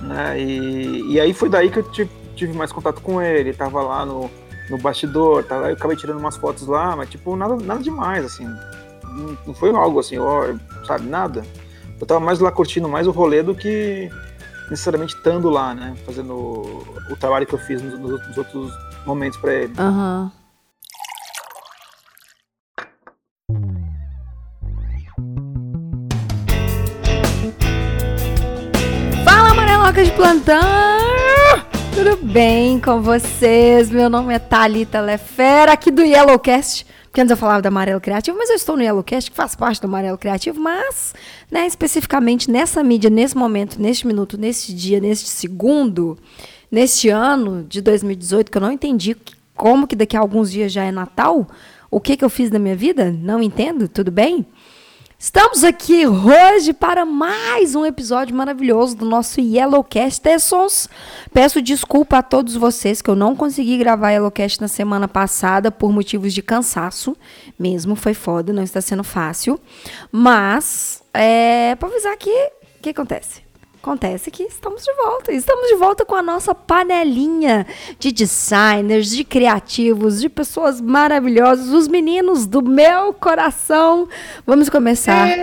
Né? E, e aí foi daí que eu tive, tive mais contato com ele, tava lá no, no bastidor, tava, eu acabei tirando umas fotos lá, mas tipo, nada, nada demais, assim. Não, não foi algo assim, ó, sabe, nada. Eu tava mais lá curtindo mais o rolê do que necessariamente estando lá, né? Fazendo o, o trabalho que eu fiz nos, nos outros momentos para ele. Aham. Fala, plantão! Tudo bem com vocês? Meu nome é Thalita Lefera, aqui do Yellowcast. Porque antes eu falava do Amarelo Criativo, mas eu estou no Yellowcast, que faz parte do Amarelo Criativo, mas, né, especificamente nessa mídia, nesse momento, neste minuto, neste dia, neste segundo, neste ano de 2018, que eu não entendi como que daqui a alguns dias já é Natal, o que, que eu fiz na minha vida? Não entendo, tudo bem? Estamos aqui hoje para mais um episódio maravilhoso do nosso Yellowcast Tessons. Peço desculpa a todos vocês que eu não consegui gravar Yellowcast na semana passada por motivos de cansaço. Mesmo, foi foda, não está sendo fácil. Mas, é, para avisar aqui, o que acontece? Acontece que estamos de volta. Estamos de volta com a nossa panelinha de designers, de criativos, de pessoas maravilhosas, os meninos do meu coração. Vamos começar.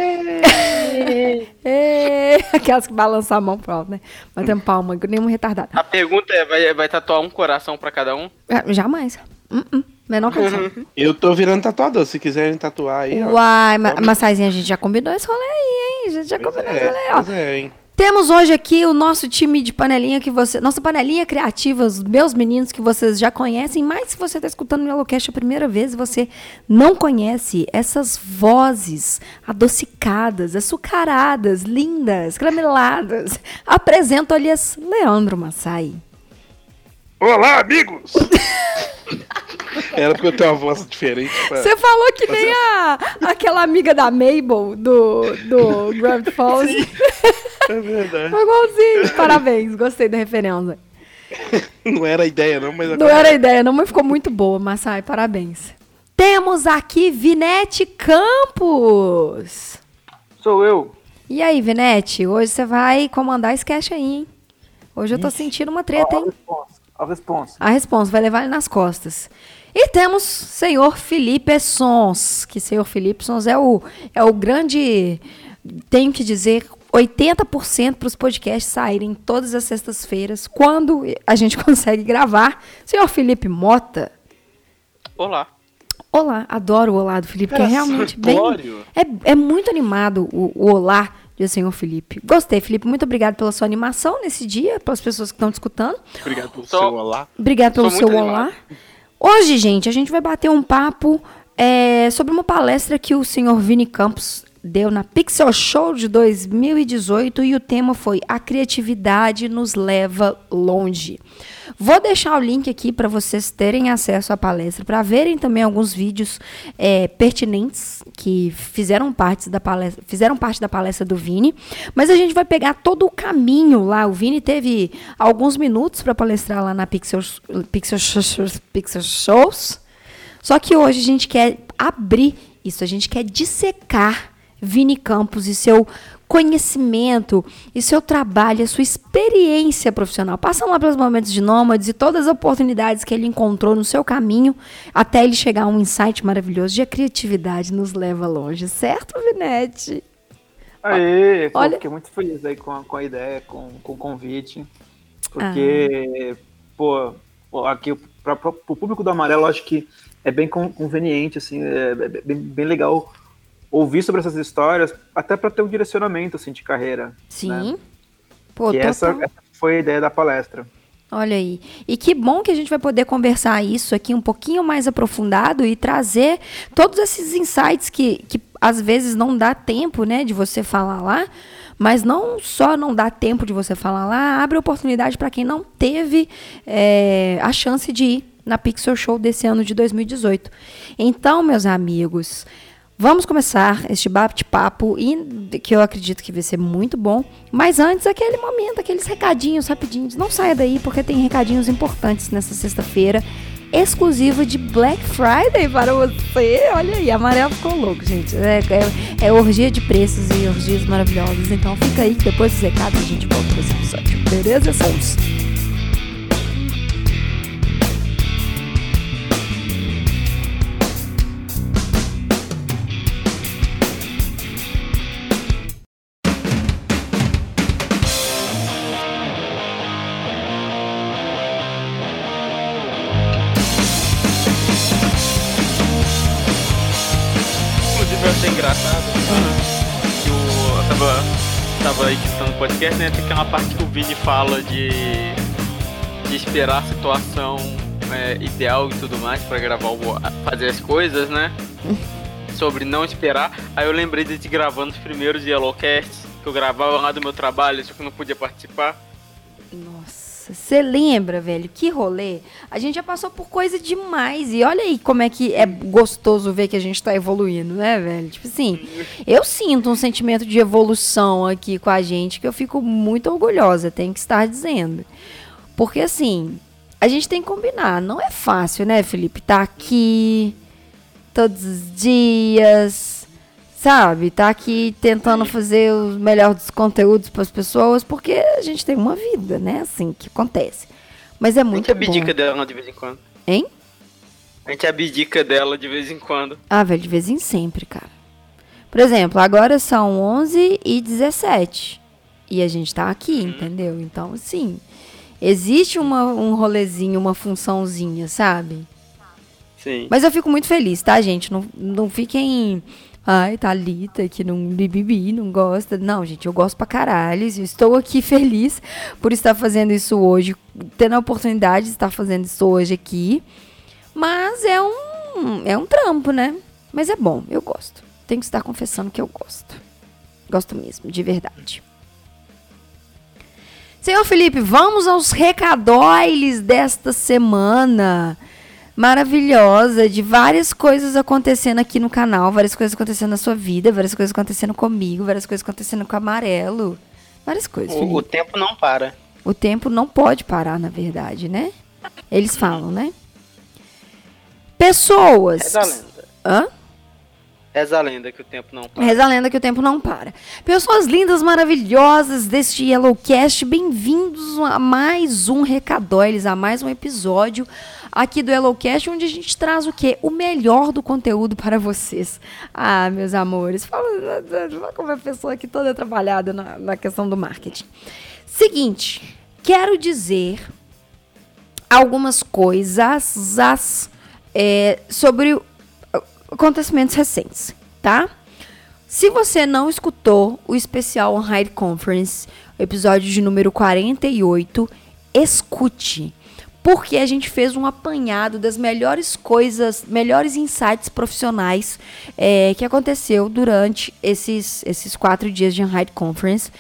Aquelas que balançam a mão, pronto, né? Batendo palma, nenhum retardado. A pergunta é: vai, vai tatuar um coração pra cada um? Ah, Jamais. Uh -uh. Menor condição. Eu tô virando tatuador, se quiserem tatuar aí. ó. Uai, ma mas Saizinha, a gente já combinou esse rolê aí, hein? A gente já Pois combinou é, esse rolê, ó. pois é, hein? Temos hoje aqui o nosso time de panelinha que você. Nossa panelinha criativa, os meus meninos que vocês já conhecem, mas se você está escutando o Yellowcast a primeira vez e você não conhece essas vozes adocicadas, açucaradas, lindas, carameladas, apresento aliás Leandro Massai. Olá, amigos! Era porque eu tenho uma voz diferente. pra- Você falou que nem a, aquela amiga da Mabel do, do Gravity Falls. É verdade. Foi igualzinho. Parabéns, gostei da referência. Não era a ideia, não, mas Não era a ideia, não, mas ficou muito boa, Massai, parabéns. Temos aqui Vinete Campos. Sou eu. E aí, Vinete, hoje você vai comandar esse cast aí, hein? Hoje eu tô sentindo uma treta, hein? responsa. A responsa. A resposta vai levar ele nas costas. E temos senhor Felipe Sons, que senhor Felipe Sons é o, é o grande, tenho que dizer, 80% para os podcasts saírem todas as sextas-feiras, quando a gente consegue gravar. Senhor Felipe Mota, Olá. olá, adoro o olá do Felipe, que é realmente bem... É, é muito animado o, o olá de senhor Felipe. Gostei, Felipe, muito obrigado pela sua animação nesse dia, pelas pessoas que estão te escutando. Obrigado pelo seu olá. Obrigado pelo Sou seu olá. animado. Hoje, gente, a gente vai bater um papo é, sobre uma palestra que o senhor Vini Campos deu na Pixel Show de 2018 e o tema foi A Criatividade nos leva longe. Vou deixar o link aqui para vocês terem acesso à palestra, para verem também alguns vídeos é, pertinentes que fizeram parte da palestra, fizeram parte da palestra do Vini. Mas a gente vai pegar todo o caminho lá. O Vini teve alguns minutos para palestrar lá na Pixel, Pixel, Pixel Shows. Só que hoje a gente quer abrir isso, a gente quer dissecar Vini Campos e seu conhecimento, e seu trabalho, a sua experiência profissional. Passando lá pelos momentos de nômades e todas as oportunidades que ele encontrou no seu caminho, até ele chegar a um insight maravilhoso de a criatividade nos leva longe, certo, Vinete? Aê, Olha- fiquei muito feliz aí com a, com a ideia, com, com o convite. Porque, pô, pô, aqui para o público do Amarelo, acho que é bem con- conveniente, assim, é, é bem, bem legal ouvir sobre essas histórias, até para ter um direcionamento, assim, de carreira. Sim. Né? Pô, que essa, essa foi a ideia da palestra. Olha aí. E que bom que a gente vai poder conversar isso aqui um pouquinho mais aprofundado e trazer todos esses insights que, que às vezes não dá tempo, né, de você falar lá. Mas não só não dá tempo de você falar lá, abre oportunidade para quem não teve é, a chance de ir na Pixel Show desse ano de 2018. Então, meus amigos, Vamos começar este bate-papo que eu acredito que vai ser muito bom. Mas antes, aquele momento, aqueles recadinhos rapidinhos. Não saia daí, porque tem recadinhos importantes nessa sexta-feira, exclusiva de Black Friday para você. Olha aí, amarelo ficou louco, gente. É, é, é orgia de preços e orgias maravilhosas. Então fica aí que depois dos recados a gente volta para esse episódio. Beleza, Sons? Podcast, né? Tem aquela parte que o Vini fala de. de esperar a situação é, ideal e tudo mais pra gravar o, fazer as coisas, né? Sobre não esperar. Aí eu lembrei de te gravando os primeiros Yellowcasts que eu gravava lá do meu trabalho, só que eu não podia participar. Nossa, você lembra, velho? Que rolê? A gente já passou por coisa demais. E olha aí como é que é gostoso ver que a gente tá evoluindo, né, velho? Tipo assim, eu sinto um sentimento de evolução aqui com a gente que eu fico muito orgulhosa, tenho que estar dizendo. Porque assim, a gente tem que combinar. Não é fácil, né, Felipe? Tá aqui todos os dias. Sabe, tá aqui tentando fazer os melhores conteúdos para as pessoas, porque a gente tem uma vida, né? Assim que acontece. Mas é A muito gente bom. abdica dela de vez em quando. Hein? A gente abdica dela de vez em quando. Ah, velho, de vez em sempre, cara. Por exemplo, agora são 11 e 17. E a gente tá aqui, entendeu? Então, assim, existe uma, um rolezinho, uma funçãozinha, sabe? Sim. Mas eu fico muito feliz, tá, gente? Não, não fiquem. Ai, Thalita, que não bibibi, não gosta. Não, gente, eu gosto pra caralho. Estou aqui feliz por estar fazendo isso hoje, tendo a oportunidade de estar fazendo isso hoje aqui. Mas é um, é um trampo, né? Mas é bom, eu gosto. Tenho que estar confessando que eu gosto. Gosto mesmo, de verdade. Senhor Felipe, vamos aos recadóiles desta semana maravilhosa, de várias coisas acontecendo aqui no canal, várias coisas acontecendo na sua vida, várias coisas acontecendo comigo, várias coisas acontecendo com o Amarelo. Várias coisas, O, o tempo não para. O tempo não pode parar, na verdade, né? Eles falam, né? Pessoas. Reza a lenda. Hã? Reza a lenda que o tempo não para. Reza a lenda que o tempo não para. Pessoas lindas, maravilhosas deste Yellowcast, bem-vindos a mais um Recadóiles, a mais um episódio aqui do Yellowcast, onde a gente traz o quê? O melhor do conteúdo para vocês. Ah, meus amores, fala, fala como uma pessoa aqui toda trabalhada na, na questão do marketing. Seguinte, quero dizer algumas coisas as, é, sobre acontecimentos recentes, tá? Se você não escutou o especial On Hide Conference, episódio de número 48, escute. Porque a gente fez um apanhado das melhores coisas, melhores insights profissionais é, que aconteceu durante esses, esses quatro dias de On Hide Conference.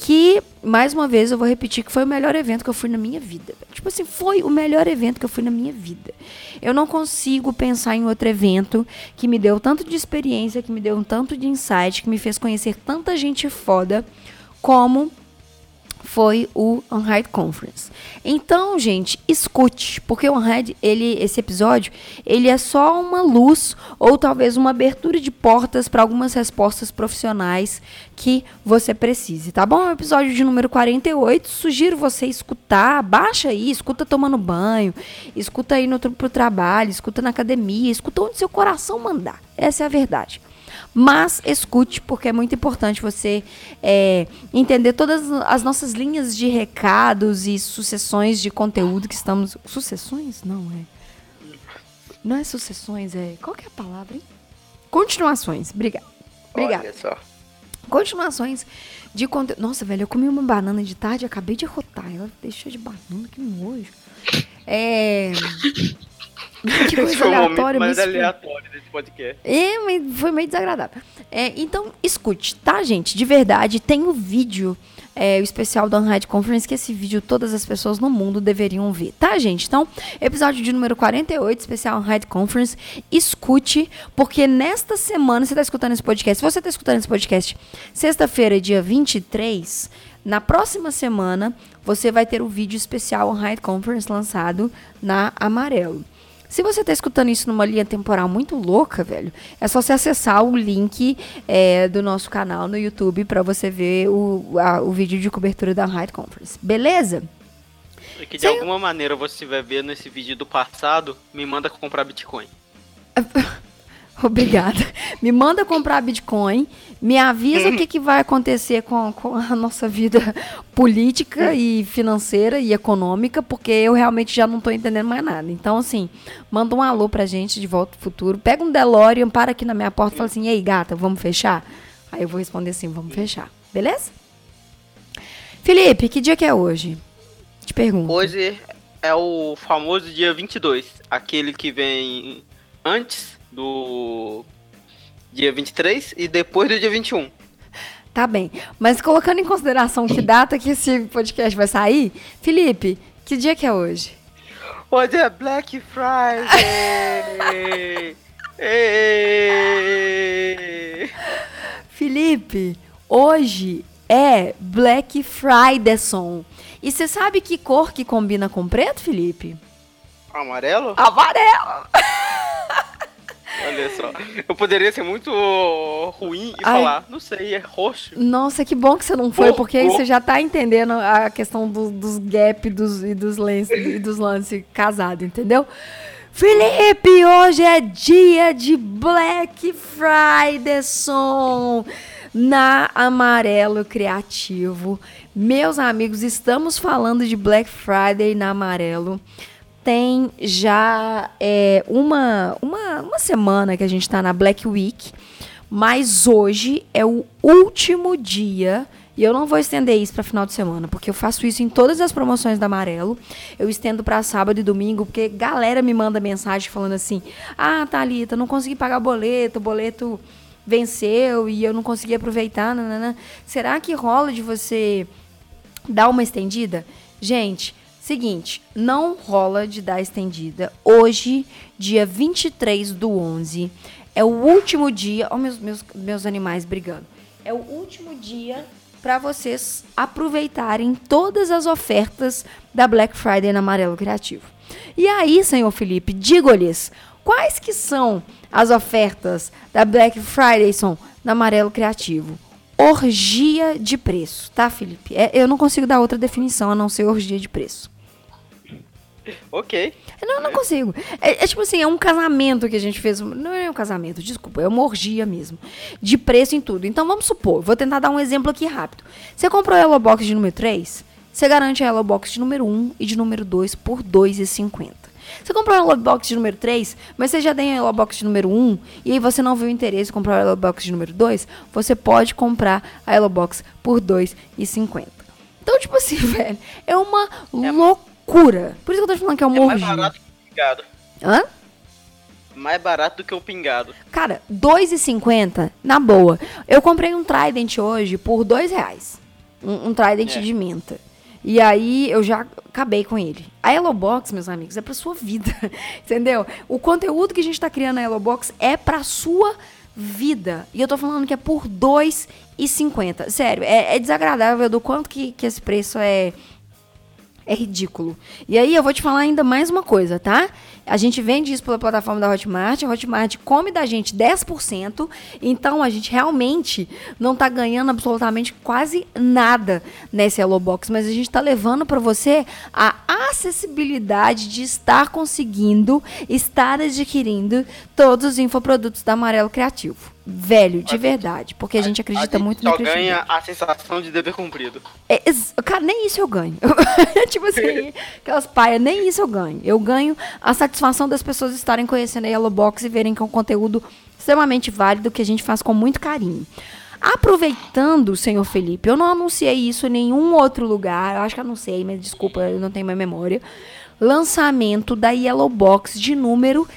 Que, mais uma vez, eu vou repetir que foi o melhor evento que eu fui na minha vida. Tipo assim, foi o melhor evento que eu fui na minha vida. Eu não consigo pensar em outro evento que me deu tanto de experiência, que me deu um tanto de insight, que me fez conhecer tanta gente foda como foi o Unhide Conference. Então, gente, escute, porque o Unhide, ele, esse episódio, ele é só uma luz ou talvez uma abertura de portas para algumas respostas profissionais que você precise, tá bom? O episódio de número 48, sugiro você escutar, baixa aí, escuta tomando banho, escuta aí no, pro trabalho, escuta na academia, escuta onde seu coração mandar. Essa é a verdade. Mas escute, porque é muito importante você é, entender todas as nossas linhas de recados e sucessões de conteúdo que estamos. Sucessões? Não é. Não é sucessões, é. Qual que é a palavra, hein? Continuações. Obrigada. Obrigada. Olha só. Continuações de conteúdo. Nossa, velho, eu comi uma banana de tarde e acabei de rotar. Ela deixou de banana, que nojo. É. Que coisa foi o momento mais aleatório desse podcast. É, mas foi meio desagradável. É, então, escute, tá, gente? De verdade, tem o vídeo, é, o especial do Unhide Conference, que esse vídeo todas as pessoas no mundo deveriam ver, tá, gente? Então, episódio de número 48, especial Unhide Conference. Escute, porque nesta semana, você tá escutando esse podcast, se você tá escutando esse podcast sexta-feira, dia 23, na próxima semana, você vai ter o vídeo especial Unhide Conference lançado na Amarelo. Se você tá escutando isso numa linha temporal muito louca, velho, é só você acessar o link é, do nosso canal no YouTube para você ver o, a, o vídeo de cobertura da Hyde Conference. Beleza? E que de alguma maneira você estiver vendo esse vídeo do passado, me manda comprar Bitcoin. Obrigada. Me manda comprar Bitcoin, me avisa o que, que vai acontecer com, com a nossa vida política e financeira e econômica, porque eu realmente já não estou entendendo mais nada. Então, assim, manda um alô pra gente de volta pro futuro. Pega um DeLorean, para aqui na minha porta e fala assim: Ei, gata, vamos fechar? Aí eu vou responder assim: Vamos fechar. Beleza? Felipe, que dia que é hoje? Te pergunto. Hoje é o famoso dia 22, aquele que vem antes do dia 23 e depois do dia 21. Tá bem. Mas colocando em consideração que data que esse podcast vai sair, Felipe, que dia que é hoje? Hoje é Black Friday! Felipe, hoje é Black Friday song. E você sabe que cor que combina com preto, Felipe? Amarelo? Amarelo! Olha só. Eu poderia ser muito ruim e Ai. falar, não sei, é roxo. Nossa, que bom que você não foi, porque aí você já tá entendendo a questão do, dos gap dos, e dos lances, e dos lances casados, entendeu? Felipe, hoje é dia de Black Friday som na Amarelo Criativo. Meus amigos, estamos falando de Black Friday na Amarelo tem já é, uma, uma, uma semana que a gente está na Black Week, mas hoje é o último dia. E eu não vou estender isso para final de semana, porque eu faço isso em todas as promoções da Amarelo. Eu estendo para sábado e domingo, porque galera me manda mensagem falando assim: "Ah, Thalita, não consegui pagar boleto, o boleto venceu e eu não consegui aproveitar". Nanana. Será que rola de você dar uma estendida? Gente, Seguinte, não rola de dar estendida. Hoje, dia 23 do 11, é o último dia. Oh, meus, meus, meus animais brigando. É o último dia para vocês aproveitarem todas as ofertas da Black Friday na Amarelo Criativo. E aí, senhor Felipe, digo-lhes, quais que são as ofertas da Black Friday são na Amarelo Criativo? Orgia de preço, tá, Felipe? É, eu não consigo dar outra definição a não ser orgia de preço. Ok. Não, não consigo. É, é, tipo assim, é um casamento que a gente fez. Não é um casamento, desculpa, é uma orgia mesmo. De preço em tudo. Então vamos supor, vou tentar dar um exemplo aqui rápido. Você comprou a Yellow Box de número 3, você garante a Yellow Box de número 1 e de número 2 por R$ 2,50. Você comprou a Yellow Box de número 3, mas você já tem a Yellow Box de número 1 e aí você não viu interesse em comprar a Yellow Box de número 2, você pode comprar a Yellow Box por R$ 2,50. Então, tipo assim, velho, é uma é loucura loucura. Por isso que eu tô falando que é um é mais barato que o pingado. Hã? Mais barato do que o pingado. Cara, R$2,50, na boa. Eu comprei um Trident hoje por 2,00 reais. Um, um Trident é. de menta. E aí eu já acabei com ele. A Hello Box, meus amigos, é pra sua vida. Entendeu? O conteúdo que a gente tá criando na Hello Box é pra sua vida. E eu tô falando que é por R$2,50. Sério, é, é desagradável do quanto que, que esse preço é é ridículo. E aí eu vou te falar ainda mais uma coisa, tá? A gente vende isso pela plataforma da Hotmart, a Hotmart come da gente 10%, então a gente realmente não está ganhando absolutamente quase nada nesse Hello Box, mas a gente está levando para você a acessibilidade de estar conseguindo, estar adquirindo todos os infoprodutos da Amarelo Criativo velho, de verdade. Porque a gente acredita a gente muito só ganha a sensação de dever cumprido. É, cara, nem isso eu ganho. tipo assim, aquelas paias, nem isso eu ganho. Eu ganho a satisfação das pessoas estarem conhecendo a Yellow Box e verem que é um conteúdo extremamente válido que a gente faz com muito carinho. Aproveitando, senhor Felipe, eu não anunciei isso em nenhum outro lugar. Eu acho que anunciei, mas desculpa, eu não tenho mais memória. Lançamento da Yellow Box de número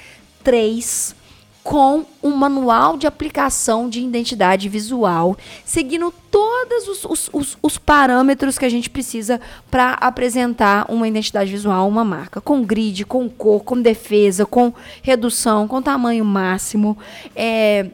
3 com um manual de aplicação de identidade visual, seguindo todos os, os, os, os parâmetros que a gente precisa para apresentar uma identidade visual, uma marca, com grid, com cor, com defesa, com redução, com tamanho máximo. É,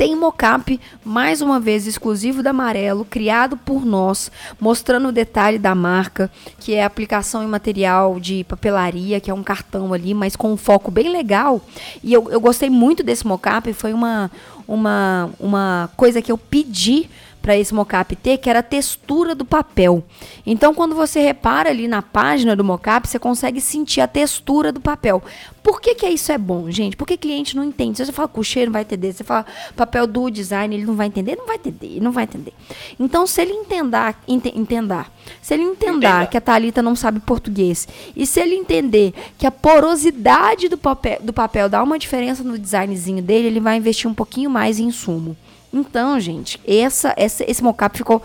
Tem mocap, mais uma vez, exclusivo da Amarelo, criado por nós, mostrando o detalhe da marca, que é a aplicação em material de papelaria, que é um cartão ali, mas com um foco bem legal. E eu, eu gostei muito desse mocap, foi uma, uma, uma coisa que eu pedi para esse mocap ter, que era a textura do papel. Então, quando você repara ali na página do mocap, você consegue sentir a textura do papel. Por que, que isso é bom, gente? Porque cliente não entende. Se você fala cocheiro, não vai entender. Se você fala papel do design, ele não vai entender. Não vai entender, não vai entender. Então, se ele entender, ent entender se ele entender Entenda. que a Thalita não sabe português, e se ele entender que a porosidade do papel, do papel dá uma diferença no designzinho dele, ele vai investir um pouquinho mais em insumo. Então, gente, essa, essa, esse mocap ficou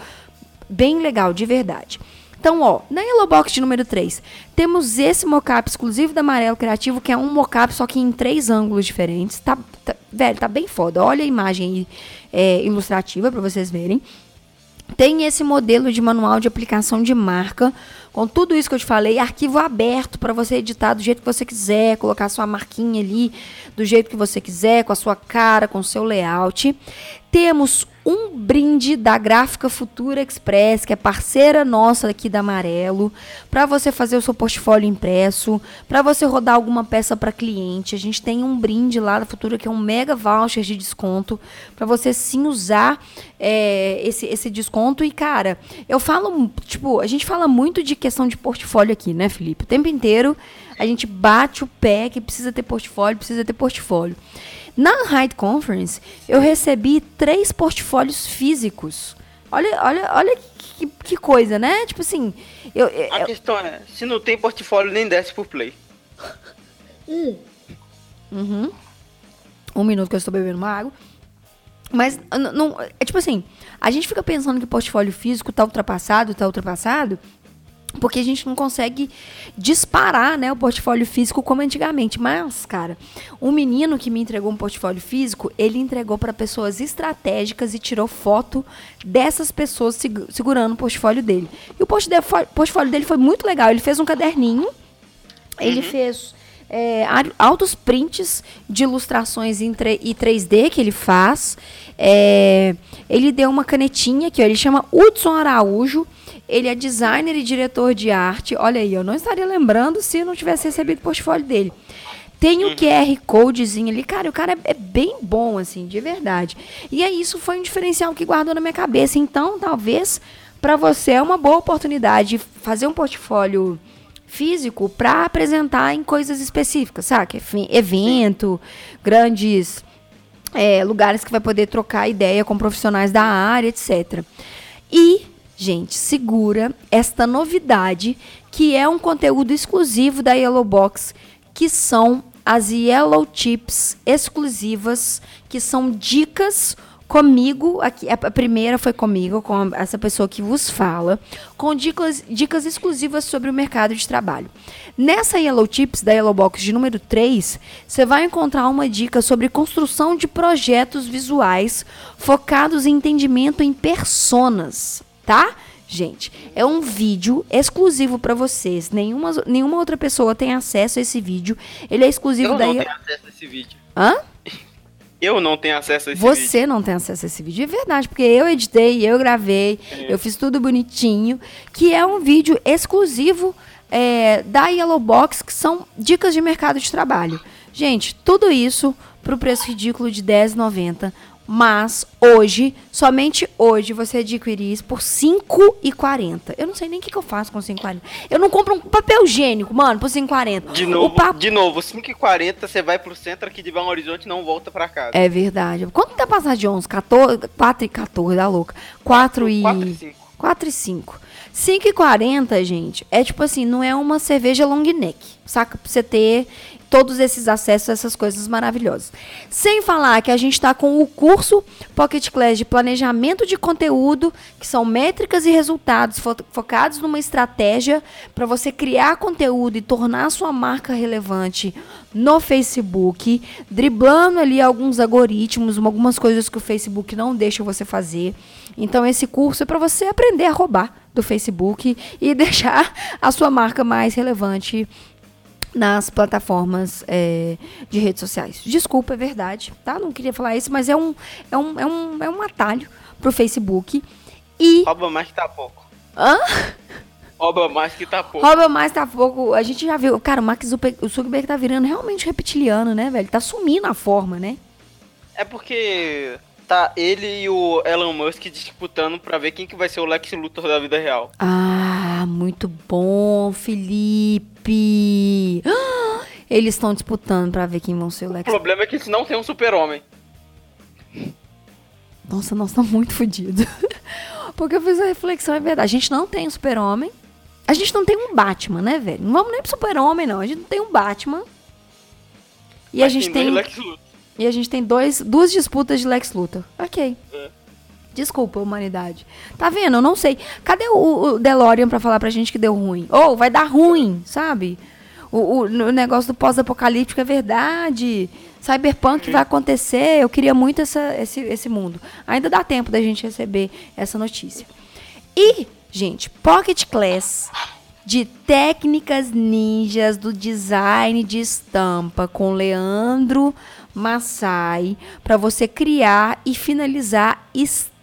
bem legal, de verdade. Então, ó, na Yellow Box de número 3, temos esse mocap exclusivo da Amarelo Criativo, que é um mocap só que em três ângulos diferentes. Tá, tá velho, tá bem foda. Olha a imagem é, ilustrativa para vocês verem. Tem esse modelo de manual de aplicação de marca, com tudo isso que eu te falei, arquivo aberto para você editar do jeito que você quiser, colocar sua marquinha ali do jeito que você quiser, com a sua cara, com o seu layout. Temos um brinde da Gráfica Futura Express, que é parceira nossa aqui da Amarelo, para você fazer o seu portfólio impresso, para você rodar alguma peça para cliente. A gente tem um brinde lá da Futura que é um mega voucher de desconto para você sim usar é, esse, esse desconto. E cara, eu falo, tipo, a gente fala muito de questão de portfólio aqui, né, Felipe? O tempo inteiro a gente bate o pé que precisa ter portfólio, precisa ter portfólio. Na Hyde Conference, eu recebi três portfólios físicos. Olha, olha, olha que, que coisa, né? Tipo assim. Eu, eu, a questão é: se não tem portfólio, nem desce por play. Hum. Uhum. Um minuto que eu estou bebendo uma água. Mas, não, é tipo assim, a gente fica pensando que portfólio físico tá ultrapassado, tá ultrapassado, porque a gente não consegue disparar né, o portfólio físico como antigamente. Mas, cara, um menino que me entregou um portfólio físico, ele entregou para pessoas estratégicas e tirou foto dessas pessoas segurando o portfólio dele. E o portfólio dele foi muito legal. Ele fez um caderninho, ele uhum. fez é, altos prints de ilustrações em e 3D que ele faz. É, ele deu uma canetinha que ele chama Hudson Araújo. Ele é designer e diretor de arte. Olha aí, eu não estaria lembrando se eu não tivesse recebido o portfólio dele. Tem o uhum. QR Codezinho ali. Cara, o cara é, é, bem bom, assim, de verdade. E aí, isso foi um diferencial que guardou na minha cabeça. Então, talvez, para você é uma boa oportunidade fazer um portfólio físico para apresentar em coisas específicas, sabe? Evento, grandes é, lugares que vai poder trocar ideia com profissionais da área, etc. E Gente, segura esta novidade que é um conteúdo exclusivo da Yellow Box, que são as Yellow Tips exclusivas, que são dicas comigo, aqui, a primeira foi comigo, com essa pessoa que vos fala, com dicas, dicas exclusivas sobre o mercado de trabalho. Nessa Yellow Tips da Yellow Box de número 3, você vai encontrar uma dica sobre construção de projetos visuais focados em entendimento em personas tá? Gente, é um vídeo exclusivo para vocês. Nenhuma, nenhuma outra pessoa tem acesso a esse vídeo. Ele é exclusivo eu daí. Eu não tenho acesso a esse vídeo. Hã? Eu não tenho acesso a esse Você vídeo. Você não tem acesso a esse vídeo. É verdade, porque eu editei, eu gravei, é. eu fiz tudo bonitinho. Que é um vídeo exclusivo é, da Yellow Box, que são dicas de mercado de trabalho. Gente, tudo isso pro preço ridículo de R$10,90. Mas hoje, somente hoje, você adquirir isso por R$ 5,40. Eu não sei nem o que, que eu faço com R$ 5,40. Eu não compro um papel higiênico, mano, por R$ 5,40. De novo, pa... de novo, 5,40 você vai pro centro aqui de Belo Horizonte e não volta pra casa. É verdade. Quanto tá passar de 11? 14, 4 e 14, da louca. 4 e... 4 e 5. 4 e 5. 5,40, gente, é tipo assim, não é uma cerveja long neck, saca? Pra você ter todos esses acessos essas coisas maravilhosas. Sem falar que a gente está com o curso Pocket Class de planejamento de conteúdo, que são métricas e resultados fo focados numa estratégia para você criar conteúdo e tornar a sua marca relevante no Facebook, driblando ali alguns algoritmos, algumas coisas que o Facebook não deixa você fazer. Então esse curso é para você aprender a roubar do Facebook e deixar a sua marca mais relevante nas plataformas é, de redes sociais. Desculpa, é verdade, tá? Não queria falar isso, mas é um, é um, é um, é um atalho pro Facebook. E. Rouba mais que tá pouco. Hã? Rouba mais que tá pouco. Rouba mais, tá pouco. A gente já viu. Cara, o o Zuckerberg tá virando realmente reptiliano, né, velho? Tá sumindo a forma, né? É porque tá ele e o Elon Musk disputando pra ver quem que vai ser o Lex Luthor da vida real. Ah, muito bom, Felipe. Eles estão disputando pra ver quem vão ser o O Lex. problema é que eles não tem um super-homem. Nossa, nós estamos muito fodidos. Porque eu fiz a reflexão, é verdade. A gente não tem um super-homem. A gente não tem um Batman, né, velho? Não vamos nem pro super-homem, não. A gente não tem um Batman. E a Mas gente dois tem. Luthor. E a gente tem dois, duas disputas de Lex Luthor. Ok. É. Desculpa, humanidade. Tá vendo? Eu não sei. Cadê o, o DeLorean pra falar pra gente que deu ruim? Ou vai dar ruim, sabe? O, o, o negócio do pós-apocalíptico é verdade. Cyberpunk vai acontecer. Eu queria muito essa, esse, esse mundo. Ainda dá tempo da gente receber essa notícia. E, gente, Pocket Class de técnicas ninjas do design de estampa com Leandro Massai para você criar e finalizar estampas.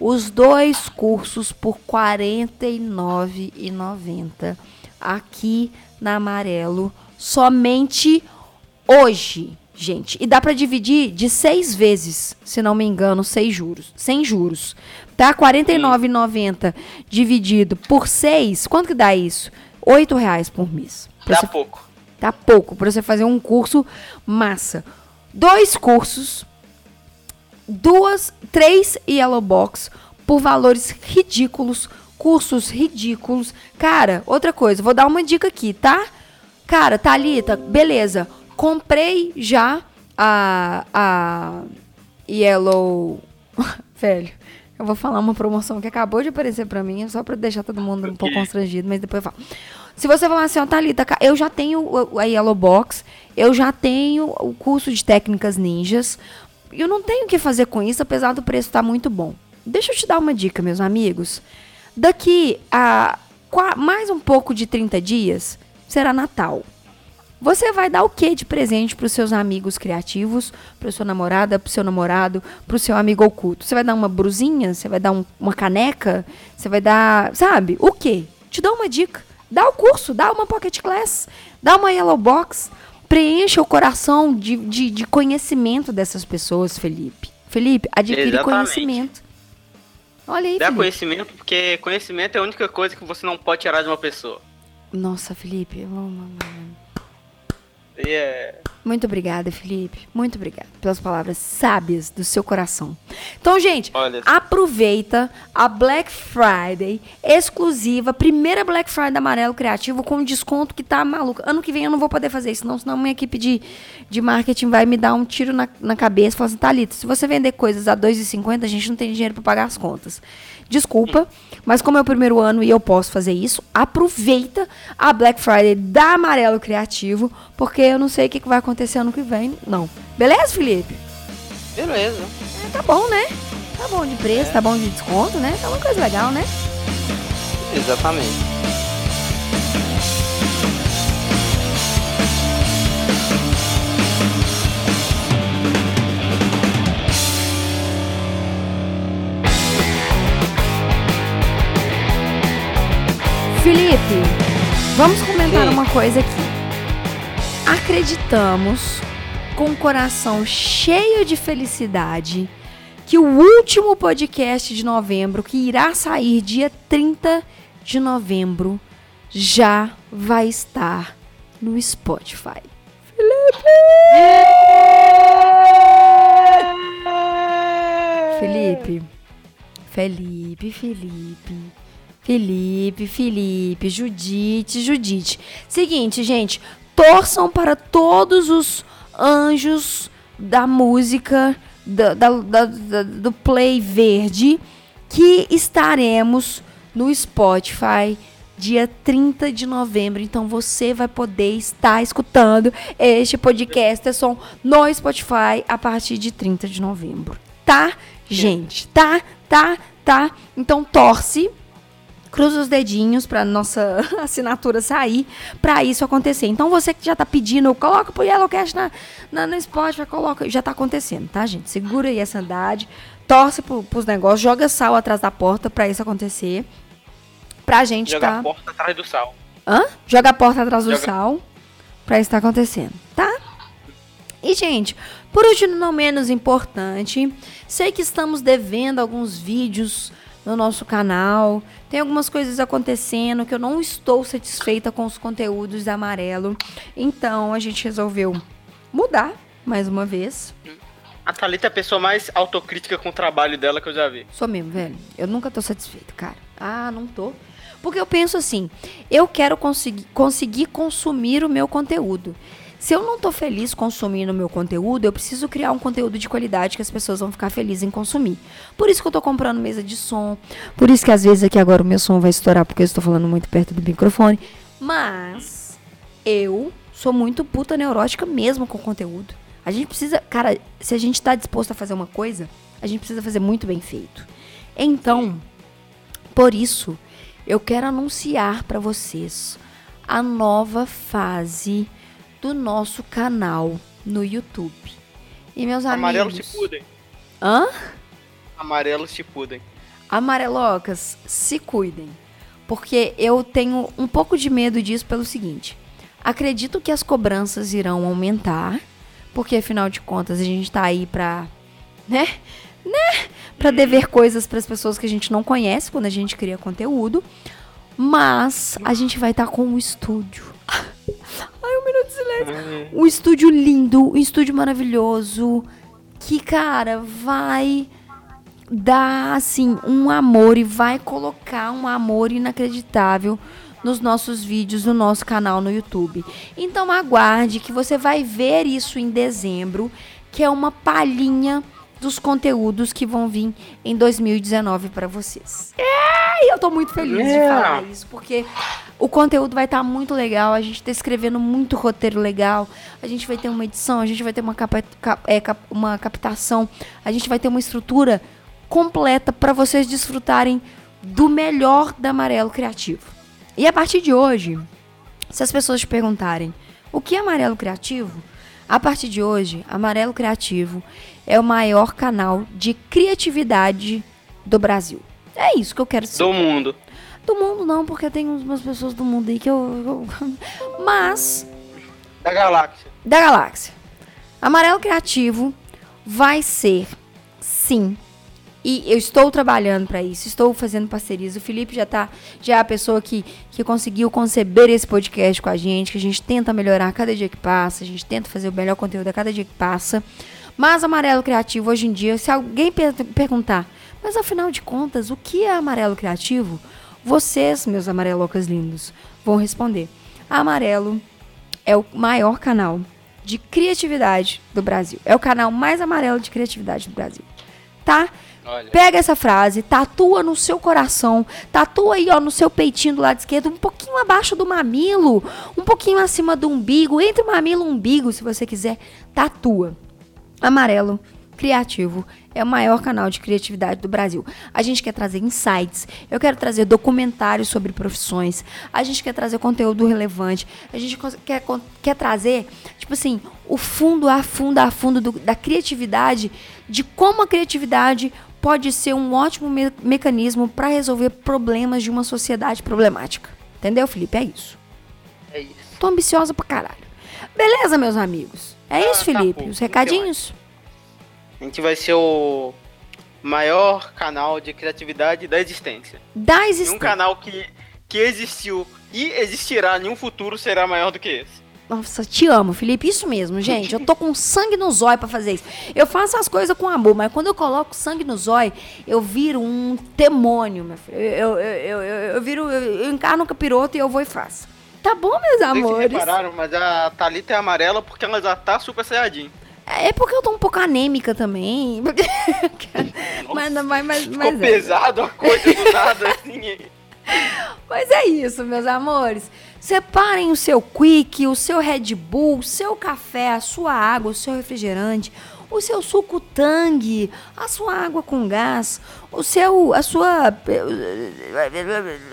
Os dois cursos por R$ 49,90 aqui na Amarelo somente hoje, gente. E dá para dividir de seis vezes, se não me engano, seis juros, sem juros. Tá? R$ 49,90 dividido por seis, quanto que dá isso? 8 reais por mês. Pra Dá você- pouco. Tá pouco para você fazer um curso massa. Dois cursos, duas, três Yellow Box por valores ridículos, cursos ridículos. Cara, outra coisa, vou dar uma dica aqui, tá? Cara, Thalita, beleza. Comprei já a, a Yellow. Velho, eu vou falar uma promoção que acabou de aparecer pra mim, só pra deixar todo mundo um pouco constrangido, mas depois eu falo. Se você falar assim, ó, Thalita, ca- eu já tenho a Yellow Box, eu já tenho o curso de técnicas ninjas, eu não tenho o que fazer com isso, apesar do preço estar muito bom. Deixa eu te dar uma dica, meus amigos. Daqui a mais um pouco de 30 dias, será Natal. Você vai dar o que de presente para os seus amigos criativos, para sua namorada, para o seu namorado, para o seu amigo oculto? Você vai dar uma brusinha? Você vai dar um- uma caneca? Você vai dar, sabe? O quê? Te dou uma dica. Dá o curso, dá uma pocket class, dá uma yellow box. Preencha o coração de, de, de conhecimento dessas pessoas, Felipe. Felipe, adquire Exatamente. conhecimento. Olha aí, Dá Felipe. conhecimento, porque conhecimento é a única coisa que você não pode tirar de uma pessoa. Nossa, Felipe. E é. Muito obrigada, Felipe. Muito obrigada pelas palavras sábias do seu coração. Então, gente, Olha. aproveita a Black Friday exclusiva, primeira Black Friday da Amarelo Criativo com desconto que tá maluco. Ano que vem eu não vou poder fazer isso, não, senão minha equipe de, de marketing vai me dar um tiro na, na cabeça e falar assim, Thalita, se você vender coisas a R$ 2,50, a gente não tem dinheiro para pagar as contas. Desculpa, mas como é o primeiro ano e eu posso fazer isso, aproveita a Black Friday da Amarelo Criativo, porque eu não sei o que, que vai acontecer ano que vem, não. Beleza, Felipe? Beleza. É, tá bom, né? Tá bom de preço, tá bom de desconto, né? Tá uma coisa legal, né? Exatamente. Felipe, vamos comentar Sim. uma coisa aqui. Acreditamos, com o coração cheio de felicidade, que o último podcast de novembro, que irá sair dia 30 de novembro, já vai estar no Spotify. Felipe. Felipe, Felipe. Felipe, Felipe, Judite, Judite. Seguinte, gente, torçam para todos os anjos da música da- da- da- do Play Verde que estaremos no Spotify dia 30 de novembro. Então você vai poder estar escutando este podcast som no Spotify a partir de 30 de novembro. Tá, gente? Tá, tá, tá. Então torce Cruza os dedinhos pra nossa assinatura sair, pra isso acontecer. Então você que já tá pedindo, coloca pro Yellowcast na, na, no Spotify, coloca, já tá acontecendo, tá, gente? Segura aí essa andade, torce pro, pros negócios, joga sal atrás da porta pra isso acontecer. Pra gente Joga tá... a porta atrás do sal. Hã? Joga a porta atrás do Joga- sal pra isso tá acontecendo, tá? E, gente, por último, não menos importante, sei que estamos devendo alguns vídeos no nosso canal. Tem algumas coisas acontecendo que eu não estou satisfeita com os conteúdos da Amarelo. Então, a gente resolveu mudar mais uma vez. A Thalita é a pessoa mais autocrítica com o trabalho dela que eu já vi. Sou mesmo, velho. Eu nunca tô satisfeita, cara. Ah, não tô. Porque eu penso assim, eu quero conseguir, conseguir consumir o meu conteúdo. Se eu não tô feliz consumindo o meu conteúdo, eu preciso criar um conteúdo de qualidade que as pessoas vão ficar felizes em consumir. Por isso que eu tô comprando mesa de som. Por isso que às vezes aqui agora o meu som vai estourar porque eu estou falando muito perto do microfone. Mas eu sou muito puta neurótica mesmo com conteúdo. A gente precisa, cara, se a gente tá disposto a fazer uma coisa, a gente precisa fazer muito bem feito. Então, por isso, eu quero anunciar para vocês a nova fase do nosso canal no YouTube. E meus Amarelos amigos, se pudem. hã? Amarelos se pudem. Amarelocas, se cuidem. Porque eu tenho um pouco de medo disso pelo seguinte. Acredito que as cobranças irão aumentar. Porque afinal de contas a gente tá aí pra. Né? Né? Pra dever coisas pras pessoas que a gente não conhece quando a gente cria conteúdo. Mas a gente vai estar com um estúdio. Ai, um minuto de silêncio. Um estúdio lindo, um estúdio maravilhoso. Que, cara, vai dar assim um amor e vai colocar um amor inacreditável nos nossos vídeos no nosso canal no YouTube. Então aguarde que você vai ver isso em dezembro, que é uma palhinha dos conteúdos que vão vir em 2019 para vocês. É, e eu tô muito feliz de É. falar isso, porque o conteúdo vai estar muito legal, a gente tá escrevendo muito roteiro legal, a gente vai ter uma edição, a gente vai ter uma, capa, cap- é, cap- uma captação, a gente vai ter uma estrutura completa para vocês desfrutarem do melhor da Amarelo Criativo. E a partir de hoje, se as pessoas te perguntarem o que é Amarelo Criativo, a partir de hoje, Amarelo Criativo é o maior canal de criatividade do Brasil. É isso que eu quero dizer. Do mundo. Do mundo não, porque tem umas pessoas do mundo aí que eu. eu- Mas, Da galáxia. da galáxia. Amarelo Criativo vai ser, sim. E eu estou trabalhando para isso, estou fazendo parcerias. O Felipe já tá, já é a pessoa que, que conseguiu conceber esse podcast com a gente, que a gente tenta melhorar a cada dia que passa, a gente tenta fazer o melhor conteúdo a cada dia que passa. Mas Amarelo Criativo, hoje em dia, se alguém per- perguntar, mas afinal de contas, o que é Amarelo Criativo? Vocês, meus amarelocas lindos, vão responder. Amarelo é o maior canal de criatividade do Brasil. É o canal mais amarelo de criatividade do Brasil. Tá? Olha. Pega essa frase, tatua no seu coração, tatua aí, ó, no seu peitinho do lado esquerdo, um pouquinho abaixo do mamilo, um pouquinho acima do umbigo, entre o mamilo e o umbigo, se você quiser, tatua. Amarelo Criativo é o maior canal de criatividade do Brasil. A gente quer trazer insights, eu quero trazer documentários sobre profissões, a gente quer trazer conteúdo relevante, a gente quer, quer trazer, tipo assim, o fundo a fundo a fundo do- da criatividade, de como a criatividade pode ser um ótimo me- mecanismo para resolver problemas de uma sociedade problemática. Entendeu, Felipe? É isso. É isso. Tô ambiciosa pra caralho. Beleza, meus amigos? É Ah, isso, tá Felipe? bom. Os recadinhos? A gente vai ser o maior canal de criatividade da existência. Da E um existência. canal que, que existiu e existirá em um futuro será maior do que esse. Nossa, te amo, Felipe. Isso mesmo, gente. Eu tô com sangue no zóio pra fazer isso. Eu faço as coisas com amor, mas quando eu coloco sangue no zóio, eu viro um demônio, meu filho. Eu, eu, eu, eu, eu viro, eu, eu encarno o capiroto e eu vou e faço. Tá bom, meus amores? repararam, mas a Thalita é amarela porque ela já tá super saiyajin. É porque eu tô um pouco anêmica também. mas, mas, mas, Ficou mas, é. pesado a coisa do nada, assim. mas é isso, meus amores. Separem o seu quick, o seu Red Bull, o seu café, a sua água, o seu refrigerante, o seu suco tangue, a sua água com gás, o seu, a sua,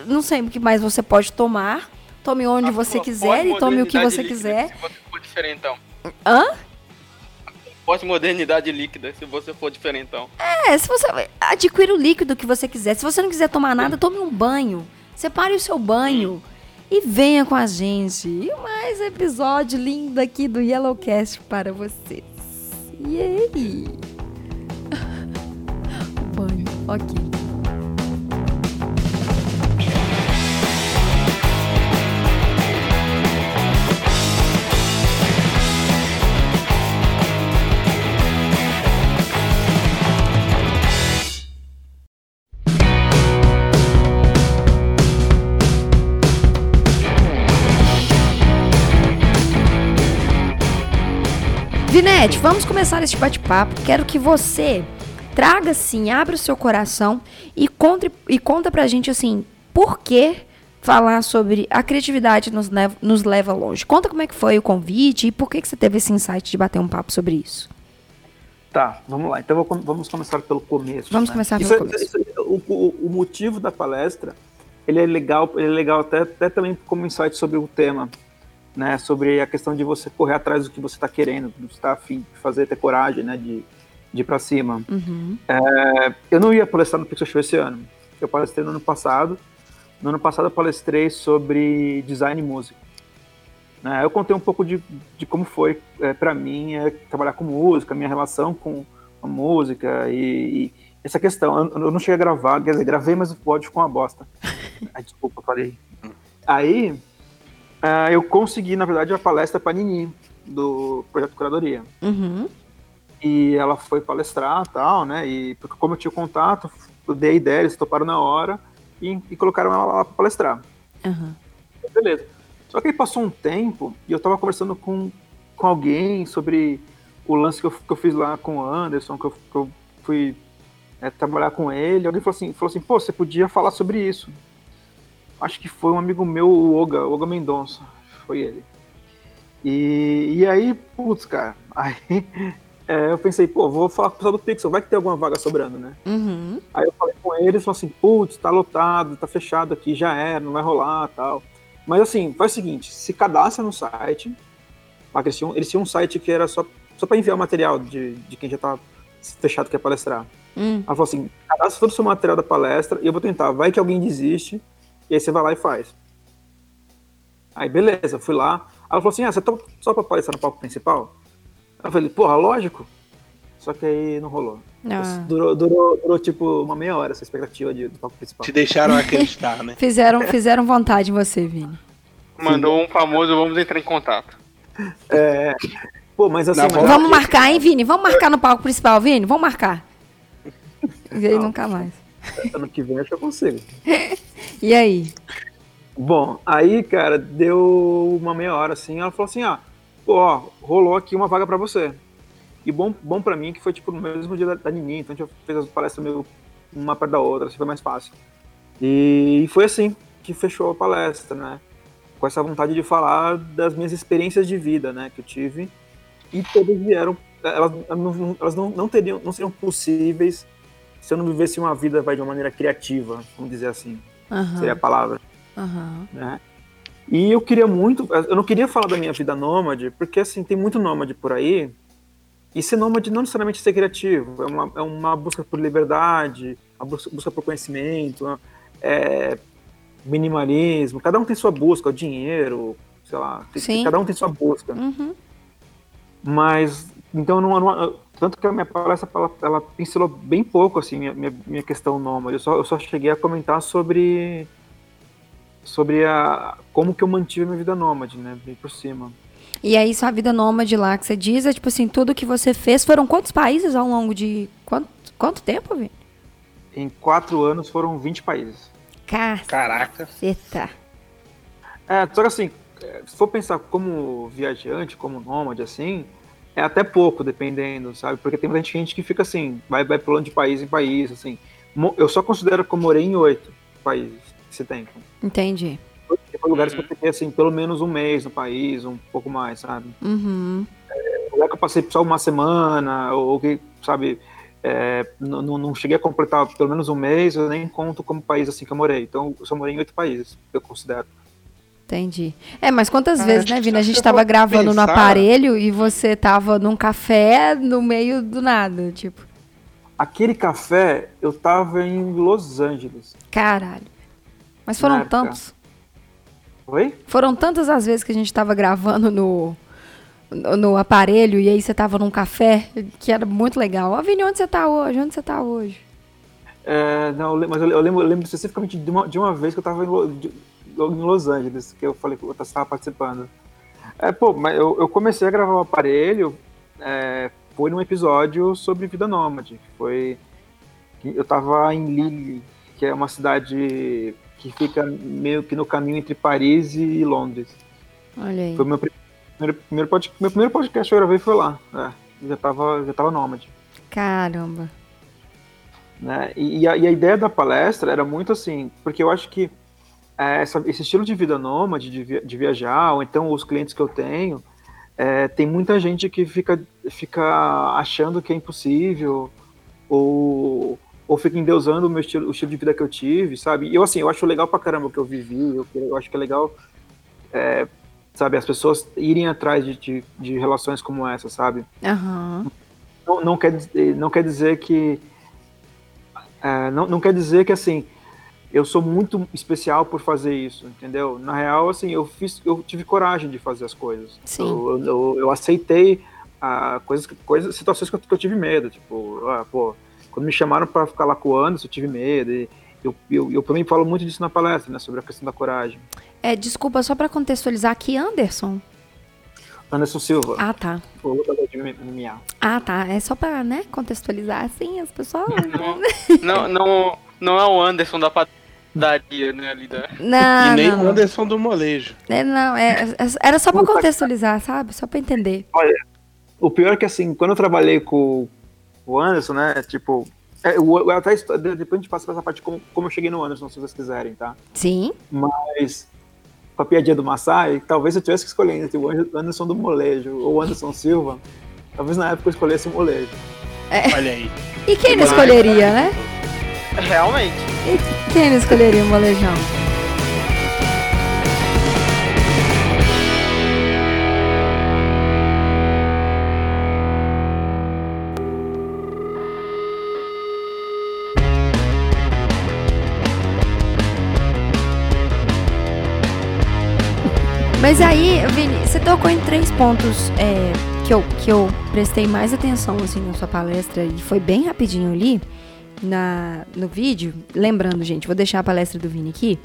não sei o que mais você pode tomar. Tome onde A você quiser e tome o que você líquida, quiser. Se você for diferentão. Hã? Pós-modernidade líquida, se você for diferentão. É, se você adquira o líquido que você quiser. Se você não quiser tomar nada, tome um banho. Separe o seu banho e venha com a gente. E mais episódio lindo aqui do Yellowcast para vocês. E aí? Banho, ok. Vinete, vamos começar este bate-papo. Quero que você traga, assim, abra o seu coração e, conte, e conta pra gente, assim, por que falar sobre a criatividade nos leva, nos leva longe. Conta como é que foi o convite e por que, que você teve esse insight de bater um papo sobre isso. Tá, vamos lá. Então vou vamos começar pelo começo. Vamos né? começar Isso pelo é- começo. isso é- o, o- o motivo da palestra, ele é legal, ele é legal até, até também como insight sobre o tema, né? Sobre a questão de você correr atrás do que você está querendo, do que você está afim de fazer, ter coragem, né? De, de ir para cima. Uhum. Eu não ia palestrar no Pixel Show esse ano. Eu palestrei no ano passado. No ano passado eu palestrei sobre design e música. Né, eu contei um pouco de, de como foi é, para mim é, trabalhar com música, minha relação com a música e, e essa questão. Eu, eu não cheguei a gravar, quer dizer, gravei, mas o pódio ficou uma bosta. Desculpa, falei. Aí ah, eu consegui, na verdade, a palestra para Nini, do Projeto Curadoria Uhum. e ela foi palestrar tal, né? E porque como eu tinha contato, eu dei a ideia, eles toparam na hora e, e colocaram ela lá para palestrar. Uhum. Beleza. Só que aí passou um tempo e eu tava conversando com, com alguém sobre o lance que eu, que eu fiz lá com o Anderson, que eu, que eu fui é, trabalhar com ele. Alguém falou assim, falou assim, pô, você podia falar sobre isso. Acho que foi um amigo meu, o Oga, o Oga Mendonça, foi ele. E, e aí, putz, cara, aí é, eu pensei, pô, vou falar com o pessoal do Pixel, vai que tem alguma vaga sobrando, né? Uhum. Aí eu falei com ele, ele falou assim, putz, tá lotado, tá fechado aqui, já era, não vai rolar tal. Mas assim, faz o seguinte, se cadastra no site, ah, eles tinham, eles tinham um site que era só, só para enviar o material de, de quem já tá fechado que quer palestrar. Hum. Ela falou assim, cadastra todo o seu material da palestra e eu vou tentar, vai que alguém desiste, e aí você vai lá e faz. Aí beleza, fui lá. Ela falou assim, ah, você tá só pra palestrar no palco principal? Eu falei, porra, lógico. Só que aí não rolou. Ah. Durou, durou, durou, tipo uma meia hora essa expectativa de, do palco principal. Te deixaram acreditar, né? Fizeram, fizeram vontade em você, Vini. Mandou um famoso, vamos entrar em contato. É, pô, mas assim, mas- Vamos marcar, hein, Vini? Vamos marcar no palco principal, Vini? Vamos marcar. E aí Não. nunca mais. Ano que vem eu acho que eu consigo. E aí? Bom, aí, cara, deu uma meia hora assim, ela falou assim, ah, pô, ó, rolou aqui uma vaga pra você. E bom, bom pra mim que foi tipo no mesmo dia da, da Nini, então a gente fez as palestras meio uma perto da outra, assim foi mais fácil. E foi assim que fechou a palestra, né? Com essa vontade de falar das minhas experiências de vida, né, que eu tive. E todas vieram, elas, não, elas não, não teriam, não seriam possíveis se eu não vivesse uma vida vai, de uma maneira criativa, vamos dizer assim, Aham. seria a palavra Aham. né? E eu queria muito, eu não queria falar da minha vida nômade, porque assim, tem muito nômade por aí, e ser nômade não necessariamente ser criativo, é uma, é uma busca por liberdade, uma busca, busca por conhecimento, é minimalismo, cada um tem sua busca, o dinheiro, sei lá, tem- cada um tem sua busca. Uhum. Mas, então, não, não- tanto que a minha palestra, ela, ela pincelou bem pouco, assim, minha, minha, minha questão nômade. Eu só, eu só cheguei a comentar sobre, sobre a, como que eu mantive minha vida nômade, né, bem por cima. E aí, sua vida nômade lá que você diz é tipo assim, tudo que você fez. Foram quantos países ao longo de. Quanto, quanto tempo, Vini? Em quatro anos foram 20 países. Caraca. Caceta. É, só que assim, se for pensar como viajante, como nômade, assim, é até pouco, dependendo, sabe? Porque tem muita gente que fica assim, vai, vai pulando de país em país, assim. Eu só considero que eu morei em oito países esse tempo. Entendi. Tem lugares que eu fiquei, assim, pelo menos um mês no país, um pouco mais, sabe? Uhum. Lugares já que eu passei só uma semana, ou que, sabe, é, não, não cheguei a completar pelo menos um mês, eu nem conto como país assim que eu morei. Então, eu só morei em oito países, eu considero. Entendi. É, mas quantas Ah, vezes, né, Vina? A gente eu tava for gravando no pensar- aparelho e você tava num café no meio do nada, tipo, Aquele café, eu tava em Los Angeles. caralho. Mas foram época. tantos. Oi? Foram tantas as vezes que a gente tava gravando no, no, no aparelho e aí você tava num café, que era muito legal. Ó, Vini, onde você tá hoje? Onde você tá hoje? É, não, mas eu lembro, eu lembro especificamente de uma, de uma vez que eu tava em, Em Los Angeles, que eu falei que eu estava participando. É, pô, mas eu, eu comecei a gravar o aparelho, é, foi num episódio sobre vida nômade. Foi. Eu tava em Lille, que é uma cidade que fica meio que no caminho entre Paris e Londres. Olha aí. Foi o meu pri- primeiro, primeiro, pod- meu primeiro podcast que eu gravei foi lá. É, já tava, já tava nômade. Caramba. né? E, e a, e a ideia da palestra era muito assim, porque eu acho que essa- esse estilo de vida nômade, de, via- de viajar, ou então os clientes que eu tenho, é, tem muita gente que fica, fica achando que é impossível, ou, ou fica endeusando o meu estilo, o estilo de vida que eu tive, sabe? E eu, assim, eu acho legal pra caramba o que eu vivi, eu, eu acho que é legal, é, sabe, as pessoas irem atrás de, de, de relações como essa, sabe? Aham. não, não, quer, dizer- não quer dizer que. é, não, não quer dizer que assim. Eu sou muito especial por fazer isso, entendeu? Na real, assim, eu fiz, eu tive coragem de fazer as coisas. Sim. Eu, eu, eu aceitei ah, coisas, coisas, situações que eu, que eu tive medo. Tipo, ah, pô, quando me chamaram para ficar lá com o Anderson, eu tive medo. E eu, eu, eu também falo muito disso na palestra, né? Sobre a questão da coragem. É, desculpa, só pra contextualizar aqui, Anderson. Anderson Silva, Ah, tá. o lutador de MMA. Ah, tá. É só pra, né, contextualizar assim as pessoas. Não, não, não é o Anderson da padaria, né, ali da... Não, e nem não, o não. Anderson do molejo. É, não, é, é- era só pra contextualizar, sabe? Só pra entender. O pior é que, assim, quando eu trabalhei com o Anderson, né, tipo... É, eu, eu até, depois a gente passa pra essa parte como, como eu cheguei no Anderson, se vocês quiserem, tá? Sim. Mas, com a piadinha do Massai, talvez eu tivesse que escolher entre o Anderson do Molejo ou o Anderson Silva, talvez na época eu escolhesse o Molejo. Olha aí. E quem não escolheria, né? Realmente. E quem não escolheria o molejão? Mas aí, Vini, você tocou em três pontos é, que, eu, que eu prestei mais atenção assim, na sua palestra e foi bem rapidinho ali na, no vídeo. Lembrando, gente, vou deixar a palestra do Vini aqui.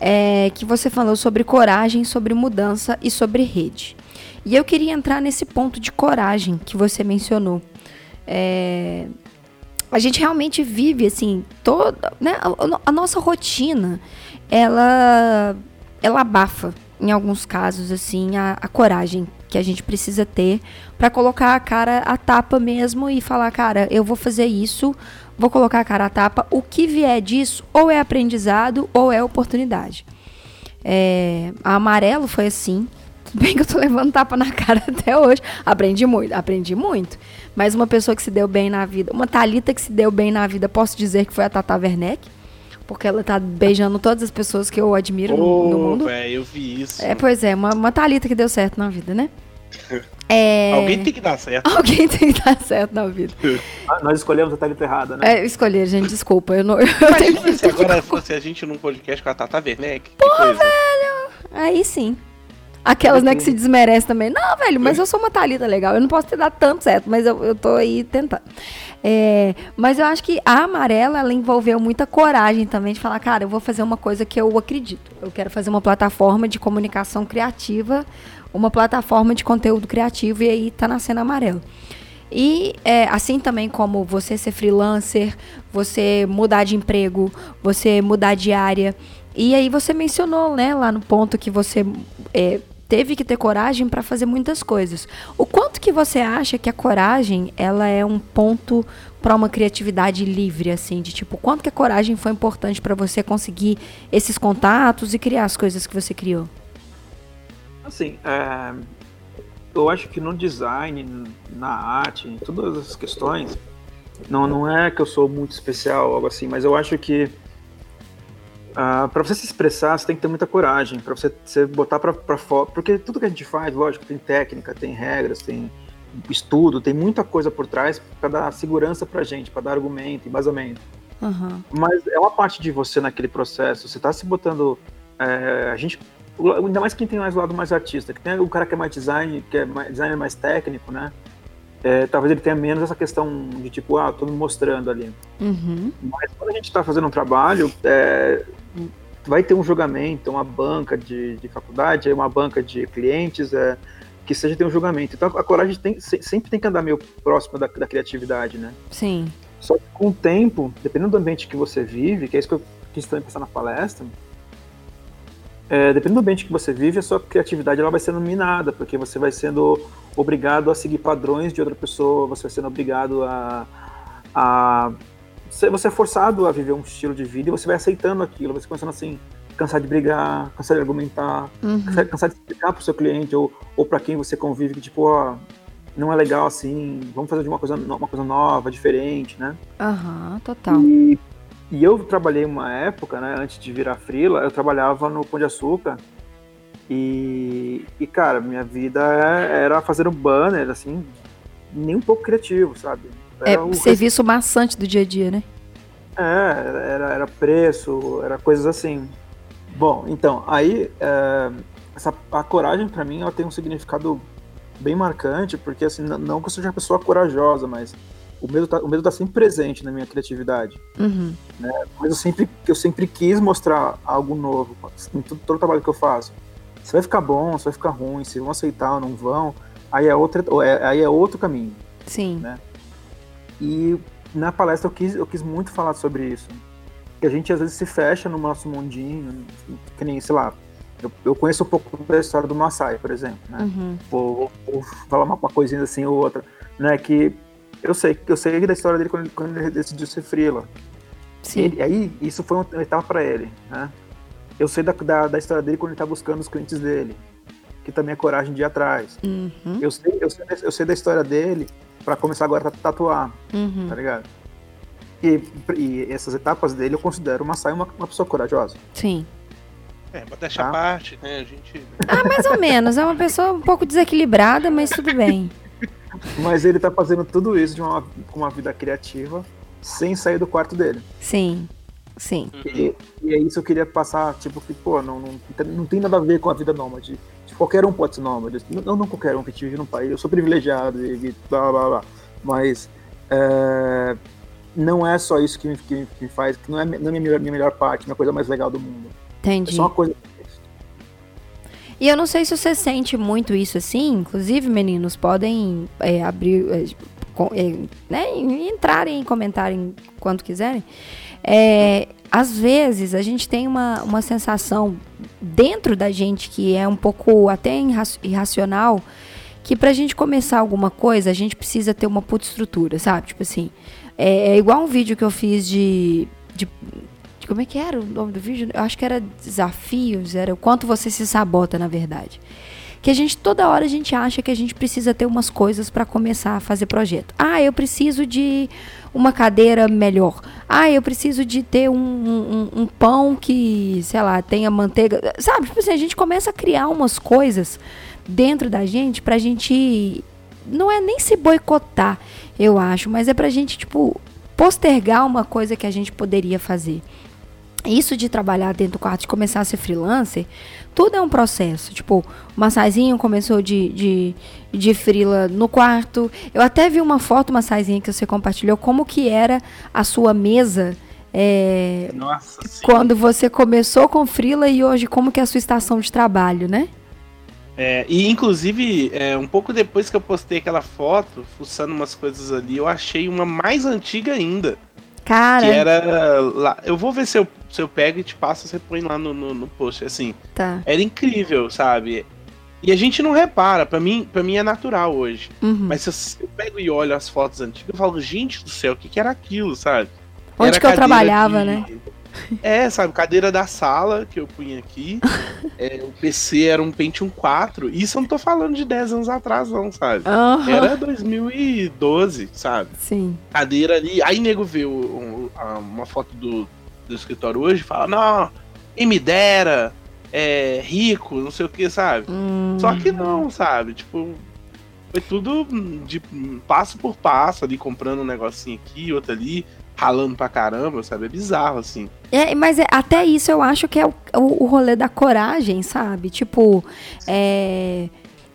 É, que você falou sobre coragem, sobre mudança e sobre rede. E eu queria entrar nesse ponto de coragem que você mencionou. É, a gente realmente vive assim toda né, a, a nossa rotina ela ela abafa em alguns casos assim a, a coragem que a gente precisa ter para colocar a cara a tapa mesmo e falar cara eu vou fazer isso vou colocar a cara a tapa o que vier disso ou é aprendizado ou é oportunidade é, a amarelo foi assim tudo bem que eu tô levando tapa na cara até hoje. Aprendi muito, aprendi muito. Mas uma pessoa que se deu bem na vida, uma Thalita que se deu bem na vida, posso dizer que foi a Tata Werneck. Porque ela tá beijando todas as pessoas que eu admiro no, no Ô, mundo. velho, eu vi isso. É, pois é, uma, uma Thalita que deu certo na vida, né? É, Alguém tem que dar certo. alguém tem que dar certo na vida. Ah, Nós escolhemos a Thalita errada, né? É, escolher, gente, desculpa. Eu não, eu Imagina tenho se agora fosse a gente num podcast com a Tata Werneck. Que coisa. Aí sim. Aquelas, né, que se desmerecem também. Não, velho, mas eu sou uma Thalita legal. Eu não posso ter dado tanto certo, mas eu, eu tô aí tentando. É, mas eu acho que a amarela, ela envolveu muita coragem também de falar, cara, eu vou fazer uma coisa que eu acredito. Eu quero fazer uma plataforma de comunicação criativa, uma plataforma de conteúdo criativo, e aí tá nascendo amarelo. E é, assim também como você ser freelancer, você mudar de emprego, você mudar de área. E aí você mencionou, né, lá no ponto que você é, teve que ter coragem para fazer muitas coisas. O quanto que você acha que a coragem, ela é um ponto para uma criatividade livre, assim, de tipo, quanto que a coragem foi importante para você conseguir esses contatos e criar as coisas que você criou? Assim, é, eu acho que no design, na arte, em todas essas questões, não, não é que eu sou muito especial, algo assim, mas eu acho que uh, para você se expressar, você tem que ter muita coragem, para você, você botar para fora, porque tudo que a gente faz, lógico, tem técnica, tem regras, tem estudo, tem muita coisa por trás para dar segurança pra gente, para dar argumento, embasamento. Uhum. Mas é uma parte de você naquele processo, você tá se botando. É, a gente. Ainda mais quem tem mais o lado mais artista, que tem o cara que é mais design, que é mais, designer mais técnico, né? É, talvez ele tenha menos essa questão de tipo, ah, tô me mostrando ali. Uhum. Mas quando a gente está fazendo um trabalho, é, vai ter um julgamento, uma banca de, de faculdade, uma banca de clientes, é, que seja ter um julgamento. Então a coragem tem, sempre tem que andar meio próximo da, da criatividade, né? Sim. Só que com o tempo, dependendo do ambiente que você vive, que é isso que eu quis também pensar na palestra, é, dependendo do ambiente que você vive, a sua criatividade ela vai sendo minada, porque você vai sendo obrigado a seguir padrões de outra pessoa, você vai sendo obrigado a, a você é forçado a viver um estilo de vida e você vai aceitando aquilo, você começando assim, cansar de brigar, cansar de argumentar, uhum. cansar de explicar para o seu cliente ou, ou para quem você convive que, tipo, ó, não é legal assim, vamos fazer de uma coisa, uma coisa nova, diferente, né? Aham, uhum, total. E, e, eu trabalhei uma época, né, antes de virar frila, eu trabalhava no Pão de Açúcar e, e cara, minha vida era fazer um banner, assim, nem um pouco criativo, sabe? Era é, o serviço maçante do dia a dia, né? É, era, era preço, era coisas assim. Bom, então, aí é, essa, a coragem para mim ela tem um significado bem marcante, porque assim, não que eu seja uma pessoa corajosa, mas o medo tá, o medo tá sempre presente na minha criatividade. Uhum. Né? Mas eu sempre, eu sempre quis mostrar algo novo em todo, todo o trabalho que eu faço. Se vai ficar bom, se vai ficar ruim, se vão aceitar ou não vão, aí é, outra, é, aí é outro caminho. Sim. Né? E na palestra eu quis, eu quis muito falar sobre isso que a gente às vezes se fecha no nosso mundinho, que nem, sei lá, eu, eu conheço um pouco da história do Maasai, por exemplo, né? Uhum. Vou, vou, falar uma, uma, coisinha assim ou outra, né? Que eu sei, eu sei da história dele quando ele, quando ele decidiu ser frila. Sim. Ele, aí, isso foi uma etapa para ele, né? Eu sei da, da, da, história dele quando ele tá buscando os clientes dele, que também é coragem de ir atrás. Uhum. Eu, sei, eu, sei, eu sei da história dele para começar agora a tatuar, uhum. tá ligado? E, e, essas etapas dele eu considero uma saia uma, uma pessoa corajosa. Sim. É, deixa tá? parte, né? A gente. Ah, mais ou menos. É uma pessoa um pouco desequilibrada, mas tudo bem. Mas ele tá fazendo tudo isso de uma, com uma vida criativa sem sair do quarto dele. Sim. Sim. E, e é isso que eu queria passar, tipo, que, pô, não, não, não tem nada a ver com a vida nômade. Qualquer um pode ser nômade. Não, não qualquer um que vive num país. Eu sou privilegiado e blá blá blá. Mas. É, não é só isso que me, que, me faz, que não é, não é minha, melhor, minha melhor parte, minha coisa mais legal do mundo. Entendi. É só uma coisa. E eu não sei se você sente muito isso assim, inclusive, meninos, podem é, abrir, é, é, né, entrarem e comentarem quando quiserem. É, às vezes a gente tem uma, uma sensação dentro da gente que é um pouco até irracional, que pra gente começar alguma coisa, a gente precisa ter uma puta estrutura, sabe? Tipo assim, é, é, igual um vídeo que eu fiz de, de, Como é que era o nome do vídeo? Eu acho que era desafios, era o quanto você se sabota, na verdade. Que a gente, toda hora, a gente acha que a gente precisa ter umas coisas para começar a fazer projeto. Ah, eu preciso de uma cadeira melhor. Ah, eu preciso de ter um, um, um pão que, sei lá, tenha manteiga. Sabe? Tipo assim, a gente começa a criar umas coisas dentro da gente pra gente. Não é nem se boicotar eu acho, mas é pra gente, tipo, postergar uma coisa que a gente poderia fazer. Isso de trabalhar dentro do quarto, de começar a ser freelancer, tudo é um processo. Tipo, o Massaizinho começou de, de, de freela no quarto. Eu até vi uma foto, Massaizinha, que você compartilhou, como que era a sua mesa é, Nossa, quando você começou com freela e hoje como que é a sua estação de trabalho, né? É, e inclusive, é, um pouco depois que eu postei aquela foto, fuçando umas coisas ali, eu achei uma mais antiga ainda. Cara. Que era lá. Eu vou ver se eu, se eu pego e te passo, você põe lá no, no, no post. Assim. Tá. Era incrível, sabe? E a gente não repara, para mim, para mim é natural hoje. Uhum. Mas se eu, pego e olho as fotos antigas, eu falo, gente do céu, o que, que era aquilo, sabe? Onde era que eu trabalhava, de... né? É, sabe, cadeira da sala que eu punha aqui. é, o PC era um Pentium 4. Isso eu não tô falando de 10 anos atrás, não, sabe? Aham. Era 2012, sabe? Sim. Cadeira ali. Aí nego vê uma foto do, do escritório hoje e fala: Não, quem me dera, é rico, não sei o que, sabe? Hum, Só que não, sabe? Tipo, foi tudo de passo por passo ali, comprando um negocinho aqui, outro ali, ralando pra caramba, sabe? É bizarro, assim. É, mas é- até isso eu acho que é o, o, o rolê da coragem, sabe? Tipo, é.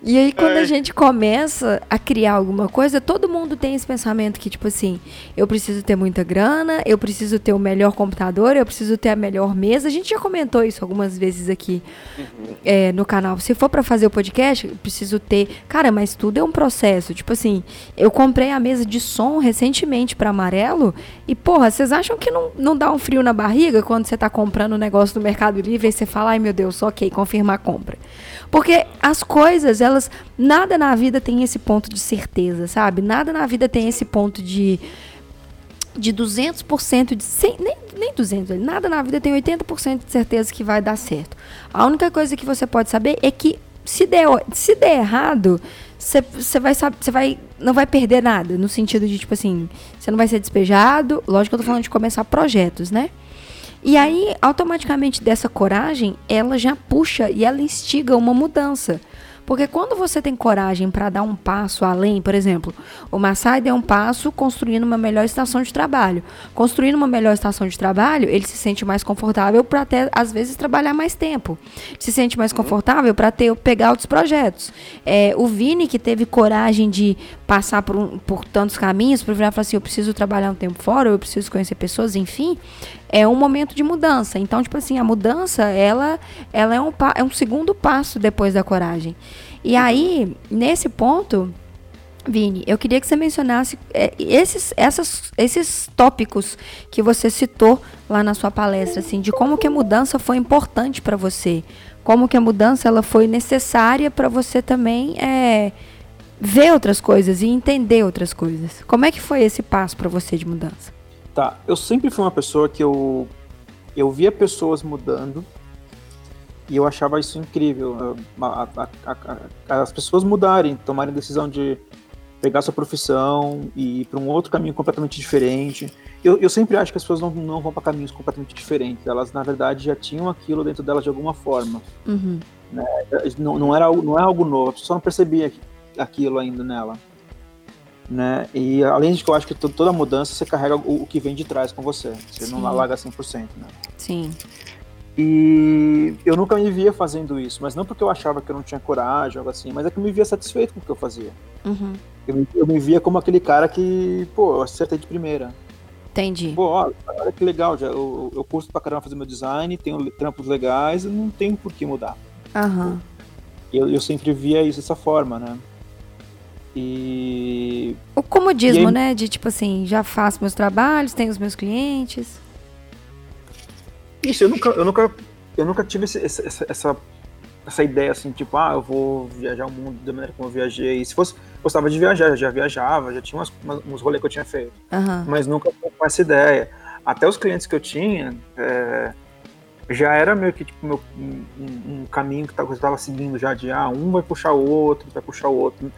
E aí, quando a É. gente começa a criar alguma coisa, todo mundo tem esse pensamento que, tipo assim, eu preciso ter muita grana, eu preciso ter o melhor computador, eu preciso ter a melhor mesa. A gente já comentou isso algumas vezes aqui é, no canal. Se for pra fazer o podcast, eu preciso ter. Cara, mas tudo é um processo. Tipo assim, eu comprei a mesa de som recentemente pra amarelo. E, porra, vocês acham que não, não dá um frio na barriga quando você tá comprando um negócio no Mercado Livre e você fala, ai meu Deus, ok, confirmar a compra. Porque as coisas, elas. Nada na vida tem esse ponto de certeza, sabe? Nada na vida tem esse ponto de. De 200% de. cem- nem, nem 200, nada na vida tem 80% de certeza que vai dar certo. A única coisa que você pode saber é que se der, se der errado, você vai você vai não vai perder nada, no sentido de tipo assim, você não vai ser despejado, lógico que eu tô falando de começar projetos, né? E aí, automaticamente dessa coragem, ela já puxa e ela instiga uma mudança. Porque quando você tem coragem para dar um passo além, por exemplo, o Massai deu um passo construindo uma melhor estação de trabalho. Construindo uma melhor estação de trabalho, ele se sente mais confortável para até às vezes trabalhar mais tempo. Se sente mais confortável para ter pegar outros projetos. É, o Vini que teve coragem de passar por, um- por tantos caminhos, para virar e falar assim, eu preciso trabalhar um tempo fora, eu preciso conhecer pessoas, enfim, é um momento de mudança. Então, tipo assim, a mudança, ela, ela é, um, é um segundo passo depois da coragem. E aí, nesse ponto, Vini, eu queria que você mencionasse é, esses, essas, esses tópicos que você citou lá na sua palestra, assim, de como que a mudança foi importante para você, como que a mudança ela foi necessária para você também é, ver outras coisas e entender outras coisas. Como é que foi esse passo para você de mudança? Tá, eu sempre fui uma pessoa que eu, eu via pessoas mudando e eu achava isso incrível. A- a- a- as pessoas mudarem, tomarem decisão de pegar sua profissão e ir para um outro caminho completamente diferente. Eu, eu sempre acho que as pessoas não, não vão para caminhos completamente diferentes. Elas, na verdade, já tinham aquilo dentro delas de alguma forma. Uhum. Não, não, era, não é algo novo, a pessoa não percebia aqui- aquilo ainda nela. Né? E além de que eu acho que to- toda mudança você carrega o, o que vem de trás com você. Você não Sim. larga 100%. Né? Sim. E eu nunca me via fazendo isso, mas não porque eu achava que eu não tinha coragem, algo assim, mas é que eu me via satisfeito com o que eu fazia. Uhum. Eu me, eu me via como aquele cara que, pô, eu acertei de primeira. Entendi. Pô, ó, olha que legal, já, eu, eu curso pra caramba fazer meu design, tenho trampos legais, não tenho por que mudar. Aham. Eu, eu sempre via isso dessa forma, né? E O comodismo, E aí- né? De tipo assim, já faço meus trabalhos, tenho os meus clientes. isso, eu nunca, eu nunca, eu nunca tive esse- essa, essa, essa ideia assim, tipo, ah, eu vou viajar o mundo da maneira como eu viajei. Se fosse, gostava de viajar, eu já viajava, já tinha umas, umas- uns rolês que eu tinha feito. Aham. mas nunca com essa ideia. Até os clientes que eu tinha é, já era meio que tipo meu, um, um- um caminho que eu estava seguindo já de ah, um vai puxar o outro, vai puxar o outro.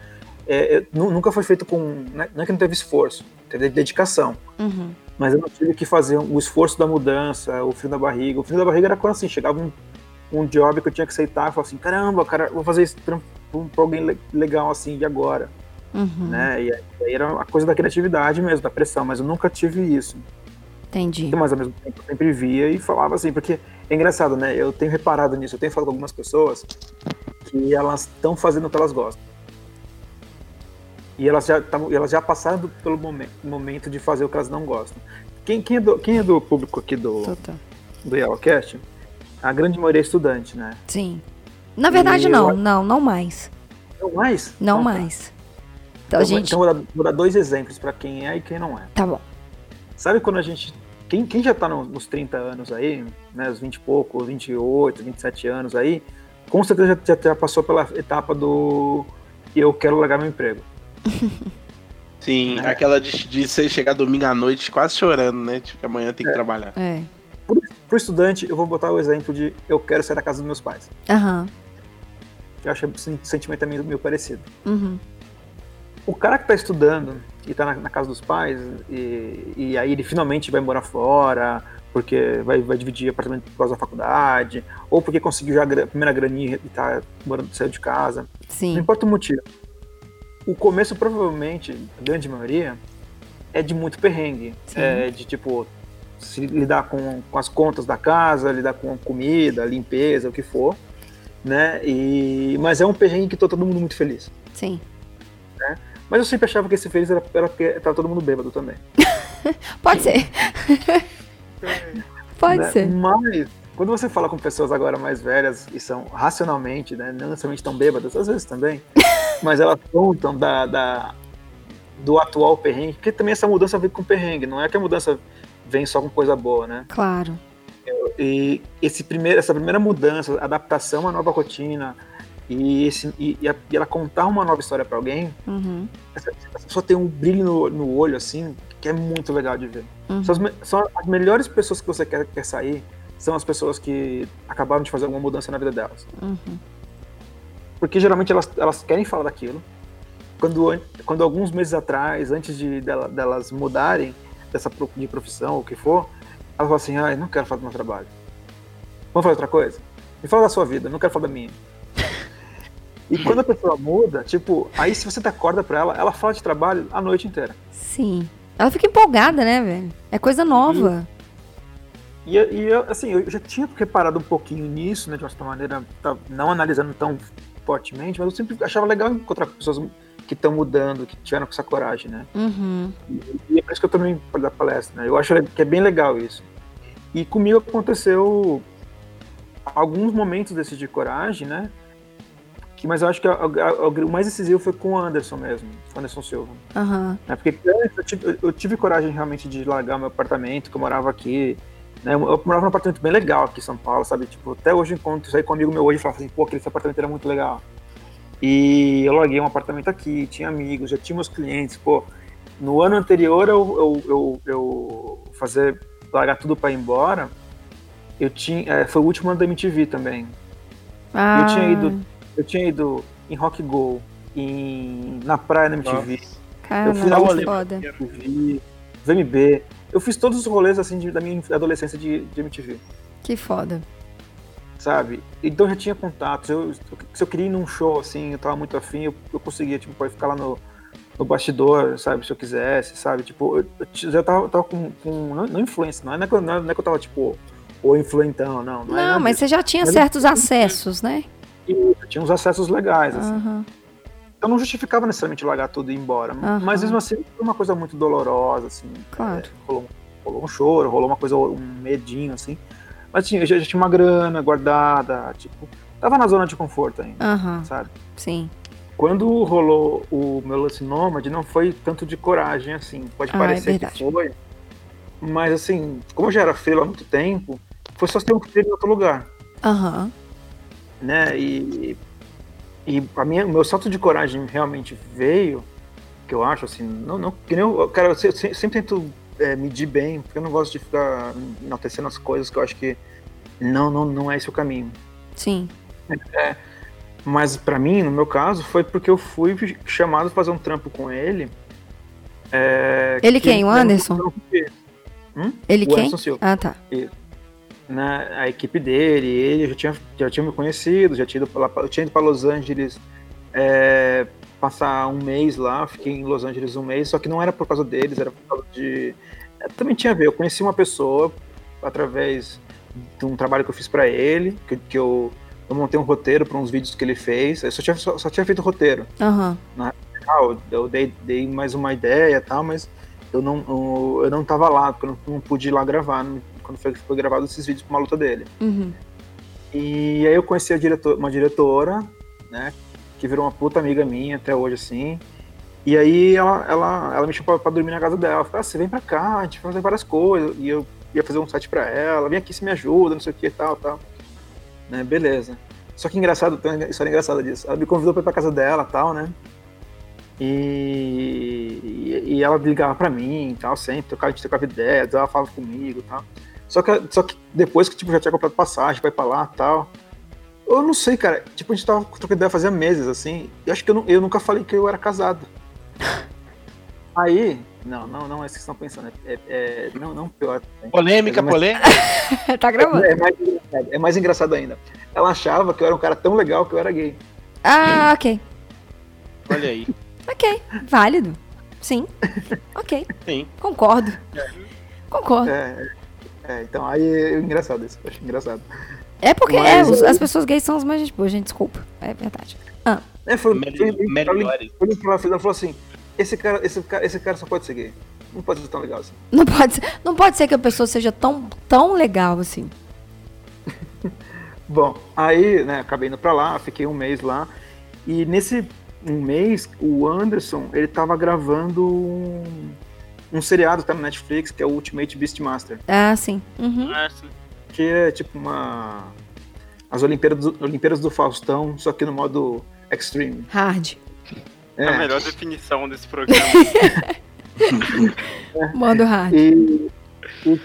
É, é, nu- nunca foi feito com. né, Não é que não teve esforço, teve dedicação. Uhum. Mas eu não tive que fazer o esforço da mudança, o frio da barriga. O frio da barriga era quando assim, chegava um, um job que eu tinha que aceitar e falava assim, caramba, cara, vou fazer isso pra, pra alguém le- legal assim de agora Uhum. né? E aí era a coisa da criatividade mesmo, da pressão, mas eu nunca tive isso. Entendi. Mas ao mesmo tempo eu sempre via e falava assim, porque é engraçado, né? Eu tenho reparado nisso, eu tenho falado com algumas pessoas que elas estão fazendo o que elas gostam. E elas já, tavam- elas já passaram do- pelo momen- momento de fazer o que elas não gostam. Quem, quem, é, do, quem é do público aqui do, Total. do Yellowcast, a grande maioria é estudante, né? Sim. Na verdade, E não, eu- não, não mais. Não mais? Não Então tá. mais. Então, Então, a gente. então vou, dar, vou dar dois exemplos para quem é e quem não é. Tá bom. Sabe quando a gente. Quem, quem já tá no- nos 30 anos aí, né? Os 20 e pouco, 28, 27 anos aí, com certeza já, já passou pela etapa do eu quero largar meu emprego. Sim, É. aquela de, de você chegar domingo à noite quase chorando, né? Tipo, que amanhã tem que É. trabalhar. É. Pro estudante, eu vou botar o exemplo de eu quero sair da casa dos meus pais. Aham. Eu acho que esse sentimento é meio, meio parecido. Uhum. O cara que tá estudando e tá na, na casa dos pais, e, e aí ele finalmente vai morar fora, porque vai, vai dividir apartamento por causa da faculdade, ou porque conseguiu já a primeira graninha e tá morando, saiu de casa. Não Sim. importa o motivo. O começo, provavelmente, a grande maioria, é de muito perrengue. Sim. É de, tipo, se lidar com, com as contas da casa, lidar com comida, limpeza, o que for. Né? E, mas é um perrengue que tá todo mundo muito feliz. Sim. Mas eu sempre achava que esse feliz era, era porque tava todo mundo bêbado também. Pode ser. Pode né? ser. Mas, quando você fala com pessoas agora mais velhas e são racionalmente, né, não necessariamente tão bêbadas, às vezes também, mas elas contam da, da- do atual perrengue, porque também essa mudança vem com perrengue, não é que a mudança vem só com coisa boa, né? Claro. E esse primeiro, essa primeira mudança, adaptação a uma nova rotina, e, esse, e, e a- e ela contar uma nova história para alguém, Uhum. essa, essa pessoa tem um brilho no, no olho, assim, que é muito legal de ver. Uhum. São, as, são as melhores pessoas que você quer, quer sair, são as pessoas que acabaram de fazer alguma mudança na vida delas. Uhum. Porque geralmente elas, elas querem falar daquilo. Quando, an- quando alguns meses atrás, antes de dela- delas mudarem dessa de profissão ou o que for, elas falam assim, ai, não quero falar do meu trabalho. Vamos de outra coisa? Me fala da sua vida, não quero falar da minha. E quando a pessoa muda, tipo, aí se você dá corda pra ela, ela fala de trabalho a noite inteira. Sim. Ela fica empolgada, né, velho? É coisa nova. E, e eu, assim, eu já tinha reparado um pouquinho nisso, né, de uma certa maneira, tá- não analisando tão fortemente, mas eu sempre achava legal encontrar pessoas que estão mudando, que tiveram essa coragem, né? Uhum. E é por isso que eu também para dar palestra, né? Eu acho que é bem legal isso. E comigo aconteceu alguns momentos desse de coragem, né? Mas eu acho que a- a- a- o mais decisivo foi com o Anderson mesmo, com o Anderson Silva. Aham. né? Porque eu tive, eu tive coragem realmente de largar meu apartamento, que eu morava aqui. Né? Eu morava num apartamento bem legal aqui em São Paulo, sabe? Tipo, até hoje eu encontro sair com um amigo meu hoje e falava assim, pô, aquele apartamento era muito legal. E eu larguei um apartamento aqui, tinha amigos, já tinha meus clientes, pô. No ano anterior eu, eu, eu, eu fazer, largar tudo pra ir embora, eu tinha, é, foi o último ano da MTV também. Ah, Eu tinha ido, eu tinha ido em Rock Go, em, na praia da MTV. Cara, eu fui na rolê. foda. MTV, VMB. Eu fiz todos os rolês assim de- da minha adolescência de, de MTV, Que foda. sabe? Então eu já tinha contatos. Eu, se eu queria ir num show assim, eu tava muito afim, eu, eu conseguia, tipo, pode ficar lá no, no bastidor, sabe? Se eu quisesse, sabe? Tipo, eu, eu já tava, tava com, com. Não, não influência, não é, eu- não é não é que eu tava, tipo, o influentão, não. Não, é Não, nada mas disso. você já tinha Mas eu- certos acessos, né? Tinha uns acessos legais, assim. Aham. Então não justificava necessariamente largar tudo e ir embora. Aham. Mas mesmo assim, foi uma coisa muito dolorosa, assim. Claro. É, rolou, rolou um choro, rolou uma coisa, um medinho, assim. Mas tinha, eu já, já tinha uma grana guardada, tipo, tava na zona de conforto ainda, Aham. sabe? Sim. Quando rolou o meu lance nômade, não foi tanto de coragem, assim. Pode Ah, é parecer que verdade. foi. Mas assim, como eu já era freela há muito tempo, foi só ter um filho em outro lugar. Aham. Né? E, e a minha, o meu salto de coragem realmente veio, que eu acho assim, não, não que nem eu, cara, eu se- se- sempre tento é, medir bem, porque eu não gosto de ficar enaltecendo as coisas que eu acho que não, não, não é esse o caminho. Sim. Mas pra mim, no meu caso, foi porque eu fui chamado a fazer um trampo com ele. é, Ele que quem? O Anderson? trampo que- Hum? Ele O quem? Anderson Silva. Ah, tá. Né, a equipe dele, ele já tinha, já tinha me conhecido, já tinha ido eu tinha ido para Los Angeles é, passar um mês lá, fiquei em Los Angeles um mês, só que não era por causa deles, era por causa de. é, também tinha a ver, eu conheci uma pessoa através de um trabalho que eu fiz para ele, que, que eu, eu montei um roteiro para uns vídeos que ele fez, eu só tinha, só, só tinha feito roteiro. Aham. Ah, eu, dei, dei mais uma ideia e tal, mas eu não, eu, eu não tava lá, porque eu não, não pude ir lá gravar, quando foi, foi gravado esses vídeos com uma luta dele. Uhum. E aí eu conheci diretor, uma diretora, né, que virou uma puta amiga minha até hoje, assim. E aí ela, ela, ela me chamou pra, dormir na casa dela. Ela falou, ah, você vem pra cá, a gente vai fazer várias coisas. E eu ia fazer um site pra ela, vem aqui, você me ajuda, não sei o que, tal, tal. Né, beleza. Só que engraçado, tem uma história engraçada disso. Ela me convidou pra ir pra casa dela, tal, né. E, e, e ela ligava pra mim, tal, sempre, trocava, a gente trocava ideias, ela falava comigo, tal. Só que, só que depois que tipo, já tinha comprado passagem, vai pra lá e tal. Eu não sei, cara. Tipo, a gente tava trocando ideia fazia meses, assim. E acho que eu, não- eu nunca falei que eu era casado. Aí. Não, não, não é isso que vocês estão pensando. É, é- não, não pior. Polêmica, É, mas- polêmica. tá gravando. É mais, engraçado, é mais engraçado ainda. Ela achava que eu era um cara tão legal que eu era gay. Ah, ok. Olha aí. Ok. Válido. Sim. Ok. Sim. Concordo. Concordo. É, é, então aí é engraçado isso. Eu acho engraçado. É porque Mas é, os- eu- as pessoas gays são as mais gente boa, gente. Desculpa. É verdade. Ah, É, foi, Mel- foi, foi, ela falou assim: esse cara, esse, cara, esse cara só pode ser gay. Não pode ser tão legal assim. não pode ser, não pode ser que a pessoa seja tão, tão legal assim. Bom, aí, né, acabei indo pra lá, fiquei um mês lá. E nesse um mês, o Anderson, ele tava gravando um, um seriado que tá no Netflix, que é o Ultimate Beastmaster. Ah, sim. Uhum. Ah, sim. Que é tipo uma. As Olimpíadas do, Olimpíadas do Faustão, só que no modo extreme. Hard. É a É. melhor definição desse programa. Modo hard. E, e,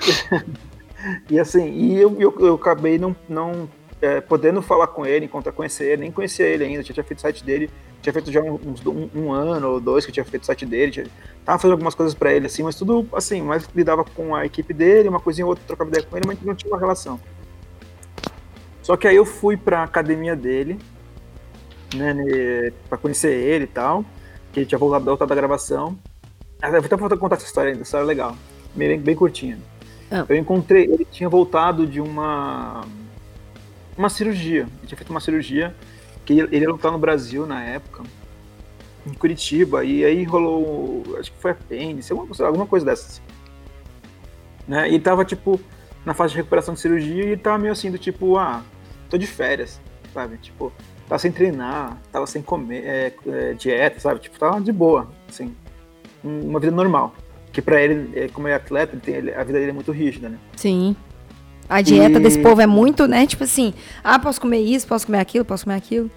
e assim, e eu, eu, eu acabei não, não é, podendo falar com ele, encontrar, conhecer ele, nem conhecia ele ainda, tinha feito o site dele, tinha feito já uns, um, um ano ou dois que eu tinha feito o site dele, tinha, tava fazendo algumas coisas pra ele, assim, mas tudo assim, mais lidava com a equipe dele, uma coisinha ou outra, trocava ideia com ele, mas não tinha uma relação. Só que aí eu fui pra academia dele, né, né, pra conhecer ele e tal, que ele tinha voltado, voltado da gravação. Ah, Eu vou até contar essa história ainda, história legal, bem, bem curtinha. Ah. Eu encontrei, ele tinha voltado de uma uma cirurgia, ele tinha feito uma cirurgia, que ele, ele ia lutar no Brasil na época, em Curitiba, e aí rolou, acho que foi apêndice, alguma, coisa- alguma coisa dessas. Né? E tava, tipo, na fase de recuperação de cirurgia, e tava meio assim, do tipo, ah, tô de férias, sabe? Tipo, tava sem treinar, tava sem comer, é, é, dieta, sabe? Tipo, tava de boa, assim, um- uma vida normal. Que pra ele, é, como ele é atleta, ele tem- ele- a vida dele é muito rígida, né? Sim. A dieta E- desse povo é muito, né? Tipo assim, ah, posso comer isso, posso comer aquilo, posso comer aquilo.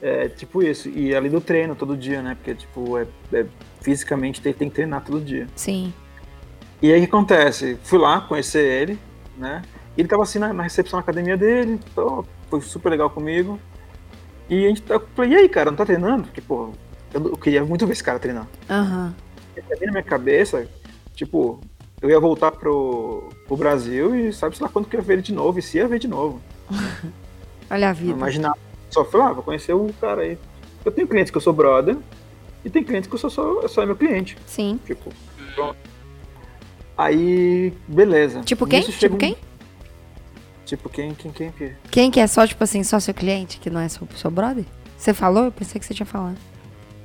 É tipo isso. E além do treino todo dia, né? Porque, tipo, é, é- fisicamente tem, tem que treinar todo dia. Sim. E aí o que acontece? Fui lá conhecer ele, né? Ele tava assim na, na recepção da academia dele, então, foi super legal comigo. E a gente eu falei, e aí, cara, não tá treinando? Porque, pô, eu, eu queria muito ver esse cara treinar. Aham. Mim, na minha cabeça, tipo, eu ia voltar pro, pro Brasil e sabe-se lá quando que eu ia ver ele de novo, e se ia ver de novo. Olha a vida. imaginava. Só falei, ah, vou conhecer o cara aí. Eu tenho clientes que eu sou brother, e tem clientes que eu sou só, só é meu cliente. Sim. Tipo, pronto. Aí, beleza. Tipo quem? Nisso Tipo um- quem? Tipo quem, quem, quem, quem? Quem que é só, tipo assim, só seu cliente, que não é seu, seu brother? Você falou? Eu pensei que você tinha falado.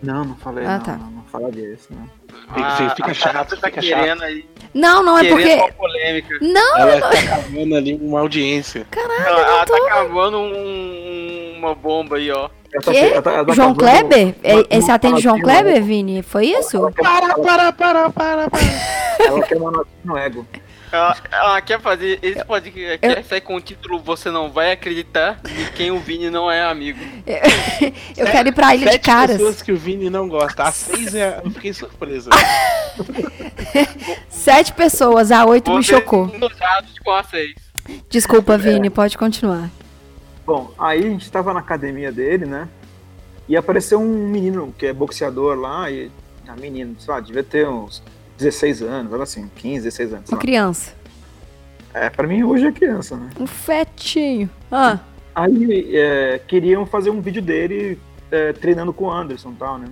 Não, não falei, Ah, não, tá. não, não fala disso, não. Fica- fica chato, tá fica querendo aí. Não, não, é porque. uma polêmica. Não, Ela tá cavando ali uma audiência. caralho, Ela, não ela tô. tá cavando um- uma bomba aí, ó. Tá- Quê? ela tá- tá João Kleber? É- uma- Esse uma atende João Kleber, Vini? Foi isso? Ela quer, Para, para, para, para, para. ela quer uma notinha no ego. Ela, ela quer fazer esse podcast quer sair com o título Você Não Vai Acreditar de quem o Vini não é amigo. Eu quero ir pra Ilha de Sete Caras. pessoas que o Vini não gosta. A seis é... Eu fiquei surpresa. Sete pessoas, a oito me Vocês chocou. com a seis. Desculpa, Vini, pode continuar. Bom, aí a gente tava na academia dele, né? E apareceu um menino que é boxeador lá, e. Ah, menino, sei lá, devia ter uns 16 anos, algo assim, 15, 16 anos. Uma lá. criança. É, pra mim hoje é criança, né? Um fetinho. Ah, Aí é, queriam fazer um vídeo dele é, treinando com o Anderson e tal, né?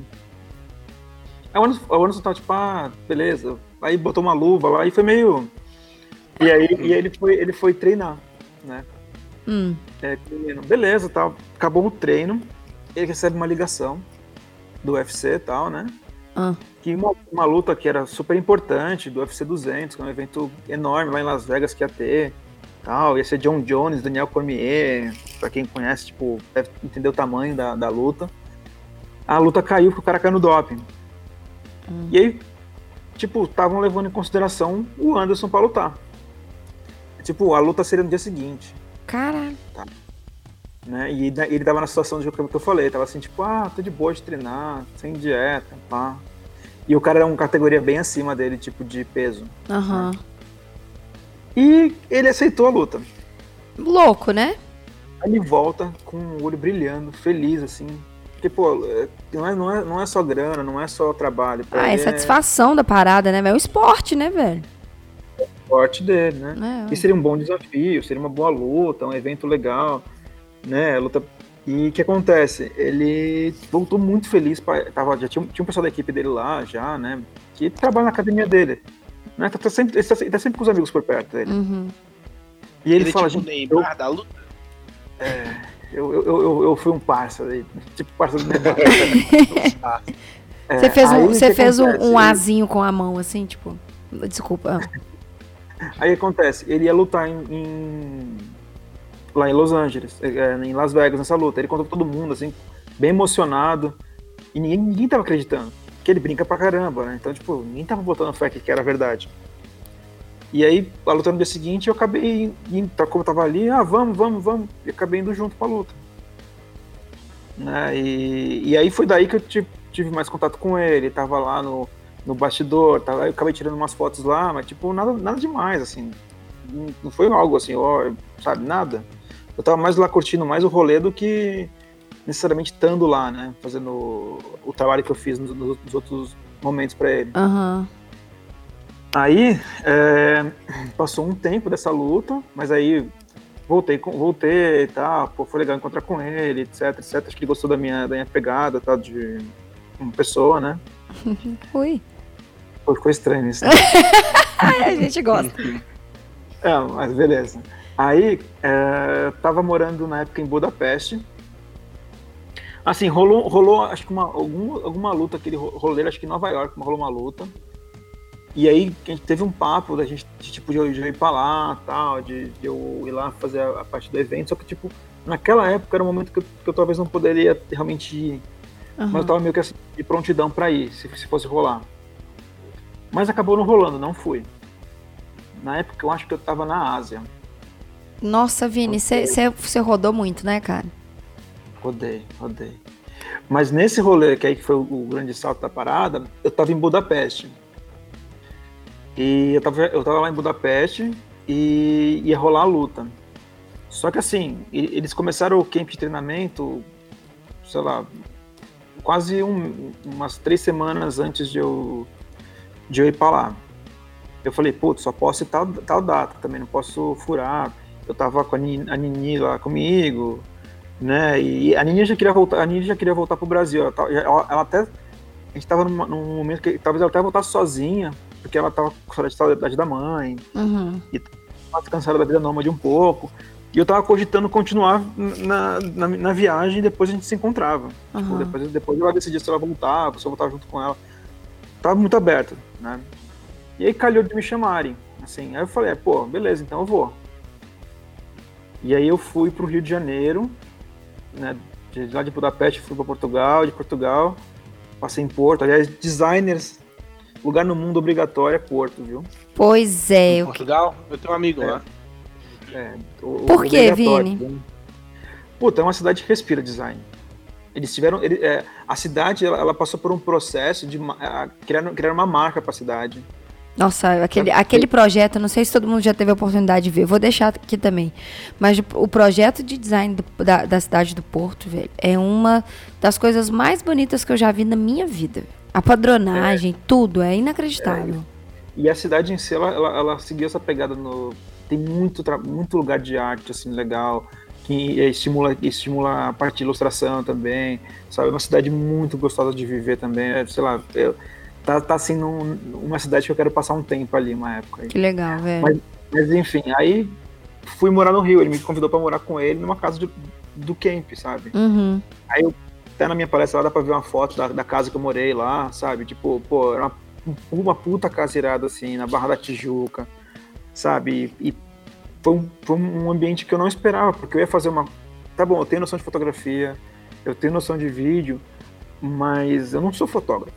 Aí o Anderson, o Anderson tava tipo, ah, beleza. Aí botou uma luva lá e foi meio. E aí e ele, foi, ele foi treinar, né? Hum. É, beleza, tal. Acabou o treino, ele recebe uma ligação do UFC e tal, né? Ah. Que uma, uma luta que era super importante, do UFC 200, que é um evento enorme lá em Las Vegas que ia ter, tal. Ia ser John Jones, Daniel Cormier, pra quem conhece, tipo, deve entender o tamanho da, da luta. A luta caiu porque o cara caiu no doping. E aí, tipo, estavam levando em consideração o Anderson pra lutar. Tipo, a luta seria no dia seguinte Caralho. né? E ele tava na situação de que eu falei, tava assim, tipo, ah, tô de boa de treinar, sem dieta, pá. E o cara era uma categoria bem acima dele, tipo, de peso. Aham. E ele aceitou a luta. Louco, né? Aí ele volta com o olho brilhando, feliz, assim. Porque, pô, é, não é, não é, não é só grana, não é só trabalho. Ah, é ele satisfação da parada, né? É um esporte, né, velho? É forte dele, né? É, E seria um bom desafio, seria uma boa luta, um evento legal, né? Luta. E o que acontece? Ele voltou muito feliz. Pra, tava, já tinha, um- tinha um pessoal da equipe dele lá, já, né? Que trabalha na academia dele. Né? Tá, tá sempre, ele, tá, ele tá sempre com os amigos por perto dele. Uhum. E ele, Ele, fala, é tipo gente, Neymar da luta. eu, eu, eu, eu, eu fui um parça, aí, tipo parça do Neymar. É, Você fez, um, você fez um, um azinho com a mão, assim, tipo. Desculpa. Aí acontece, ele ia lutar em, em- lá em Los Angeles, é, em Las Vegas, nessa luta. Ele contou pra todo mundo, assim, bem emocionado. E ninguém, ninguém tava acreditando. Porque ele brinca pra caramba, né? Então, tipo, ninguém tava botando fé que que era verdade. E aí, a luta no dia seguinte, eu acabei indo, tá- como eu tava ali, ah, vamos, vamos, vamos. E acabei indo junto pra luta. Né? E, e aí foi daí que eu tive, tive mais contato com ele. Tava lá no, no bastidor, tava, eu acabei tirando umas fotos lá, mas tipo, nada, nada demais, assim. Não, foi algo assim, ó, sabe, nada. Eu tava mais lá curtindo mais o rolê do que necessariamente estando lá, né? Fazendo o trabalho que eu fiz nos, nos outros momentos pra ele. Aham. Aí é, passou um tempo dessa luta, mas aí voltei, com- voltei e tal, pô, foi legal encontrar com ele, etc, etc. Acho que ele gostou da minha, da minha pegada, tal, de uma pessoa, né? Ui. Pô, ficou estranho isso. Né? Ai, a gente gosta. é, mas beleza. Aí é, eu tava morando na época em Budapeste. Assim, rolou, rolou acho que uma, algum, alguma luta, aquele ro- rolê, acho que em Nova York, rolou uma luta. E aí a gente teve um papo da gente, de, tipo, de eu, ir pra lá, tal, de, de eu ir lá fazer a, a parte do evento, só que, tipo, naquela época era um momento que eu, que eu talvez não poderia realmente ir, mas eu tava meio que assim, de prontidão pra ir, se, se fosse rolar. Mas acabou não rolando, não fui. Na época eu acho que eu tava na Ásia, Nossa, Vini, você rodou muito, né, cara? rodei, rodei. Mas nesse rolê, que aí foi o, grande salto da parada, eu tava em Budapeste. E eu tava, eu tava lá em Budapeste e ia rolar a luta. Só que assim, eles começaram o camp de treinamento, sei lá, quase um- umas três semanas antes de eu, de eu ir pra lá. Eu falei, putz, só posso ir tal, tal data, também não posso furar. Eu tava com a Nini, a Nini lá comigo, né? E a Nini já queria voltar, a Nini já queria voltar pro Brasil. Ela, ela- ela até a gente tava numa- num momento que talvez ela até voltasse sozinha, porque ela tava com saudade saudade da mãe, Uhum. tava cansada da vida nômade um pouco. E eu tava cogitando continuar na, na, na viagem e depois a gente se encontrava. Tipo, Aham. depois, depois ela decidia se ela voltava, se eu voltava junto com ela. Tava muito aberto, né? E aí calhou de me chamarem. Assim, aí eu falei, é, pô, beleza, então eu vou. E aí eu fui pro Rio de Janeiro, né? De lá de Budapeste fui para Portugal, de Portugal passei em Porto. Aliás, designers, lugar no mundo obrigatório é Porto, viu? Pois é. Em eu- Portugal, eu tenho um amigo É. lá. É, o- Por quê, obrigatório, Vini? viu? Puta, é uma cidade que respira design. Eles tiveram. ele- é, a cidade ela, ela passou por um processo de criar, criar uma marca para a cidade. Nossa, aquele, aquele projeto, não sei se todo mundo já teve a oportunidade de ver, vou deixar aqui também. Mas o, o projeto de design do- da, da cidade do Porto, velho, é uma das coisas mais bonitas que eu já vi na minha vida. A padronagem, tudo, é inacreditável. E a cidade em si, ela, ela, ela seguiu essa pegada no. Tem muito, muito lugar de arte, assim, legal, que eh, estimula, estimula a parte de ilustração também, sabe? É uma cidade muito gostosa de viver também. é, sei lá, eu- tá, tá assim, num- uma cidade que eu quero passar um tempo ali, uma época. aí. Que legal, velho. Mas- Mas enfim, aí fui morar no Rio, ele me convidou pra morar com ele numa casa de- do camp, sabe? Uhum. Aí eu, até na minha palestra lá dá pra ver uma foto da, da casa que eu morei lá, sabe? Tipo, pô, era uma, uma puta casa irada assim, na Barra da Tijuca, sabe? E, e foi, um, foi um ambiente que eu não esperava, porque eu ia fazer uma. Tá bom, eu tenho noção de fotografia, eu tenho noção de vídeo, mas eu não sou fotógrafo.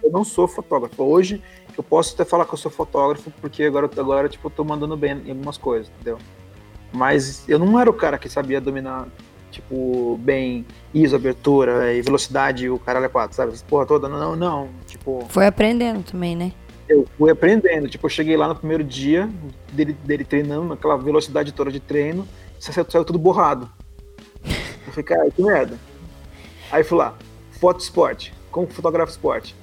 Que eu não sou fotógrafo. Hoje eu posso até falar que eu sou fotógrafo, porque agora, agora tipo, eu tô mandando bem em algumas coisas, entendeu? Mas eu não era o cara que sabia dominar, tipo, bem ISO, abertura e velocidade, o caralho é 4, sabe? Porra toda, não, não, tipo, Foi aprendendo também, né? Eu fui aprendendo. Tipo, eu cheguei lá no primeiro dia dele, dele treinando, naquela velocidade toda de treino, saiu, saiu tudo borrado. Eu falei, cara, que merda. Aí fui lá, foto esporte, como fotografa esporte.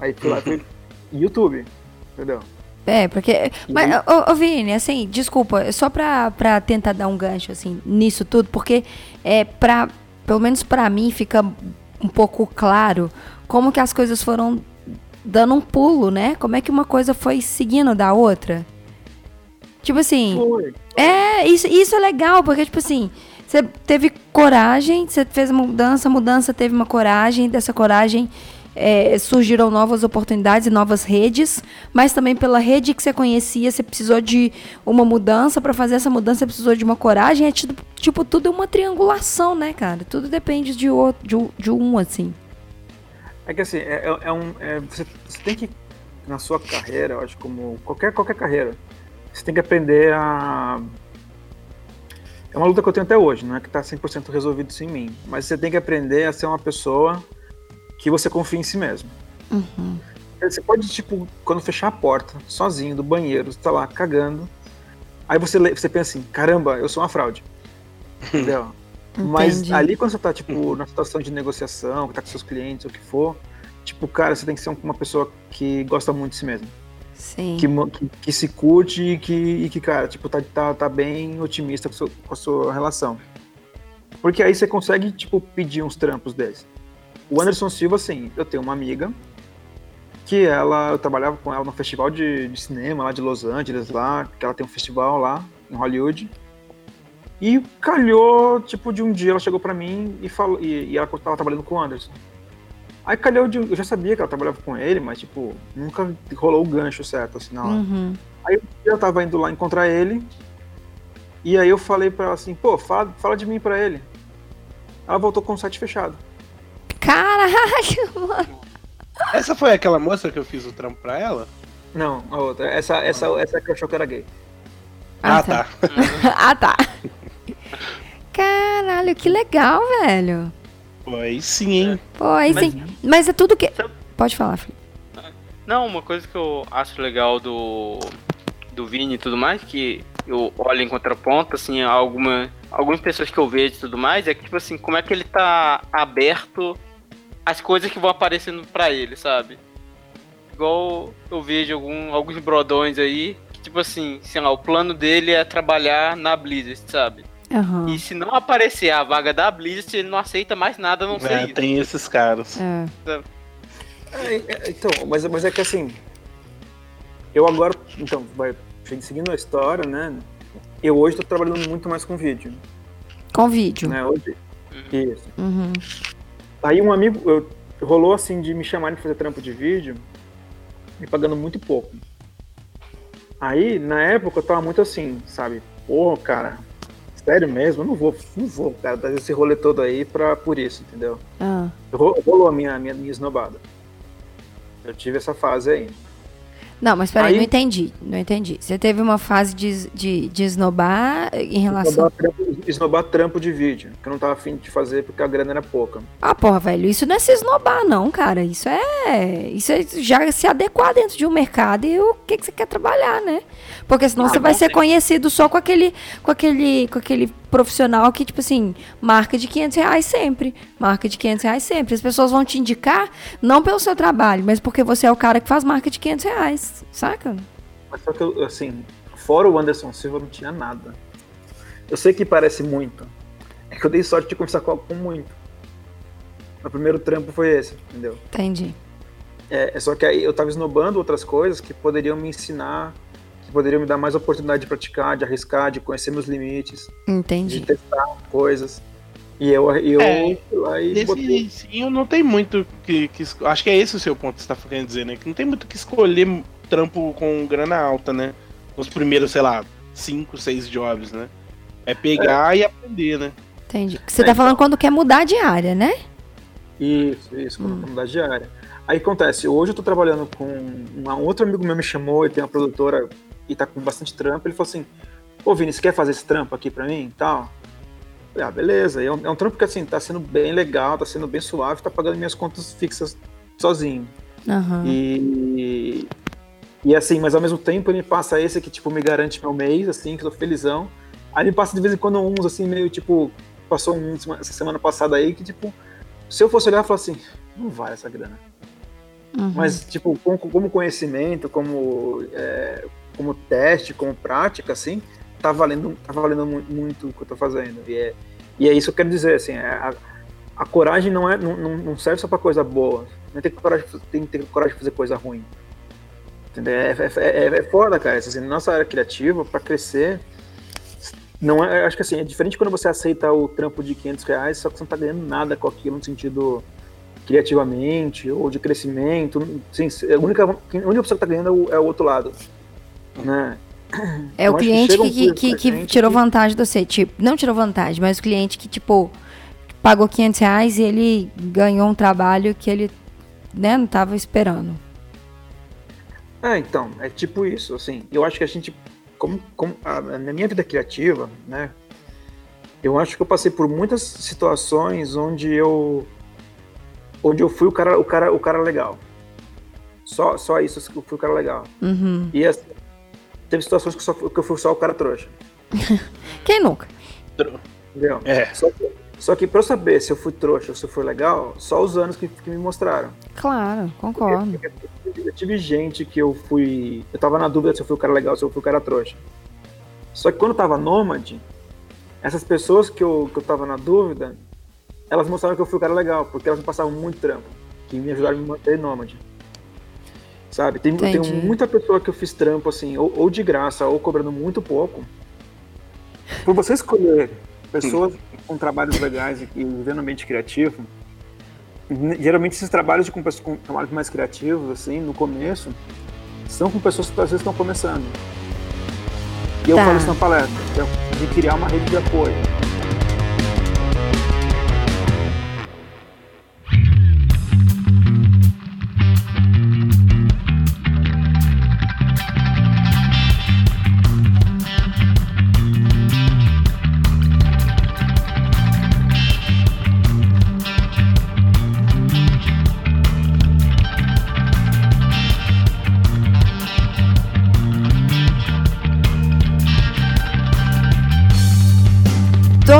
Aí fui lá, fui YouTube, entendeu? É, porque. Mas, ô, ô, Vini, assim, desculpa, é só pra, pra tentar dar um gancho, assim, nisso tudo, porque é pra. Pelo menos pra mim fica um pouco claro como que as coisas foram dando um pulo, né? Como é que uma coisa foi seguindo da outra. Tipo assim. Foi. É, isso, isso é legal, porque, tipo assim, você teve coragem, você fez a mudança, a mudança teve uma coragem, dessa coragem é, surgiram novas oportunidades e novas redes, mas também pela rede que você conhecia, você precisou de uma mudança, para fazer essa mudança você precisou de uma coragem, é tipo, tipo, tudo é uma triangulação, né, cara? Tudo depende de, outro, de, de um, assim. É que assim, é, é- é um, é- você, você tem que, na sua carreira, eu acho, como qualquer, qualquer carreira, você tem que aprender a. É uma luta que eu tenho até hoje, não é que tá 100% resolvido isso em mim, mas você tem que aprender a ser uma pessoa que você confia em si mesmo. Você pode, tipo, quando fechar a porta, sozinho, do banheiro, você tá lá cagando, aí você, você pensa assim: caramba, eu sou uma fraude. Entendeu? Mas ali quando você tá, tipo, na situação de negociação, que tá com seus clientes, ou o que for, tipo, cara, você tem que ser um- uma pessoa que gosta muito de si mesmo. Sim. Que, que, que se curte e que, e que, cara, tipo, tá, tá, tá bem otimista com, seu- com a sua relação. Porque aí você consegue, tipo, pedir uns trampos desses. O Anderson Silva, assim, eu tenho uma amiga que ela, eu trabalhava com ela no festival de, de cinema lá de Los Angeles, lá, que ela tem um festival lá em Hollywood. E calhou, tipo, de um dia ela chegou pra mim e falou, e, e ela tava trabalhando com o Anderson. Aí calhou de, eu já sabia que ela trabalhava com ele, mas tipo, nunca rolou o gancho certo assim na hora. Uhum. Aí eu tava indo lá encontrar ele. E aí eu falei pra ela assim, pô, fala, fala de mim pra ele. Ela voltou com o site fechado. Caralho, mano. Essa foi aquela moça que eu fiz o trampo pra ela? Não, a outra. Essa, essa, essa que achou que era gay. Ah, tá. ah, tá. Caralho, que legal, velho. Pô, aí sim, hein? Pô, aí Mas- sim. Mas é tudo que. Pode falar, Felipe. Não, uma coisa que eu acho legal do, do Vini e tudo mais, que eu olho em contraponto, assim, alguma, algumas pessoas que eu vejo e tudo mais, é que, tipo assim, como é que ele tá aberto às coisas que vão aparecendo pra ele, sabe? Igual eu vejo algum, alguns brodões aí, que, tipo assim, sei lá, o plano dele é trabalhar na Blizzard, sabe? Aham. E se não aparecer a vaga da Blizzard, ele não aceita mais nada a não ser É, isso. tem esses caras. É. É, é, então, mas, mas é que assim. Eu agora. Então, vai seguindo a história, né? Eu hoje tô trabalhando muito mais com vídeo. Com vídeo. Né? Hoje. Isso. Uhum. Aí um amigo, eu, rolou assim de me chamarem pra fazer trampo de vídeo, me pagando muito pouco. Aí, na época, eu tava muito assim, sabe? Pô, cara, sério mesmo? Eu não vou, não vou, cara, dar esse rolê todo aí pra, por isso, entendeu? Ah. Ro- Rolou a minha, minha, minha esnobada. Eu tive essa fase aí. Não, mas peraí, Aí- não entendi. Não entendi. Você teve uma fase de, de, de esnobar em relação. Esnobar trampo, esnobar trampo de vídeo, que eu não tava afim de fazer porque a grana era pouca. Ah, porra, velho, isso não é se esnobar, não, cara. Isso é. Isso é já se adequar dentro de um mercado e o que, que você quer trabalhar, né? Porque senão Ah, você vai ser conhecido só com aquele, com aquele. Com aquele profissional que, tipo assim, marca de 500 reais sempre. Marca de 500 reais sempre. As pessoas vão te indicar, não pelo seu trabalho, mas porque você é o cara que faz marca de 500 reais. Saca? Mas só que, eu, assim, fora o Anderson Silva, não tinha nada. Eu sei que parece muito. É que eu dei sorte de conversar com, com muito. Meu primeiro trampo foi esse, entendeu? Entendi. É, é só que aí eu tava esnobando outras coisas que poderiam me ensinar, que poderiam me dar mais oportunidade de praticar, de arriscar, de conhecer meus limites, de Entendi. testar coisas. E eu, e eu É, e Nesse botei. inicinho não tem muito que, que Acho que é esse o seu ponto que você tá querendo dizer, né? Que não tem muito que escolher trampo com grana alta, né? Nos primeiros, sei lá, 5, 6 jobs, né? É pegar e aprender, né? Entendi. Você É, tá falando quando quer mudar de área, né? Isso, isso, Hum. quando mudar de área. Aí acontece, hoje eu tô trabalhando com um um outro amigo meu me chamou, ele tem uma produtora e tá com bastante trampo, ele falou assim, ô Vini, você quer fazer esse trampo aqui pra mim e tal? Falei, ah, beleza, é um, é um trampo que assim, tá sendo bem legal, tá sendo bem suave, tá pagando minhas contas fixas sozinho. Aham. E, E assim, mas ao mesmo tempo ele passa esse que, tipo, me garante meu mês, assim, que eu tô felizão. Aí ele passa de vez em quando uns, assim, meio, tipo, passou um essa semana passada aí, que, tipo, se eu fosse olhar, eu falar assim, não vale essa grana. Uhum. Mas, tipo, como, como conhecimento, como, é, como teste, como prática, assim, tá valendo, tá valendo mu- muito o que eu tô fazendo. E é, e é isso que eu quero dizer, assim, é, a, a coragem não, é, não, não serve só pra coisa boa. Não tem coragem, tem que ter coragem de fazer coisa ruim. Entendeu? É, é, é, é foda, cara. Assim, nossa área criativa, pra crescer, não é, acho que assim, é diferente quando você aceita o trampo de 500 reais, só que você não tá ganhando nada com aquilo no sentido criativamente ou de crescimento. Assim, a, única, a única pessoa que tá ganhando é o, é o outro lado. Né? É Eu o cliente que, que, que, que tirou vantagem de você. Tipo, não tirou vantagem, mas o cliente que, tipo, pagou 500 reais e ele ganhou um trabalho que ele né, não tava esperando. É, então, é tipo isso, assim. Eu acho que a gente, como, como a- na minha vida criativa, né? Eu acho que eu passei por muitas situações onde eu onde eu fui o cara, o cara, o cara legal. Só, só isso eu fui o cara legal. Uhum. E assim, teve situações que, eu só fui- que eu fui só o cara trouxa, Quem nunca? entendeu? É. Só que, só que pra eu saber se eu fui trouxa ou se eu fui legal, só os anos que, que me mostraram. Claro, concordo. Eu tive gente que eu fui. Eu tava na dúvida se eu fui o cara legal ou se eu fui o cara trouxa. Só que quando eu tava nômade, essas pessoas que eu, que eu tava na dúvida, elas mostraram que eu fui o cara legal, porque elas me passavam muito trampo, que me ajudaram a me manter nômade. Sabe? Tem, eu tenho Entendi. muita pessoa que eu fiz trampo, assim, ou, ou de graça, ou cobrando muito pouco. Por você escolher pessoas com trabalhos legais e vivendo no ambiente criativo, geralmente esses trabalhos com, pessoas- com trabalhos mais criativos, assim, no começo, são com pessoas que às vezes estão começando. E eu Tá. falo isso na palestra, de criar uma rede de apoio.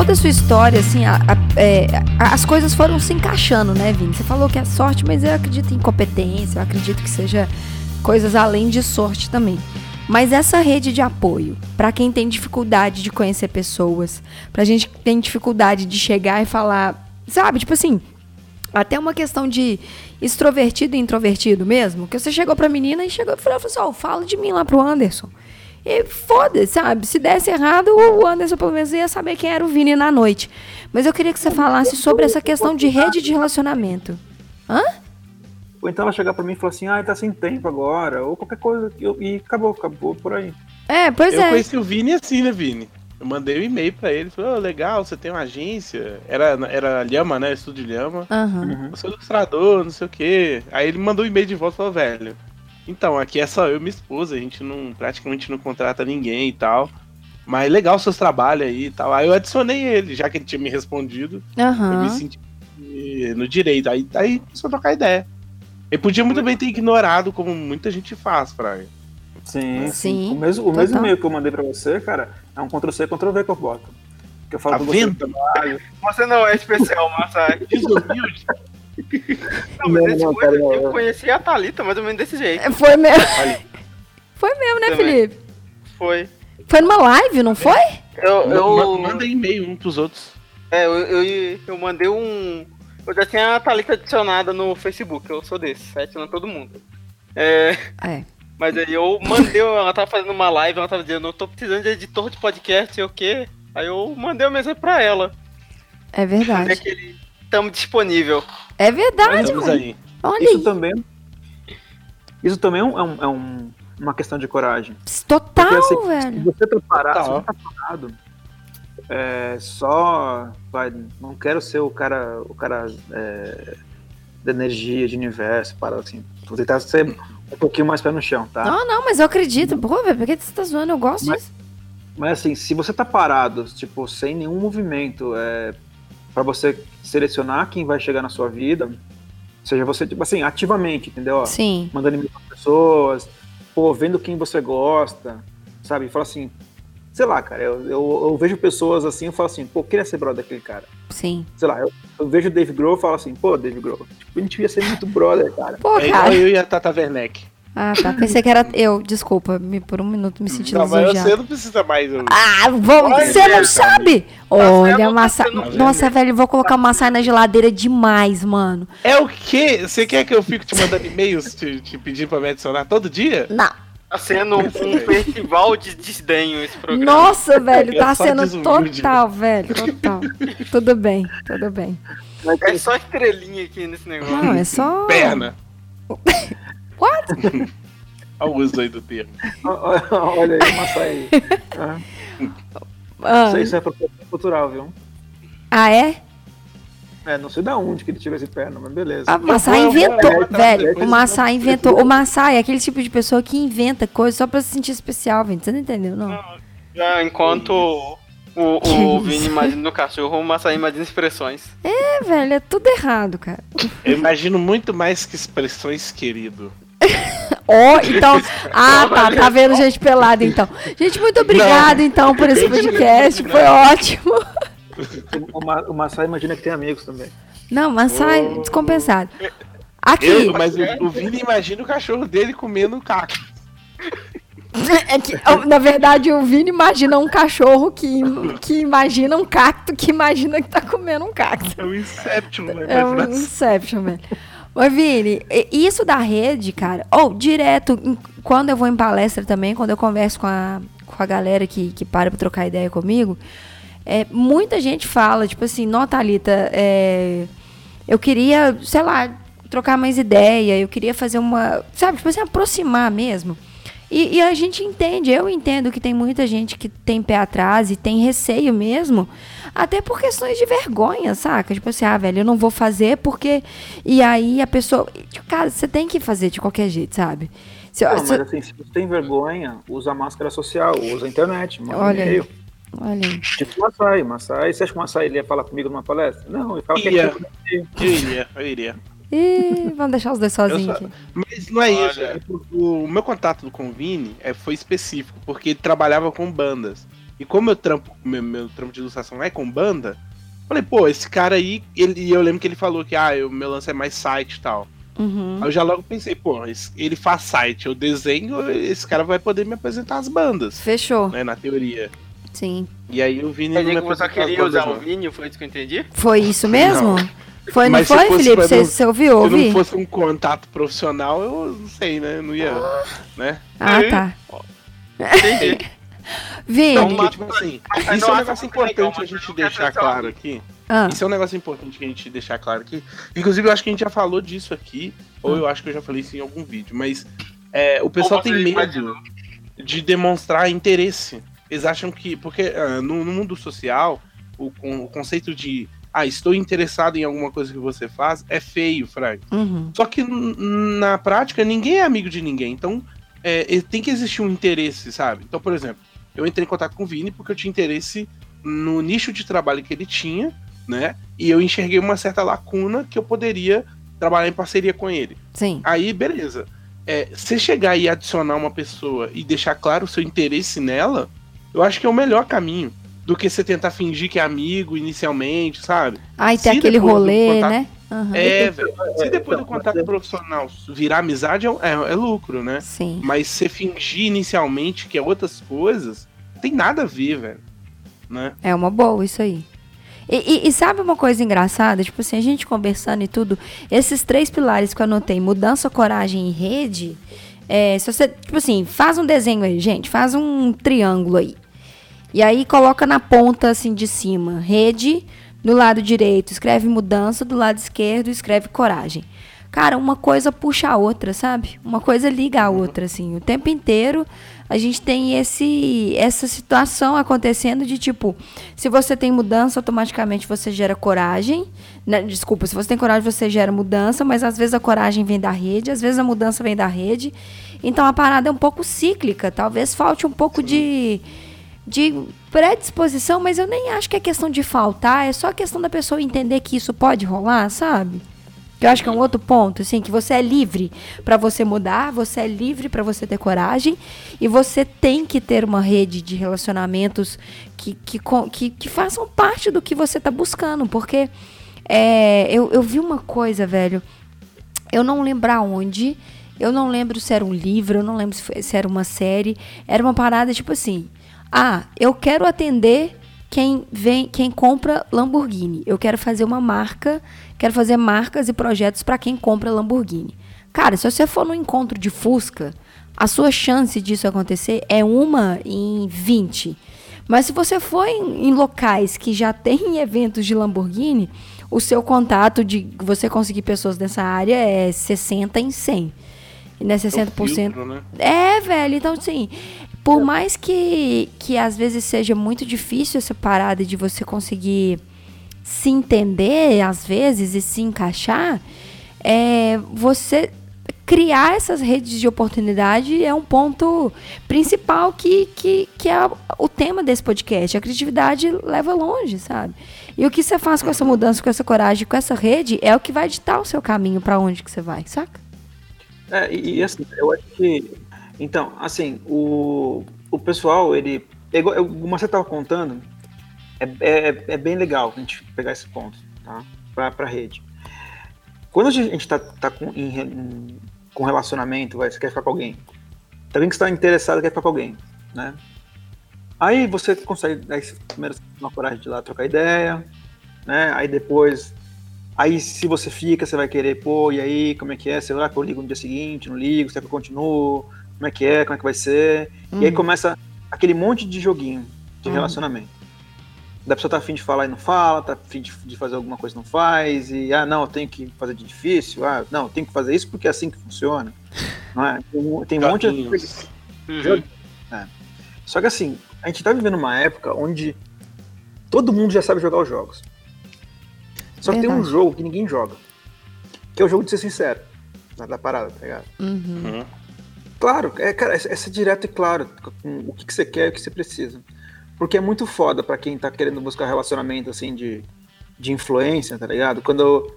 A sua história, assim, a- a- é, as coisas foram se encaixando, né, Vini? Você falou que é sorte, mas eu acredito em competência, eu acredito que seja coisas além de sorte também. Mas essa rede de apoio, pra quem tem dificuldade de conhecer pessoas, pra gente que tem dificuldade de chegar e falar, sabe, tipo assim, até uma questão de extrovertido e introvertido mesmo, que você chegou pra menina e chegou e falou assim, ó, fala de mim lá pro Anderson. E foda-se, sabe? Se desse errado, o Anderson pelo menos ia saber quem era o Vini na noite. Mas eu queria que você falasse sobre essa questão de rede de relacionamento. Hã? Ou então ela chegar pra mim e falar assim, ah, tá sem tempo agora, ou qualquer coisa, e eu- e acabou, acabou por aí. É, pois eu é. conheci o Vini assim, né, Vini? Eu mandei um e-mail pra ele, falei, "Ô, legal, você tem uma agência. Era, era Lhama, né? Estúdio Lhama. Aham. Eu sou ilustrador, não sei o quê. Aí ele mandou um e-mail de volta e falou, velho. Então, aqui é só eu e minha esposa, a gente não praticamente não contrata ninguém e tal. Mas legal seus trabalhos aí e tal. Aí eu adicionei ele, já que ele tinha me respondido. Eu me senti no direito. Aí, aí só trocar ideia. Ele podia muito bem ter ignorado, como muita gente faz, Fraga. Sim, Sim, O mesmo, o total. mesmo e-mail que eu mandei pra você, cara, é um Ctrl-C, Ctrl-V que eu boto. Que eu falo Tá pra você. vendo? Você não é especial, Massa. Desumilde. Não, mas Não, cara, eu não. conheci a Thalita mais ou menos desse jeito. É, Foi mesmo. Foi mesmo, né, Também. Felipe? Foi. Foi numa live, não foi? Eu, eu, ma- Manda e-mail um pros outros. é, eu, eu, eu mandei um. Eu já tinha a Thalita adicionada no Facebook, eu sou desse, adicionando todo mundo. É, É. mas aí eu mandei, ela tava fazendo uma live, ela tava dizendo, eu tô precisando de editor de podcast, sei o quê. Aí eu mandei uma mensagem pra ela. É Mandei verdade. aquele. Tamo disponível. É verdade, Estamos mano. aí. Olha Isso aí. também. Isso também é, um- é um- é um- uma questão de coragem. Total, Porque, assim, Se velho. você tá parado, se Total. você tá parado, é, só. Vai, não quero ser o cara, o cara é, da energia, de universo, para assim. Vou tentar ser um pouquinho mais pé no chão, tá? Não, não, mas eu acredito. Pô, velho, por que você tá zoando? Eu gosto Mas- disso. Mas assim, se você tá parado, tipo, sem nenhum movimento, é, para você selecionar quem vai chegar na sua vida, seja você, tipo assim, ativamente, entendeu? Sim. mandando e-mail para pessoas, pô, vendo quem você gosta, sabe? Fala assim, sei lá, cara, eu, eu, eu vejo pessoas assim, eu falo assim, pô, queria ser brother daquele cara. Sim. Sei lá, eu, eu vejo o Dave Grohl e falo assim, pô, Dave Grohl, tipo, a gente ia ser muito brother, cara. Pô, É igual cara. eu e a Tata Werneck. Ah, tá. Pensei que era eu. Desculpa, me, por um minuto me senti Não, mas lisonjeada. você não precisa mais. eu- Ah, vamos, Olha, você não sabe? Marcelo Olha, tá massa... Nossa, velho, vou colocar uma açaí na geladeira demais, mano. É o quê? Você quer que eu fique te mandando e-mails te, te pedindo pra me adicionar todo dia? Não. Tá sendo um festival de desdenho esse programa. Nossa, velho, É tá sendo desumilde. total, velho, total. tudo bem, tudo bem. Mas, É só estrelinha aqui nesse negócio. Não, é só... Perna. What? Olha o uso aí do termo. Olha aí, massa aí. Ah, Ah, Isso, aí- é apropriação cultural, viu? ah, é? É, não sei da onde que ele tirou esse perna, mas beleza. Vou- eu vou inventou, atrás velho. O Massai inventou. O Massai é aquele tipo de pessoa que inventa coisas só pra se sentir especial, velho. Você não entendeu, não? Já enquanto o, o isso? Vini imagina o cachorro, o Massaí imagina expressões. É, velho, é tudo errado, cara. Eu imagino muito mais que expressões, querido. Ó, então. Ah, tá. Tá vendo gente pelada, então. Gente, muito obrigada, então, por esse podcast. Foi ótimo. O, Ma- o Massai imagina que tem amigos também. Não, Massai, descompensado. Aqui. Eu, mas o, o Vini imagina o cachorro dele comendo caco. É que, na verdade, o Vini imagina um cachorro que, que imagina um cacto que imagina que tá comendo um cacto. É o Inception, né? É um Inception, velho. Mas, Vini, isso da rede, cara, ou direto, em- quando eu vou em palestra também, quando eu converso com a, com a galera que, que para pra trocar ideia comigo, é, muita gente fala, tipo assim, não, Thalita, é, eu queria, sei lá, trocar mais ideia, eu queria fazer uma, sabe, tipo assim, aproximar mesmo. E, e a gente entende, eu entendo que tem muita gente que tem pé atrás e tem receio mesmo, até por questões de vergonha, saca? Tipo assim, ah, velho, eu não vou fazer porque. E aí a pessoa. Cara, você tem que fazer de qualquer jeito, sabe? Se, Não, se- mas assim, se você tem vergonha, usa máscara social, usa a internet, manda Olha aí. e-mail. Olha aí. Tipo o Massai, Massai. Você acha que o Massai ele ia falar comigo numa palestra? Não, ele fala que Ia. é tipo de- Eu iria, eu iria. Ih, vamos deixar os dois sozinhos aqui. Mas não é Olha. isso. é o, o meu contato com o Vini é, foi específico, porque ele trabalhava com bandas. E como eu trampo, meu, meu trampo de ilustração é com banda, falei, pô, esse cara aí, ele, e eu lembro que ele falou que ah, o meu lance é mais site e tal. Uhum. Aí eu já logo pensei, pô, ele faz site, eu desenho, esse cara vai poder me apresentar as bandas, Fechou. né, na teoria. Sim. E aí o Vini Quer não dizer me que você só queria usar o não. Vini, foi isso que eu entendi? Foi isso mesmo? Foi, não Mas se foi, Felipe? Você, você ouviu? Se Ouvi? não fosse um contato profissional, eu não sei, né? Não ia, né? Ah, tá. Entendi. Vini. Então, tipo assim, isso é um negócio legal, importante a gente deixar claro aqui. Ah, Isso é um negócio importante que a gente deixar claro aqui. Inclusive, eu acho que a gente já falou disso aqui, ou Ah. eu acho que eu já falei isso em algum vídeo, mas é, o pessoal tem medo de demonstrar interesse. Eles acham que. Porque ah, no, no mundo social, o, o conceito de. Ah, estou interessado em alguma coisa que você faz é feio, Frank. uhum. Só que na prática, ninguém é amigo de ninguém. Então, é, tem que existir um interesse, sabe? Então, por exemplo, eu entrei em contato com o Vini porque eu tinha interesse no nicho de trabalho que ele tinha, né? E eu enxerguei uma certa lacuna que eu poderia trabalhar em parceria com ele. Sim. Aí, beleza. É, se chegar e adicionar uma pessoa e deixar claro o seu interesse nela, eu acho que é o melhor caminho do que você tentar fingir que é amigo inicialmente, sabe? Aí tem Se aquele rolê, contato- né? Aham. É, velho. Se é, depois então, do contato é- profissional virar amizade, é, é- é lucro, né? Sim. Mas você fingir inicialmente que é outras coisas, não tem nada a ver, velho. Né? É uma boa isso aí. E, e- e sabe uma coisa engraçada? Tipo assim, a gente conversando e tudo, esses três pilares que eu anotei, mudança, coragem e rede, é, se você, tipo assim, faz um desenho aí, gente, faz um triângulo aí. E aí coloca na ponta, assim, de cima, rede, do lado direito, escreve mudança, do lado esquerdo, escreve coragem. Cara, uma coisa puxa a outra, sabe? Uma coisa liga a outra, assim. O tempo inteiro a gente tem esse, essa situação acontecendo de tipo, se você tem mudança, automaticamente você gera coragem. né? Desculpa, se você tem coragem, você gera mudança, mas às vezes a coragem vem da rede, às vezes a mudança vem da rede. Então a parada é um pouco cíclica. Talvez falte um pouco de, de predisposição, mas eu nem acho que é questão de faltar, é só questão da pessoa entender que isso pode rolar, sabe? Eu acho que é um outro ponto, assim, que você é livre para você mudar, você é livre para você ter coragem e você tem que ter uma rede de relacionamentos que, que, que, que façam parte do que você tá buscando. Porque é, eu, eu vi uma coisa, velho, eu não lembro aonde, eu não lembro se era um livro, eu não lembro se, foi- se era uma série, era uma parada tipo assim: ah, eu quero atender quem vem, quem compra Lamborghini. Eu quero fazer uma marca, quero fazer marcas e projetos para quem compra Lamborghini. Cara, se você for no encontro de Fusca, a sua chance disso acontecer é uma em 20. Mas se você for em, em locais que já tem eventos de Lamborghini, o seu contato de você conseguir pessoas nessa área é 60 em 100. E não é 60%. filtro, né? É, velho. Então, assim, por mais que, que às vezes seja muito difícil essa parada de você conseguir se entender, às vezes, e se encaixar, é, você criar essas redes de oportunidade é um ponto principal que, que, que é o tema desse podcast. A criatividade leva longe, sabe? E o que você faz com essa mudança, com essa coragem, com essa rede, é o que vai ditar o seu caminho pra onde que você vai, saca? É, e, e, assim, eu acho que. Então, assim, o, o pessoal, ele. eu- Como você estava contando, é, é, é bem legal a gente pegar esse ponto, tá? Pra, pra rede. Quando a gente, a gente tá, tá com, com relacionamento, vai, você quer ficar com alguém. Também que você está interessado, quer ficar com alguém, né? Aí você consegue, aí primeiro você uma coragem de ir lá trocar ideia, né? Aí depois Aí se você fica, você vai querer, pô, e aí, como é que é? Será que eu ligo no dia seguinte? Não ligo? Será que eu continuo? Como é que é? Como é que vai ser? E aí começa aquele monte de joguinho de Uhum. relacionamento. Da pessoa tá afim de falar e não fala, tá afim de, de fazer alguma coisa e não faz, e ah, não, eu tenho que fazer de difícil, ah, não, eu tenho que fazer isso porque é assim que funciona. Não é? Tem, um- tem um monte de. Joguinhos. Uhum. Só que assim, a gente tá vivendo uma época onde todo mundo já sabe jogar os jogos. Só que tem um jogo que ninguém joga. Que é o jogo de ser sincero. Da, da parada, tá ligado? Uhum. Uhum. Claro, é, cara, é, é ser direto e claro com o que, que você quer e o que você precisa. Porque é muito foda pra quem tá querendo buscar relacionamento assim de, de influência, tá ligado? Quando,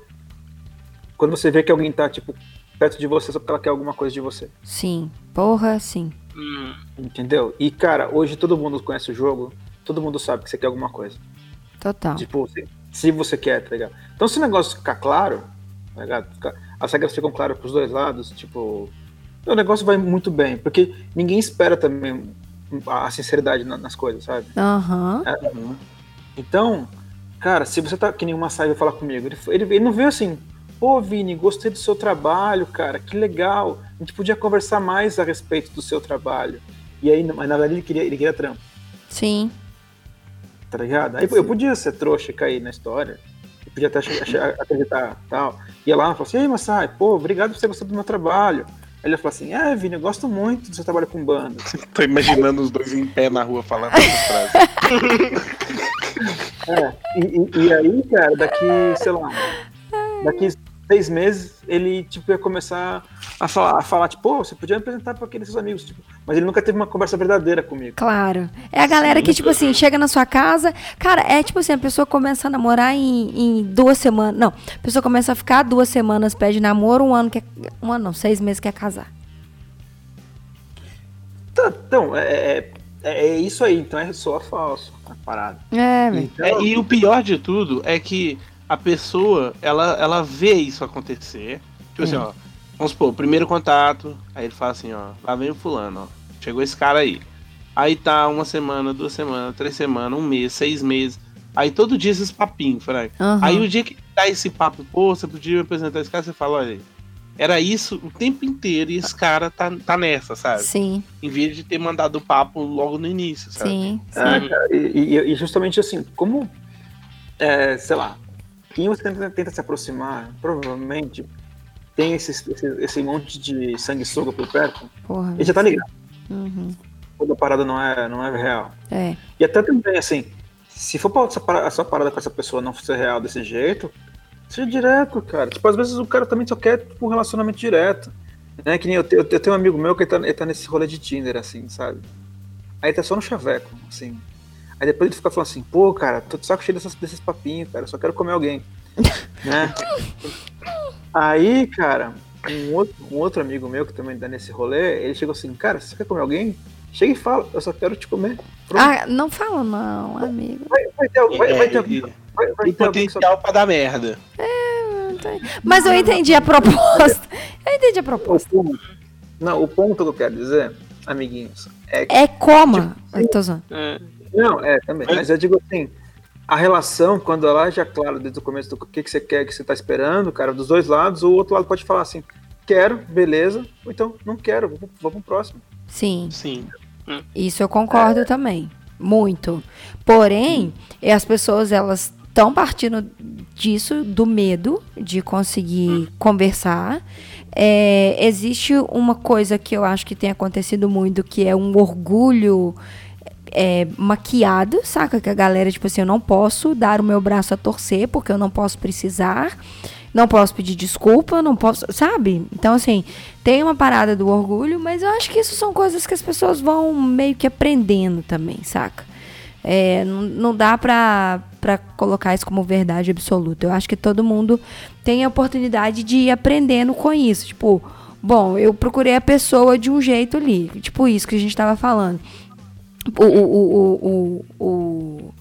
quando você vê que alguém tá, tipo, perto de você só porque ela quer alguma coisa de você. Sim. Porra, sim. Uhum. Entendeu? E, cara, hoje todo mundo conhece o jogo, todo mundo sabe que você quer alguma coisa. Total. Tipo, se, se você quer, tá ligado? Então se o negócio ficar claro, tá ligado? As regras ficam claras pros dois lados, tipo, o negócio vai muito bem, porque ninguém espera também a sinceridade na- nas coisas, sabe? Aham. Então, cara, se você tá que nem uma saiba falar comigo, ele, ele, ele não veio assim, pô, Vini, gostei do seu trabalho, cara, que legal, a gente podia conversar mais a respeito do seu trabalho. E aí, mas na verdade ele queria, ele queria trampo. Sim. tá ligado? Aí eu podia ser trouxa e cair na história. Eu podia até achar- acreditar tal. Ia lá e falava assim, ei, Massai, pô, obrigado por você gostar do meu trabalho. Aí ele falou assim, é, Vini, eu gosto muito do seu trabalho com banda. Tô imaginando os dois em pé na rua falando essas frases. É, e, e- e aí, cara, daqui, sei lá, daqui seis meses, ele, tipo, ia começar a falar, a falar tipo, pô, você podia me apresentar para aqueles seus amigos, tipo, mas ele nunca teve uma conversa verdadeira comigo. Claro. É a galera que, tipo assim, chega na sua casa. Cara, é tipo assim, a pessoa começa a namorar em, em duas semanas. Não, a pessoa começa a ficar duas semanas, pede namoro, um ano quer. Um ano não, seis meses quer casar. Tá, Então, é, é, é isso aí, então é só falso a parada. É. Então, É, e o pior de tudo é que a pessoa, ela, ela vê isso acontecer. Tipo assim, ó. Vamos supor, primeiro contato, aí ele fala assim, ó, lá vem o fulano, ó. Chegou esse cara aí. Aí tá uma semana, duas semanas, três semanas, um mês, seis meses. Aí todo dia esses papinhos, Frank. Aham. Aí o dia que dá esse papo, pô, você podia me apresentar esse cara, você fala, olha, era isso o tempo inteiro e esse cara tá, tá nessa, sabe? Sim, Em vez de ter mandado o papo logo no início, sabe? sim. É, sim. e, e- e justamente assim, como, é, sei lá, quem você tenta, tenta se aproximar, provavelmente tem esse, esse, esse monte de sanguessuga por perto, Porra. ele já tá ligado, Uhum. toda a parada não é, não é real. É. E até também, assim, se for pra essa parada, essa parada com essa pessoa não ser real desse jeito, seja direto, cara. Tipo, às vezes o cara também só quer tipo, um relacionamento direto. Né? Que nem eu, te- eu tenho um amigo meu que ele tá, ele tá nesse rolê de Tinder, assim, sabe? Aí tá só no chaveco, assim. Aí depois ele fica falando assim, pô, cara, tô de saco cheio dessas, desses papinhos, cara, só quero comer alguém. né? Aí, cara, um outro, um outro amigo meu que também tá nesse rolê, ele chegou assim, cara, você quer comer alguém? Chega e fala, eu só quero te comer. Pronto. Ah, não fala não, amigo. Vai, vai ter, vai, vai ter É, alguém. e- Vai, vai Tem ter alguém que só- potencial pra dar merda. Mas eu entendi a proposta. Eu entendi a o proposta. ponto, não, o ponto que eu quero dizer, amiguinhos, é que. É coma. Zoando. É, Não, é, também. Mas eu digo assim, a relação, quando ela já é clara desde o começo do que, que você quer, que você tá esperando, cara, dos dois lados, o outro lado pode falar assim, quero, beleza, ou então não quero, vou, vou pro próximo. Sim. Sim. Isso eu concordo também. Muito. Porém, e as pessoas elas estão partindo disso, do medo de conseguir conversar. É, existe uma coisa que eu acho que tem acontecido muito, que é um orgulho é, maquiado, saca? Que a galera, tipo assim, eu não posso dar o meu braço a torcer, porque eu não posso precisar, não posso pedir desculpa, não posso, sabe? Então, assim, tem uma parada do orgulho, mas eu acho que isso são coisas que as pessoas vão meio que aprendendo também, saca? É, não, não dá pra, pra colocar isso como verdade absoluta. Eu acho que todo mundo tem a oportunidade de ir aprendendo com isso. Tipo, bom, eu procurei a pessoa de um jeito ali. Tipo isso que a gente tava falando. O, o, o, o,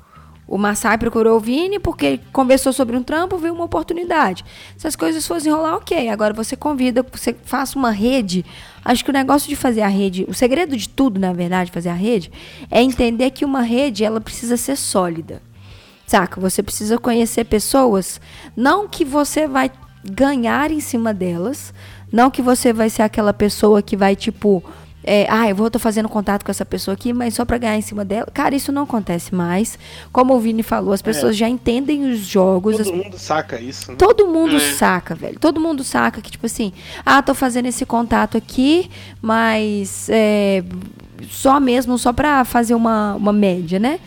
o, Massai procurou o Vini porque conversou sobre um trampo, viu uma oportunidade. Se as coisas fossem rolar, ok. Agora você convida, você faça uma rede. Acho que o negócio de fazer a rede, o segredo de tudo, na verdade, fazer a rede, é entender que uma rede ela precisa ser sólida. Saca? Você precisa conhecer pessoas, não que você vai ganhar em cima delas, não que você vai ser aquela pessoa que vai tipo, é, ah, eu vou tô fazendo contato com essa pessoa aqui, mas só pra ganhar em cima dela. Cara, isso não acontece mais. Como o Vini falou, as pessoas já entendem os jogos, as Todo mundo saca isso, né? Todo mundo É. saca, velho. Todo mundo saca que, tipo assim, ah, tô fazendo esse contato aqui, mas é, só mesmo, só pra fazer uma, uma média, né?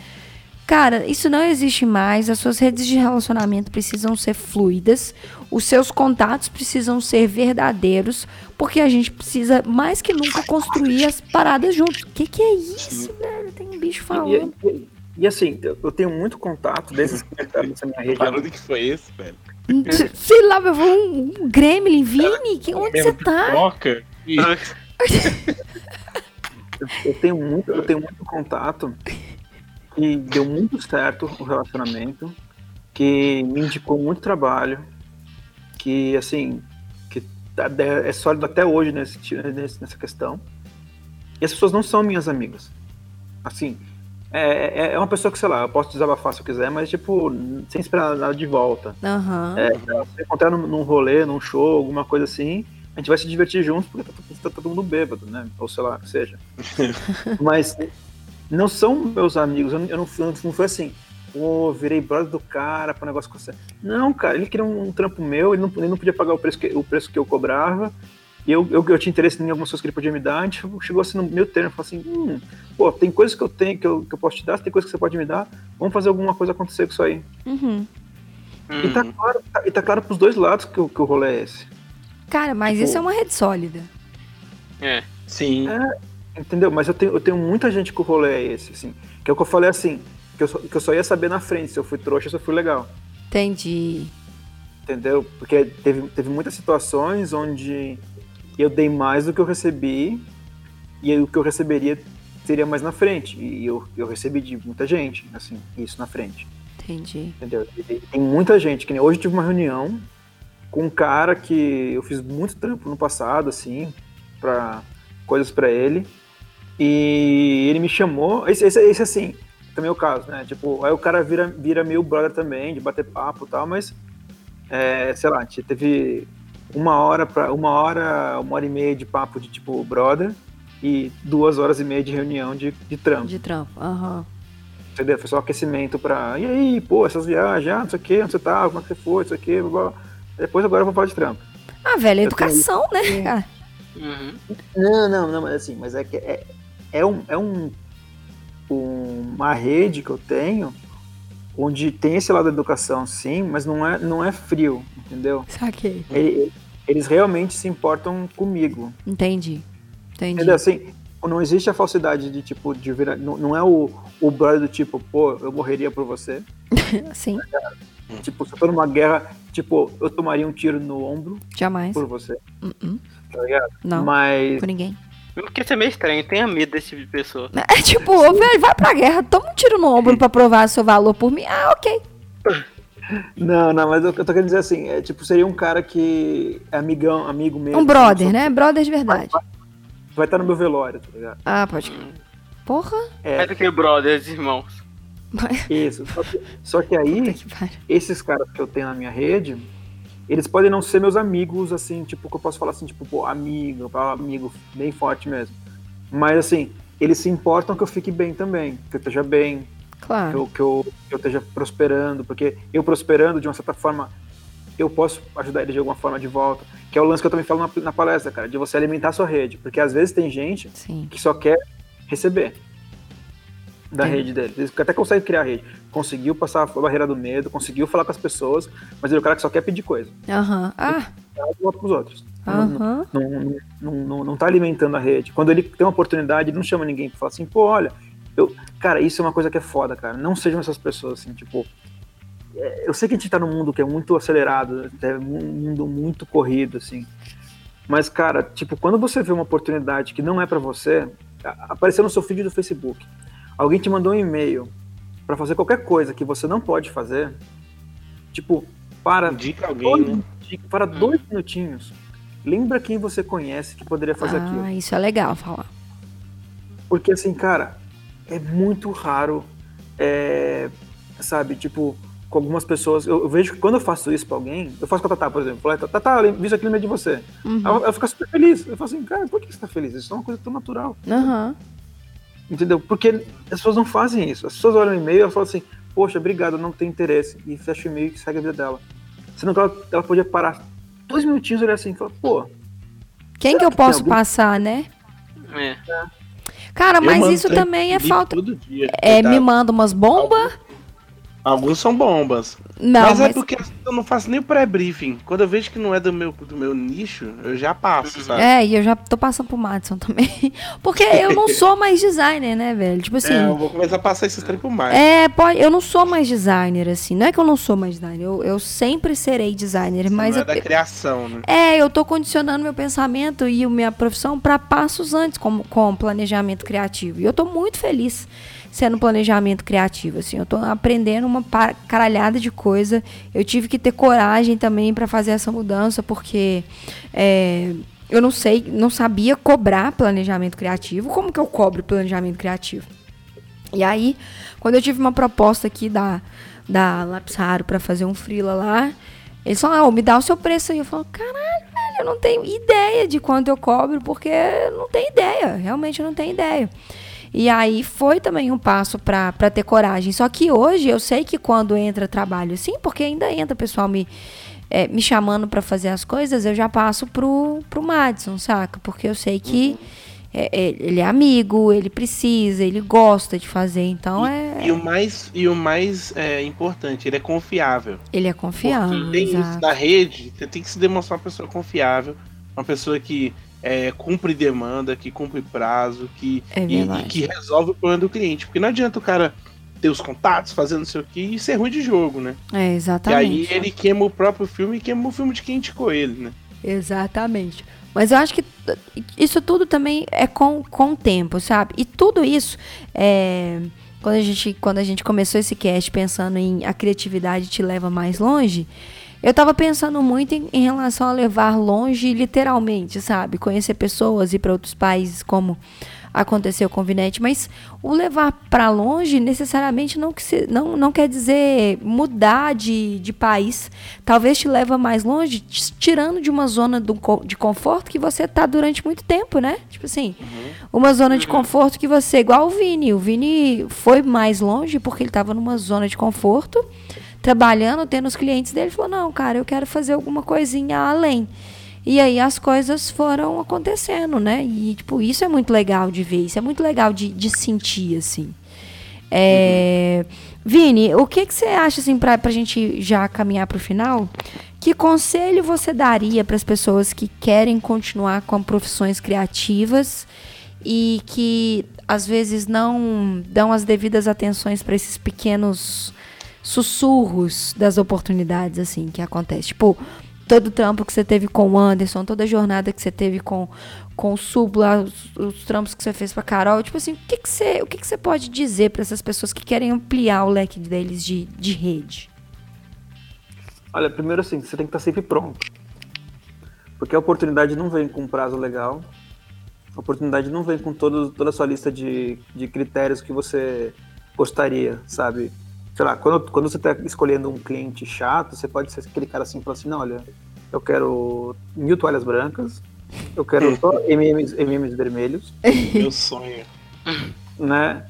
Cara, isso não existe mais. As suas redes de relacionamento precisam ser fluidas. Os seus contatos precisam ser verdadeiros. Porque a gente precisa, mais que nunca, construir as paradas juntos. O que, que é isso, velho? Tem um bicho E, falando. e- e assim, eu eu tenho muito contato desses que tá nessa minha Que rede. barulho que foi esse, velho? Sei lá, eu vou um, um Gremlin, Vini, que, onde você tá? Toca. E... Eu tenho muito, eu tenho muito contato que deu muito certo o relacionamento, que me indicou muito trabalho, que assim, que tá- é sólido até hoje nesse, nessa questão. E as pessoas não são minhas amigas. Assim, é, é- é uma pessoa que, sei lá, eu posso desabafar se eu quiser, mas tipo, sem esperar nada de volta. Aham. É, se encontrar num, num rolê, num show, alguma coisa assim, a gente vai se divertir juntos porque tá, tá- tá todo mundo bêbado, né? Ou sei lá, que seja. Mas não são meus amigos, eu não, eu não, fui- não foi assim, pô, virei brother do cara para negócio com você. Não, cara, ele queria um, trampo meu, ele não, ele não podia pagar o preço que, o preço que eu cobrava. E eu, eu, eu tinha interesse em algumas coisas que ele podia me dar, a gente chegou assim no meu termo, falou assim, hum, pô, tem coisas que eu tenho, que eu, que eu posso te dar, tem coisas que você pode me dar, vamos fazer alguma coisa acontecer com isso aí. Uhum. E tá claro, tá, e tá claro pros dois lados que, o- que o rolê é esse. Cara, mas Tipo- isso é uma rede sólida. É. Sim. Entendeu? Mas eu tenho, eu tenho muita gente que o rolê é esse, assim. Que é o que eu falei assim, que eu, só, que eu só ia saber na frente se eu fui trouxa ou se eu fui legal. Entendi. Entendeu? Porque teve, teve muitas situações onde eu dei mais do que eu recebi e o que eu receberia seria mais na frente. E eu, eu recebi de muita gente, assim, isso na frente. Entendi. Entendeu? E Tem muita gente, que nem hoje eu tive uma reunião com um cara que eu fiz muito trampo no passado, assim, para coisas para ele. E ele me chamou, esse, esse, esse assim, também é o caso, né? Tipo, aí o cara vira, vira meu brother também, de bater papo e tal, mas, é, sei lá, a gente teve uma hora, pra, uma hora, uma hora e meia de papo de tipo brother e duas horas e meia de reunião de, de trampo. De trampo. Aham. Entendeu? Foi só aquecimento pra. E aí, pô, essas viagens, ah, não sei o que, onde você tá, como é que você foi, isso aqui, blá, blá. Depois agora eu vou falar de trampo. Ah, velho, é Eu tenho- educação, né, cara? Uhum. Não, não, não, mas assim, mas é que é, é, um, é um, um- uma rede que eu tenho onde tem esse lado da educação, sim, mas não é, não é frio, entendeu? Saquei. Ele- eles realmente se importam comigo. Entendi. Entendi. Entendeu? Assim, não existe a falsidade de tipo, de virar. Não, não é o, o brother do tipo, pô, eu morreria por você. Sim. Tipo, se eu tô numa guerra, tipo, eu tomaria um tiro no ombro Jamais. por você, Uh-uh. tá ligado? Não, Mas por ninguém. Mesmo que isso é meio estranho, tenha medo desse tipo de pessoa. É tipo, ô, velho, vai pra guerra, toma um tiro no ombro pra provar seu valor por mim. Ah, ok. Não, não, mas eu, eu tô querendo dizer assim, é, tipo, seria um cara que é amigão, amigo mesmo. Um brother, né? Brother de verdade. Vai estar no meu velório, tá ligado? Ah, pode. Porra. É, Mas aquele brothers, irmãos. isso. Só que, só que aí, Que esses caras que eu tenho na minha rede, eles podem não ser meus amigos, assim, tipo, que eu posso falar assim, tipo, pô, amigo, amigo bem forte mesmo. Mas assim, eles se importam que eu fique bem também, que eu esteja bem, que Claro. eu, que eu, que eu esteja prosperando, porque eu prosperando, de uma certa forma, eu posso ajudar ele de alguma forma de volta. Que é o lance que eu também falo na, na palestra, cara, de você alimentar a sua rede. Porque às vezes tem gente Sim. que só quer receber da rede dele. Eles até conseguem criar a rede. Conseguiu passar a barreira do medo, conseguiu falar com as pessoas, mas ele é o cara que só quer pedir coisa. Aham. Ah, de volta pros outros. Não, aham. não, não, não, não, não tá alimentando a rede. Quando ele tem uma oportunidade, ele não chama ninguém pra falar assim, pô, olha, eu. Cara, isso é uma coisa que é foda, cara. Não sejam essas pessoas, assim, tipo. é, Eu sei que a gente tá num mundo que é muito acelerado, é um mundo muito corrido, assim. Mas, cara, tipo, quando você vê uma oportunidade que não é pra você, apareceu no seu feed do Facebook, alguém te mandou um e-mail pra fazer qualquer coisa que você não pode fazer, tipo, para Indica alguém, dois né? minutinhos, para dois minutinhos, lembra quem você conhece que poderia fazer aquilo. Ah, isso é legal falar. Porque assim, cara, é muito raro, é, sabe, tipo, com algumas pessoas, eu, eu vejo que quando eu faço isso pra alguém, eu faço com a Tatá, por exemplo, eu falo, Tatá, eu vi isso aqui no meio de você. Uhum. Ela, ela fica super feliz. Eu falo assim, cara, por que você tá feliz? Isso é uma coisa tão natural. Aham. Entendeu? Porque as pessoas não fazem isso. As pessoas olham o e-mail e falam assim, poxa, obrigado, eu não tenho interesse. E fecha o e-mail e segue a vida dela. Sendo que ela, ela podia parar dois minutinhos e olhar assim e falar, pô, Quem que eu que tem posso algum- passar, né? É. Cara, Eu mas isso também é falta. Todo dia, É, me manda umas bombas? Alguns são bombas. Não, mas, mas. é porque eu não faço nem pré-briefing. Quando eu vejo que não é do meu, do meu nicho, eu já passo, sabe? É, e eu já tô passando pro Madison também. Porque eu não sou mais designer, né, velho? Tipo assim. É, eu vou começar a passar esses trem pro mais. É, pode, eu não sou mais designer, assim. Não é que eu não sou mais designer, eu, eu sempre serei designer, mas não é eu- da criação, né? é, eu tô condicionando meu pensamento e minha profissão para passos antes com, com planejamento criativo. E eu tô muito feliz sendo planejamento criativo, assim. Eu tô aprendendo uma caralhada de coisa. Eu tive que ter coragem também para fazer essa mudança, porque é, eu não sei, não sabia cobrar planejamento criativo. Como que eu cobro planejamento criativo? E aí, quando eu tive uma proposta aqui da, da Lapsaro para fazer um freela lá, eles falaram, ah, me dá o seu preço aí. Eu falo, caralho, velho, eu não tenho ideia de quanto eu cobro, porque eu não tenho ideia, realmente eu não tenho ideia. E aí foi também um passo para ter coragem. Só que hoje eu sei que quando entra trabalho assim, porque ainda entra pessoal me, é, me chamando para fazer as coisas, eu já passo pro, pro Madison, saca? Porque eu sei que é, é, ele é amigo, ele precisa, ele gosta de fazer, então e, é. e o mais, e o mais é, importante, ele é confiável. Ele é confiável. Porque tem isso exato. na rede, você tem que se demonstrar uma pessoa confiável, uma pessoa que é, cumpre demanda, que cumpre prazo, que, É e- e, que resolve o problema do cliente. Porque não adianta o cara ter os contatos, fazendo não sei o que e ser ruim de jogo, né? É, E aí exatamente. ele queima o próprio filme e queima o filme de quem indicou ele, né? Exatamente. Mas eu acho que isso tudo também é com, com o tempo, sabe? E tudo isso, é, quando, a gente, quando a gente começou esse cast pensando em a criatividade te leva mais longe, eu tava pensando muito em, em relação a levar longe literalmente, sabe? Conhecer pessoas, ir para outros países, como aconteceu com o Vinete, mas o levar para longe necessariamente não, que se- não, não quer dizer mudar de, de país. Talvez te leva mais longe, te tirando de uma zona do de conforto que você tá durante muito tempo, né? Tipo assim, uma zona de conforto que você, igual o Vini, o Vini foi mais longe porque ele tava numa zona de conforto, trabalhando, tendo os clientes dele, falou: "Não, cara, eu quero fazer alguma coisinha além". E aí as coisas foram acontecendo, né? E, tipo, isso é muito legal de ver, isso é muito legal de, de sentir, assim. É, Vini, o que, que você acha, assim, pra, pra gente já caminhar pro final? Que conselho você daria para as pessoas que querem continuar com profissões criativas e que às vezes não dão as devidas atenções para esses pequenos sussurros das oportunidades, assim, que acontece. Tipo, todo o trampo que você teve com o Anderson, toda a jornada que você teve com, com o Subla, os, os trampos que você fez pra Carol, tipo assim, o que, que você, o que, que você pode dizer para essas pessoas que querem ampliar o leque deles de, de rede? Olha, primeiro assim, você tem que estar sempre pronto. Porque a oportunidade não vem com um prazo legal. A oportunidade não vem com todo, toda a sua lista de, de critérios que você gostaria, sabe? Sei lá, quando, quando você está escolhendo um cliente chato, você pode ser aquele cara assim e falar assim, não, olha, eu quero mil toalhas brancas, eu quero só MMs, MMs vermelhos, Meu sonho. né?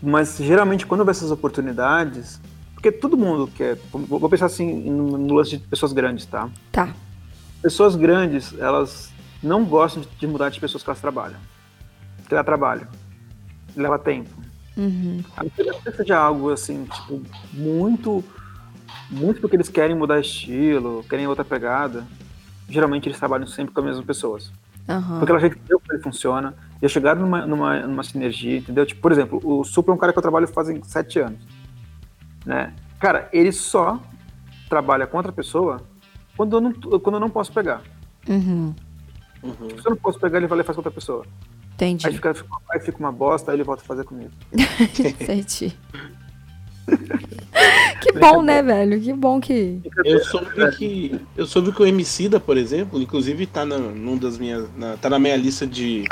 Mas geralmente quando vê essas oportunidades, porque todo mundo quer, vou pensar assim no, no lance de pessoas grandes, tá? Tá. Pessoas grandes, elas não gostam de, de mudar de pessoas que elas trabalham. Porque dá trabalho. Leva tempo. Uhum. A não seja algo assim, tipo, muito. Muito porque eles querem mudar estilo, querem outra pegada. Geralmente eles trabalham sempre com as mesmas pessoas. Aham. Porque ela já entendeu como ele funciona, já chegaram numa, numa, numa sinergia, entendeu? Tipo, por exemplo, o Supra é um cara que eu trabalho fazem sete anos. Né? Cara, ele só trabalha com outra pessoa quando eu não, quando eu não posso pegar. Uhum. Uhum. Se eu não posso pegar, ele vai lá e faz com outra pessoa. Entendi. Aí fica, fica- aí fica uma bosta, aí ele volta a fazer comigo. Entendi. que bom, né, velho? Que bom que. Eu soube que. Eu soube que o Emicida, por exemplo, inclusive tá na, num das minhas. na- tá na minha lista de,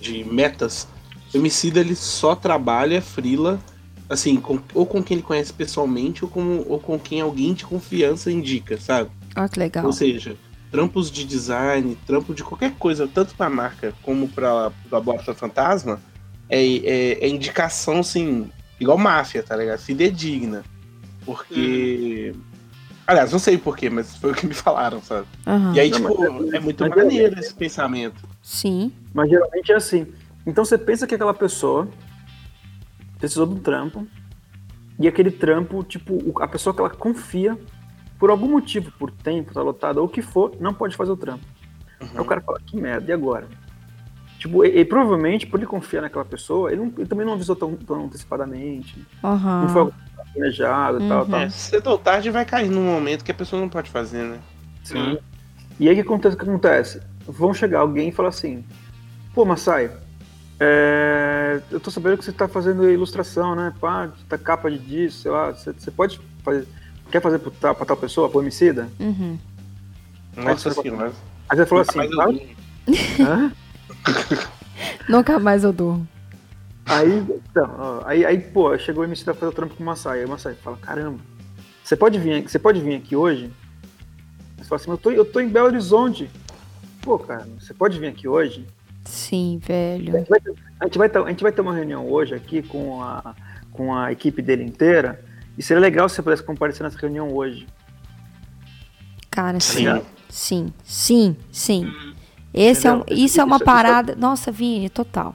de metas. O Emicida ele só trabalha frila, assim, com- ou com quem ele conhece pessoalmente, ou com, ou com quem alguém de confiança indica, sabe? Olha que legal. Ou seja, trampos de design, trampo de qualquer coisa, tanto pra marca como pra Laboratório Fantasma, é, é, é indicação, assim, igual máfia, tá ligado? Fidedigna. Porque. Aliás, não sei porquê, mas foi o que me falaram, sabe? Aham. E aí, Não, tipo, mas- é muito mas- maneiro esse pensamento. Sim. Mas geralmente é assim. Então você pensa que aquela pessoa precisou de um trampo, e aquele trampo, tipo, a pessoa que ela confia, por algum motivo, por tempo, tá lotado, ou o que for, não pode fazer o trampo. Aí o cara fala, que merda, e agora? Tipo, e, e provavelmente, por ele confiar naquela pessoa, ele, não- ele também não avisou tão, tão antecipadamente. Não foi algo planejado e tal, Uhum. tal. É, cedo ou tarde vai cair num momento que a pessoa não pode fazer, né? Sim. E aí o que acontece? O que acontece? Vão chegar alguém e falar assim, pô, Masai, é, eu tô sabendo que você tá fazendo ilustração, né? Pá, tá capa de disco, sei lá, você, você pode fazer. Quer fazer pra, tal- pra tal pessoa, pro homicida? Uhum. Nossa você- senhora. Aí você falou assim. Hã? Nunca mais eu durmo. Aí, então, ó, aí, aí, pô, chegou o MC pra fazer o trampo com o Masai. Aí o Masai fala, caramba, você pode vir aqui, você pode vir aqui hoje? Você fala assim, eu tô, eu tô em Belo Horizonte. Pô, cara, você pode vir aqui hoje? Sim, A velho. gente vai ter, a gente vai ter, a gente vai ter uma reunião hoje aqui com a, com a equipe dele inteira. E seria legal se você pudesse comparecer nessa reunião hoje. Cara, sim. Sim. Sim, sim, sim. Esse é um, isso é uma Isso- isso- parada. Nossa, Vini, total.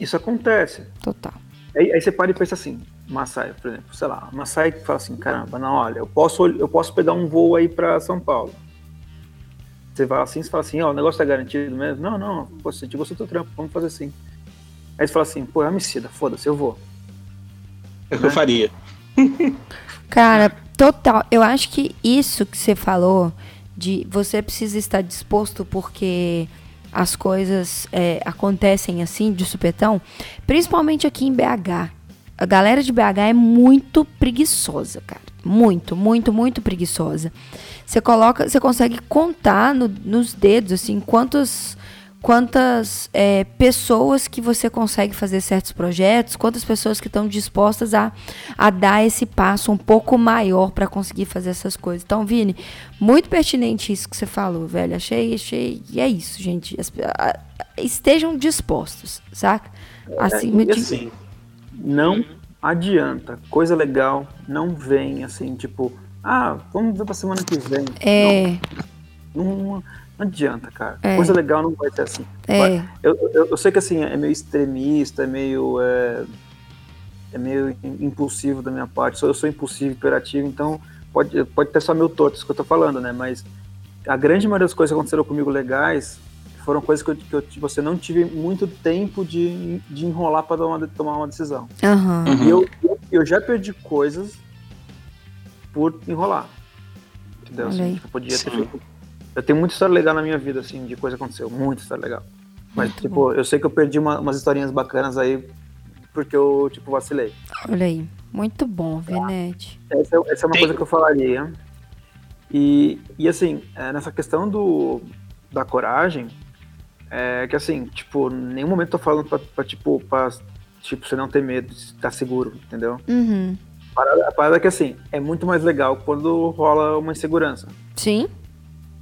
Isso acontece. Total. Aí, aí você para e pensa assim, Massai, por exemplo, sei lá, Massai fala assim, caramba, não, olha, eu posso, eu posso pegar um voo aí pra São Paulo. Você vai assim, você fala assim, ó, o negócio tá garantido mesmo? Não, não, pô, você gostou do teu trampo, vamos fazer assim. Aí você fala assim, pô, é homicida, foda-se, eu vou. É o que eu faria. Cara, total. Eu acho que isso que você falou de você precisa estar disposto porque as coisas é, acontecem assim, de supetão, principalmente aqui em BH. A galera de BH é muito preguiçosa, cara. Muito, muito, muito preguiçosa. Você coloca, você consegue contar no- nos dedos, assim, quantos, quantas é, pessoas que você consegue fazer certos projetos, quantas pessoas que estão dispostas a, a dar esse passo um pouco maior para conseguir fazer essas coisas. Então, Vini, muito pertinente isso que você falou, velho. Achei, achei. E é isso, gente. As- a- estejam dispostos, saca? Acima e de. Assim, Não adianta, coisa legal não vem assim, tipo, ah, vamos ver pra semana que vem. É, Não, não, não adianta, cara. É. Coisa legal não vai ser assim. é. Eu, eu, eu sei que assim, é meio extremista, é meio. É, é meio impulsivo da minha parte. Eu sou impulsivo, hiperativo, então pode, pode ter só meu torto, isso que eu tô falando, né? Mas a grande maioria das coisas que aconteceram comigo legais foram coisas que eu, que eu tipo, você não tive muito tempo de, de enrolar para tomar uma decisão. Uhum. E eu, eu, eu já perdi coisas por enrolar. Entendeu? Assim, aí. tipo, podia ter feito. Eu tenho muita história legal na minha vida, assim, de coisa que aconteceu. Muita história legal. Mas, Muito tipo, eu sei que eu perdi uma- umas historinhas bacanas aí porque eu, tipo, vacilei. Olha aí. Muito bom, Venete. Essa, é- essa é uma Tem- coisa que eu falaria. E, e assim, é, nessa questão do, da coragem, é que assim, tipo, em nenhum momento eu tô falando pra, pra, tipo, pra, tipo, você não ter medo de estar seguro, entendeu? Uhum. A parada, a parada é que assim, é muito mais legal quando rola uma insegurança. Sim.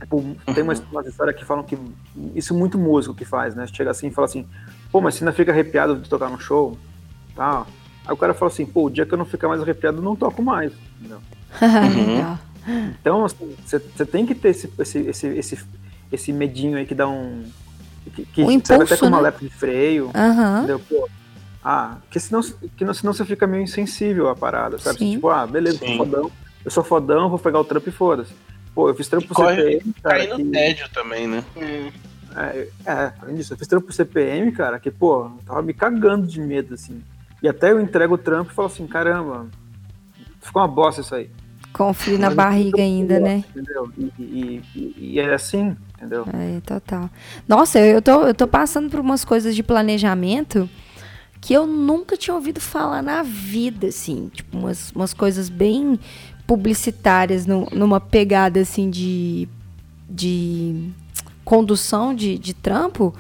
Tipo, tem umas, umas histórias que falam que isso muito músico que faz, né? Chega assim e fala assim, pô, mas você ainda fica arrepiado de tocar no show? Tá. Aí o cara fala assim, pô, o dia que eu não ficar mais arrepiado, eu não toco mais. Entendeu? Legal. Então, assim, você tem que ter esse, esse, esse, esse, esse medinho aí que dá um. Que, que Um impulso, até como né? alerta de freio. Aham. Entendeu? Pô, ah, porque senão, que não- senão você fica meio insensível à parada, sabe? Sim. Tipo, ah, beleza, eu Sim. sou fodão, eu sou fodão, vou pegar o trampo e foda-se. Pô, eu fiz trampo pro CPM, cara. Cai no que- tédio também, né? Hum, é, é, além disso, eu fiz trampo pro CPM, cara, que, pô, eu tava me cagando de medo, assim. E até eu entrego o trampo e falo assim, caramba, ficou uma bosta isso aí. Com frio na Mas barriga ainda, né? Entendeu? E, e, e- e é assim, entendeu? É, total. Nossa, eu tô, eu tô passando por umas coisas de planejamento que eu nunca tinha ouvido falar na vida, assim. Tipo, umas, umas coisas bem publicitárias, num- numa pegada, assim, de, de condução de, de trampo.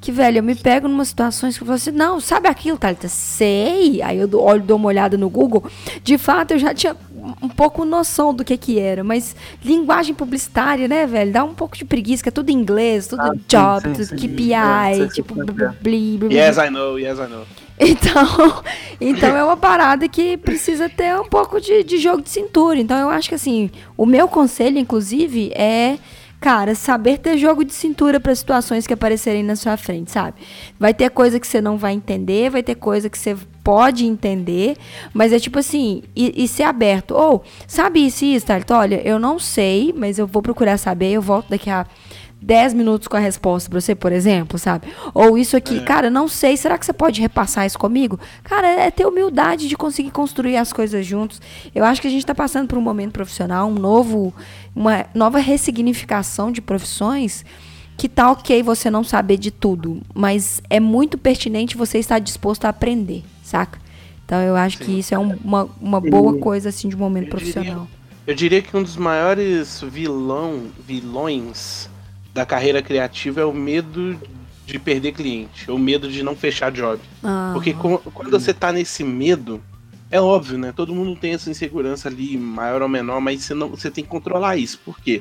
Que, velho, eu me pego numa situações que eu falo assim, não, sabe aquilo, Thalita? Sei. Aí eu dou- olho, dou uma olhada no Google. De fato, eu já tinha um pouco noção do que que era, mas linguagem publicitária, né, velho? Dá um pouco de preguiça, que é tudo em inglês, tudo Ah, sim, job, sim, tudo sim. KPI, É, tipo, bli, bli, bli. Yes, I know, yes, I know. Então, então é uma parada que precisa ter um pouco de, de jogo de cintura. Então eu acho que assim, o meu conselho, inclusive, é, cara, saber ter jogo de cintura para situações que aparecerem na sua frente, sabe? Vai ter coisa que você não vai entender, vai ter coisa que você pode entender, mas é tipo assim, e, e ser aberto. Ou, sabe isso isso? Olha, eu não sei, mas eu vou procurar saber, eu volto daqui a 10 minutos com a resposta pra você, por exemplo, sabe? Ou isso aqui, cara, não sei, será que você pode repassar isso comigo? Cara, é ter humildade de conseguir construir as coisas juntos. Eu acho que a gente tá passando por um momento profissional, um novo, uma nova ressignificação de profissões que tá ok você não saber de tudo, mas é muito pertinente você estar disposto a aprender, saca? Então eu acho que isso é um- uma, uma boa coisa assim de um momento eu diria- profissional. Eu diria que um dos maiores vilão, vilões da carreira criativa é o medo de perder cliente, o medo de não fechar job. Ah, Porque co- quando você tá nesse medo, é óbvio, né? Todo mundo tem essa insegurança ali, maior ou menor, mas você, não, você tem que controlar isso. Por quê?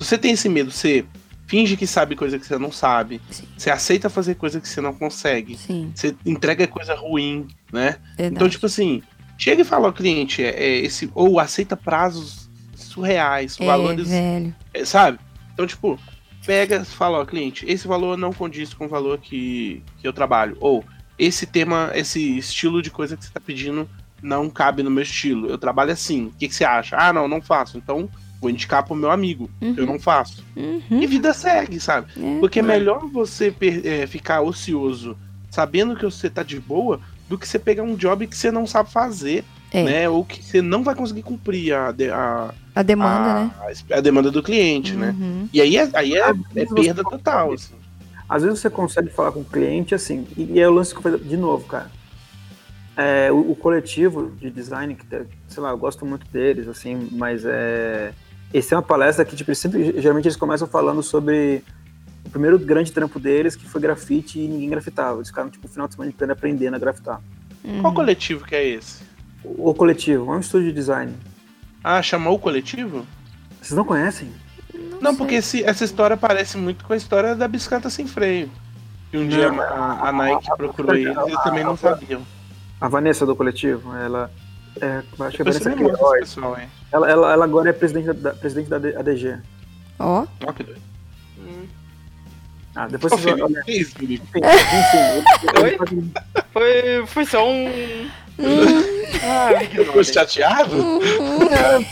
Se você tem esse medo, você finge que sabe coisa que você não sabe, Sim. você aceita fazer coisa que você não consegue, sim, você entrega coisa ruim, né? verdade. Então, tipo assim, chega e fala ao cliente, é, é esse, ou aceita prazos surreais, é, valores velho. é, sabe? Então, tipo, pega, fala, ó, cliente, esse valor não condiz com o valor que, que eu trabalho. Ou esse tema, esse estilo de coisa que você tá pedindo não cabe no meu estilo. Eu trabalho assim. O que, que você acha? Ah, não, não faço. Então, vou indicar pro meu amigo. que Eu não faço. Uhum. E vida segue, sabe? É. Porque é melhor você é, ficar ocioso sabendo que você tá de boa do que você pegar um job que você não sabe fazer, É. né? Ou que você não vai conseguir cumprir a, de- a, A demanda, a, né? a demanda do cliente, né? Uhum. E aí é, aí é, é perda total, assim. Às vezes você consegue falar com o cliente assim, e, e é o lance que eu falei de novo, cara. É, o, o coletivo de design, que sei lá, eu gosto muito deles, assim, mas é. Esse é uma palestra que, tipo, sempre, geralmente eles começam falando sobre o primeiro grande trampo deles, que foi grafite e ninguém grafitava. Eles ficaram, tipo, o final de semana inteiro aprendendo a grafitar. Qual coletivo que é esse? O, coletivo é um estúdio de design. Ah, chamou o coletivo? Vocês não conhecem? Não, porque esse- essa história parece muito com a história da bicicleta sem freio. Que um dia Não, a, a Nike procurou eles e eles também não sabiam. A Vanessa do coletivo, ela. É, acho que é a você Vanessa Queiroz. pessoal, hein? Ela, ela, ela agora é presidente da, presidente da ADG. Ó, Ó, que doido. hum. Ah, depois Felipe, olham. que isso, Felipe? Enfim, ele- Foi, foi só um. Ah, Ficou chateado? pra, mim,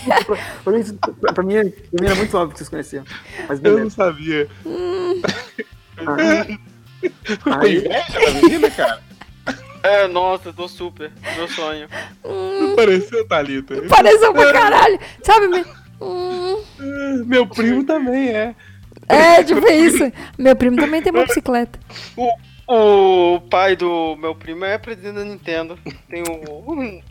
pra, mim, pra mim era muito óbvio que vocês conheciam. Mas Eu não sabia. Ah, Ficou com Aí- inveja da menina, cara? É, nossa, tô super. Meu sonho. Não Pareceu, Thalita. Pareceu pra caralho. Sabe? me- Hum. Meu primo também é. É, tipo isso. Meu primo também tem uma bicicleta. O pai do meu primo é presidente da Nintendo. Tem o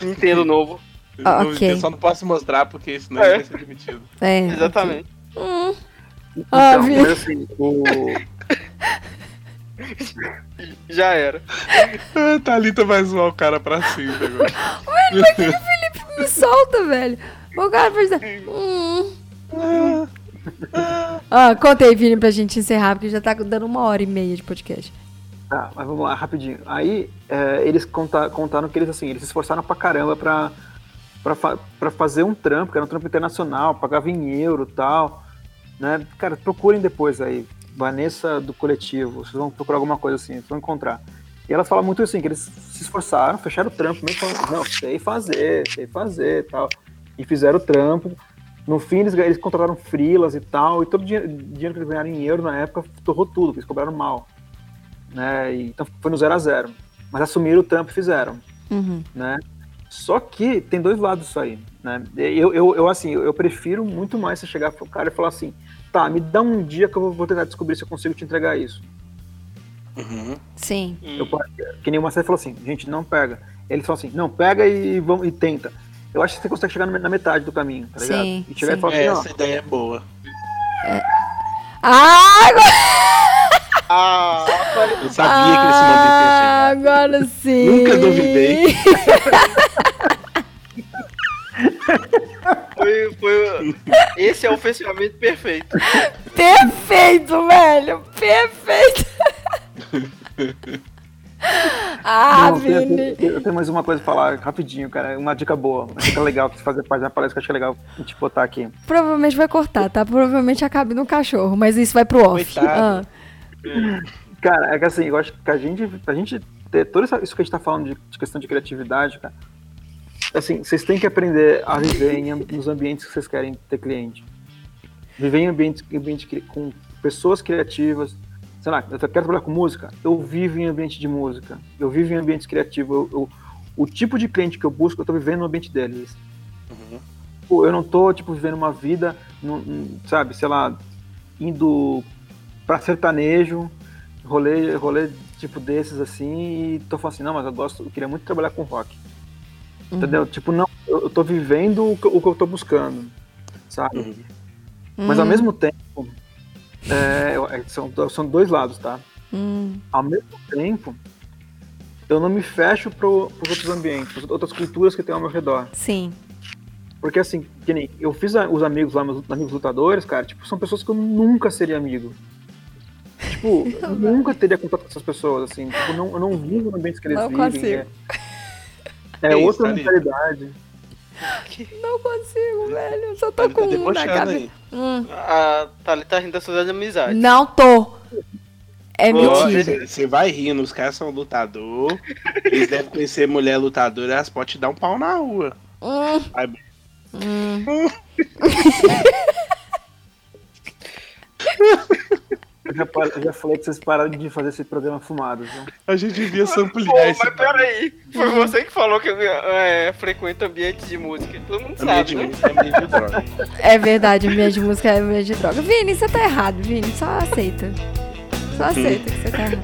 Nintendo novo. Ah, Eu- ok. Eu só não posso mostrar porque senão É. ele vai ser demitido. É. Exatamente. Hum. Ah, Então, vi. mas assim, o, Já era. Ah, Thalita vai zoar o cara pra sempre agora. Me solta, velho. O cara fez. Hum. Ah, conta aí, Vini, pra gente encerrar, porque já tá dando uma hora e meia de podcast. Tá, mas vamos lá, rapidinho. Aí, é, eles conta- contaram que eles, assim, eles se esforçaram pra caramba pra, pra, fa- pra fazer um trampo, que era um trampo internacional, pagava em euro e tal, né? Cara, procurem depois aí, Vanessa do Coletivo, vocês vão procurar alguma coisa assim, vocês vão encontrar. E ela fala muito assim, que eles se esforçaram, fecharam o trampo, mesmo falando, não, sei fazer, sei fazer tal. E fizeram o trampo. No fim, eles, eles contrataram frilas e tal, e todo o dinheiro, dinheiro que eles ganharam em euro na época torrou tudo, porque eles cobraram mal né? E, então foi no zero a zero. Mas assumiram o trampo e fizeram, Uhum. né? Só que tem dois lados isso aí, né? Eu, eu, eu assim, eu prefiro muito mais você chegar pro cara e falar assim, tá, me dá um dia que eu vou- vou tentar descobrir se eu consigo te entregar isso. Uhum. Sim. Eu, que nem o Marcelo falou assim, gente, não pega. Ele falou assim, não, pega e, vamos, e tenta. Eu acho que você consegue chegar na metade do caminho, tá ligado? Sim, E chegar sim. e falar É, assim, ó, essa ideia é boa. Ah, agora, Ah, Eu sabia que momento ia chegar. ah, agora sim. Nunca duvidei. foi, foi. Esse é o fechamento perfeito. Perfeito, velho. Perfeito. ah, Não, eu, eu tenho- eu tenho mais uma coisa pra falar rapidinho, cara. Uma dica boa, uma dica legal pra você fazer parte da palestra que eu achei legal a gente botar aqui. Provavelmente vai cortar, tá? Provavelmente acabe no cachorro, mas isso vai pro off. Ah, Cara, é que assim, eu acho que a gente, a gente ter todo isso que a gente tá falando de, de questão de criatividade, cara, assim, vocês têm que aprender a viver em, nos ambientes que vocês querem ter cliente. Viver em ambientes, ambiente com pessoas criativas. Sei lá, eu quero trabalhar com música, eu vivo em ambiente de música. Eu vivo em ambientes criativos. Eu, eu- o tipo de cliente que eu busco, eu tô vivendo no ambiente deles. Uhum. Eu não tô, tipo, vivendo uma vida, num- num, sabe, sei lá, indo pra sertanejo, rolê, rolê tipo desses assim, e tô falando assim, não, mas eu gosto, eu queria muito trabalhar com rock. Entendeu? Tipo, não, eu, eu tô vivendo o que, o que eu tô buscando, sabe? Uhum. Mas ao mesmo tempo, é, é, são, são dois lados, tá? hum, Ao mesmo tempo, eu não me fecho pros outros ambientes, pras outras culturas que tem ao meu redor. sim. Porque assim, que nem eu fiz a- os amigos lá, meus amigos lutadores, cara, tipo, são pessoas que eu nunca seria amigo. Tipo, eu nunca teria contato com essas pessoas, assim. Tipo, não, eu não vivo no ambiente que eles Não vivem. consigo. É, é É outra ali. mentalidade. Não consigo, velho. Eu só tô Tá com um na cabeça. Hum, A Thalita tá rindo das suas amizades. não tô. É Ó, mentira. Você vai rindo, os caras são lutador. Eles devem conhecer mulher lutadora, elas podem te dar um pau na rua. Hum, Ai, hum. Eu já, eu já falei que vocês pararam de fazer esse programa fumado, viu? A gente devia se Pô, esse mas peraí, foi você que falou que é, frequenta ambientes de música. Todo mundo sabe, ambiente né? música, ambiente de droga. É verdade, ambiente de música é ambiente de droga. Vini, você tá errado, Vini. Só aceita. Só aceita que você tá errado.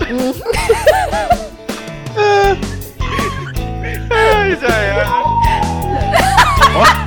Ai, já era.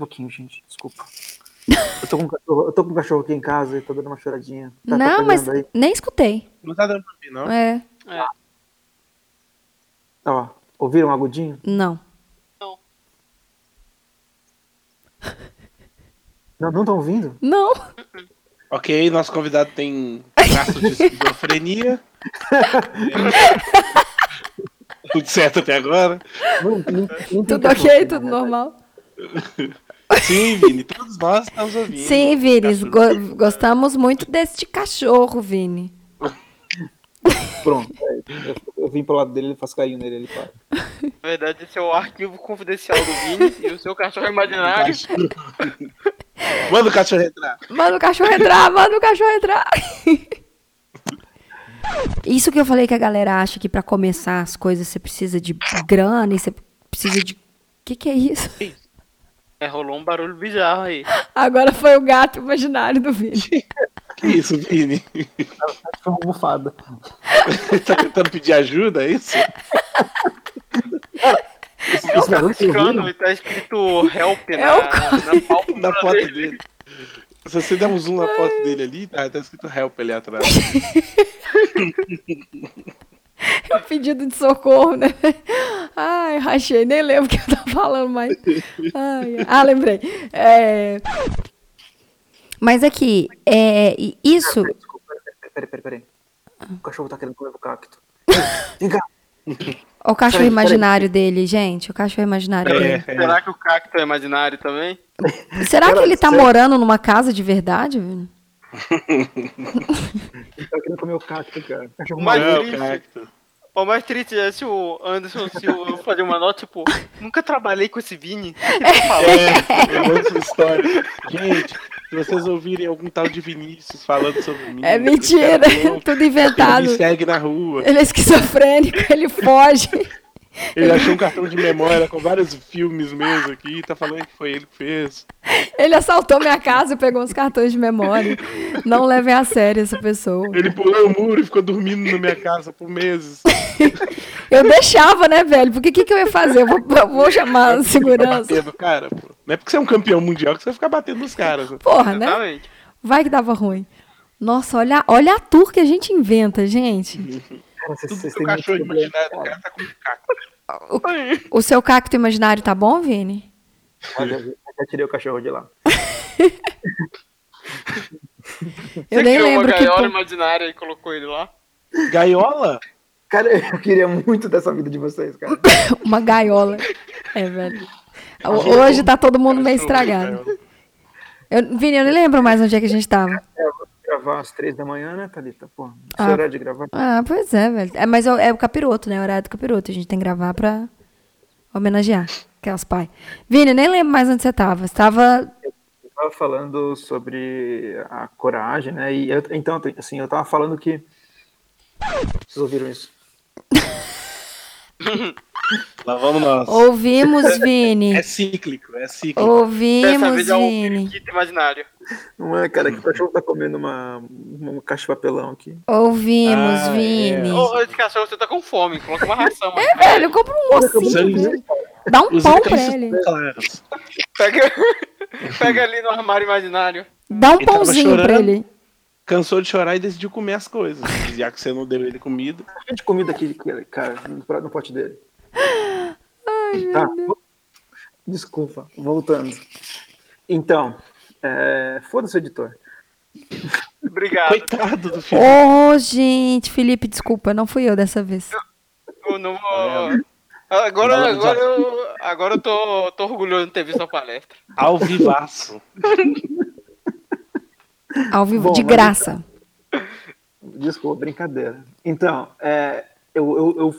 pouquinho, gente. Desculpa. Eu tô com um cachorro, eu tô com um cachorro aqui em casa e tô dando uma choradinha. Tá não, mas aí? nem escutei. Não tá dando pra ouvir, não? É, Ó, ouviram um agudinho? não. Não, não estão ouvindo? Não. Ok, nosso convidado tem traço de esquizofrenia. Tudo certo até agora? Não, nem tem Tudo ok, tudo normal. Sim, Vini, todos nós estamos ouvindo. Sim, Vini, Tá go- gostamos muito deste cachorro, Vini. Pronto. é, Eu, vim pro lado dele, ele faz carinho nele, ele para. Na verdade, esse é o arquivo confidencial do Vini e o seu cachorro imaginário. Manda o cachorro entrar. Manda o cachorro entrar, manda o cachorro entrar. Isso que eu falei que a galera acha que pra começar as coisas você precisa de grana e você precisa de. O que, que é isso? É, rolou um barulho bizarro aí. Agora foi o gato imaginário do Vini. Que isso, Vini? Foi uma bufada. tá tentando pedir ajuda, é isso? Esse, esse barulho Ficando ouviram? e tá escrito help É na, o na pálpebra Na foto dele. dele. Se você der um zoom na foto dele ali, tá, tá escrito help ali atrás. É o pedido de socorro, né? Ai, rachei, nem lembro o que eu tava falando mais. Ai, ah, lembrei. É... Mas aqui, é, isso. Desculpa, peraí, peraí, peraí. O cachorro tá querendo comer o cacto. Vem cá. O cachorro Peraí, imaginário dele, gente. O cachorro imaginário dele. É. Será que o cacto é imaginário também? Será que ele tá morando numa casa de verdade? Vini? Ele tá querendo comer o cacto, cara. O. Não, triste. cacto. O mais triste é se o Anderson Silva fazer uma nota, tipo, nunca trabalhei com esse Vini. É, eu essa história. Gente, se vocês ouvirem algum tal de Vinícius falando sobre mim. É mentira, cara é tudo Ele inventado. me segue na rua. Ele é esquizofrênico, ele foge. Ele achou um cartão de memória com vários filmes meus aqui e tá falando que foi ele que fez. Ele assaltou minha casa e pegou uns cartões de memória. Não levem a sério essa pessoa. Ele pulou o muro e ficou dormindo na minha casa por meses. Eu deixava, né, velho? Porque o que, que eu ia fazer? Eu vou, eu vou chamar a segurança. Batendo, cara, pô. Não é porque você é um campeão mundial que você vai ficar batendo nos caras. né? Porra, né? Exatamente. Vai que dava ruim. Nossa, olha, olha a tour que a gente inventa, gente. Cara, vocês, Tudo vocês que o têm muito cachorro problema. imaginário do cara tá com cacto. O seu cacto imaginário tá bom, Vini? Olha, eu já tirei o cachorro de lá. Eu Você nem criou lembro uma que. gaiola pô- imaginária e colocou ele lá? Gaiola? Cara, eu queria muito dessa vida de vocês, cara. Uma gaiola. É, velho. Hoje tá todo mundo meio estragado. Eu, Vini, eu nem lembro mais onde é que a gente tava. É, gravar às três da manhã, né, Thalita? Pô, Ah. sei horário de gravar. Ah, pois é, velho. É, mas é, o- é o capiroto, né? O horário do capiroto. A gente tem que gravar pra homenagear aquelas pai. Vini, nem lembro mais onde você tava. Você tava. Eu tava falando sobre a coragem, né? E eu- então, assim, eu tava falando que. Vocês ouviram isso? Lá vamos nós. Ouvimos, Vini. É cíclico, é cíclico. Dessa Ouvimos, é Vini. periquito imaginário. Não é, cara, que o cachorro tá comendo uma, uma caixa de papelão aqui. Ouvimos, Ah, é. Vini. Ô, esse cachorro, você tá com fome. Coloca uma ração. É, velho, compra um ossinho. Dá um Os pão pra ele. claros. Pega, pega ali no armário imaginário. Dá um Ele pãozinho pra ele. Cansou de chorar e decidiu comer as coisas. Já que você não deu ele comida. Tem de comida aqui, cara, no pote dele. tá. Desculpa, voltando. Então, é... foda-se, editor. Obrigado. Coitado do filho. Ô, gente, Felipe, desculpa, não fui eu dessa vez. Eu não vou... Agora, agora, eu, agora eu tô, tô orgulhoso de ter visto a palestra. Ao vivaço. Ao vivo, Bom, de graça. Então, desculpa, brincadeira. Então, é, eu, eu, eu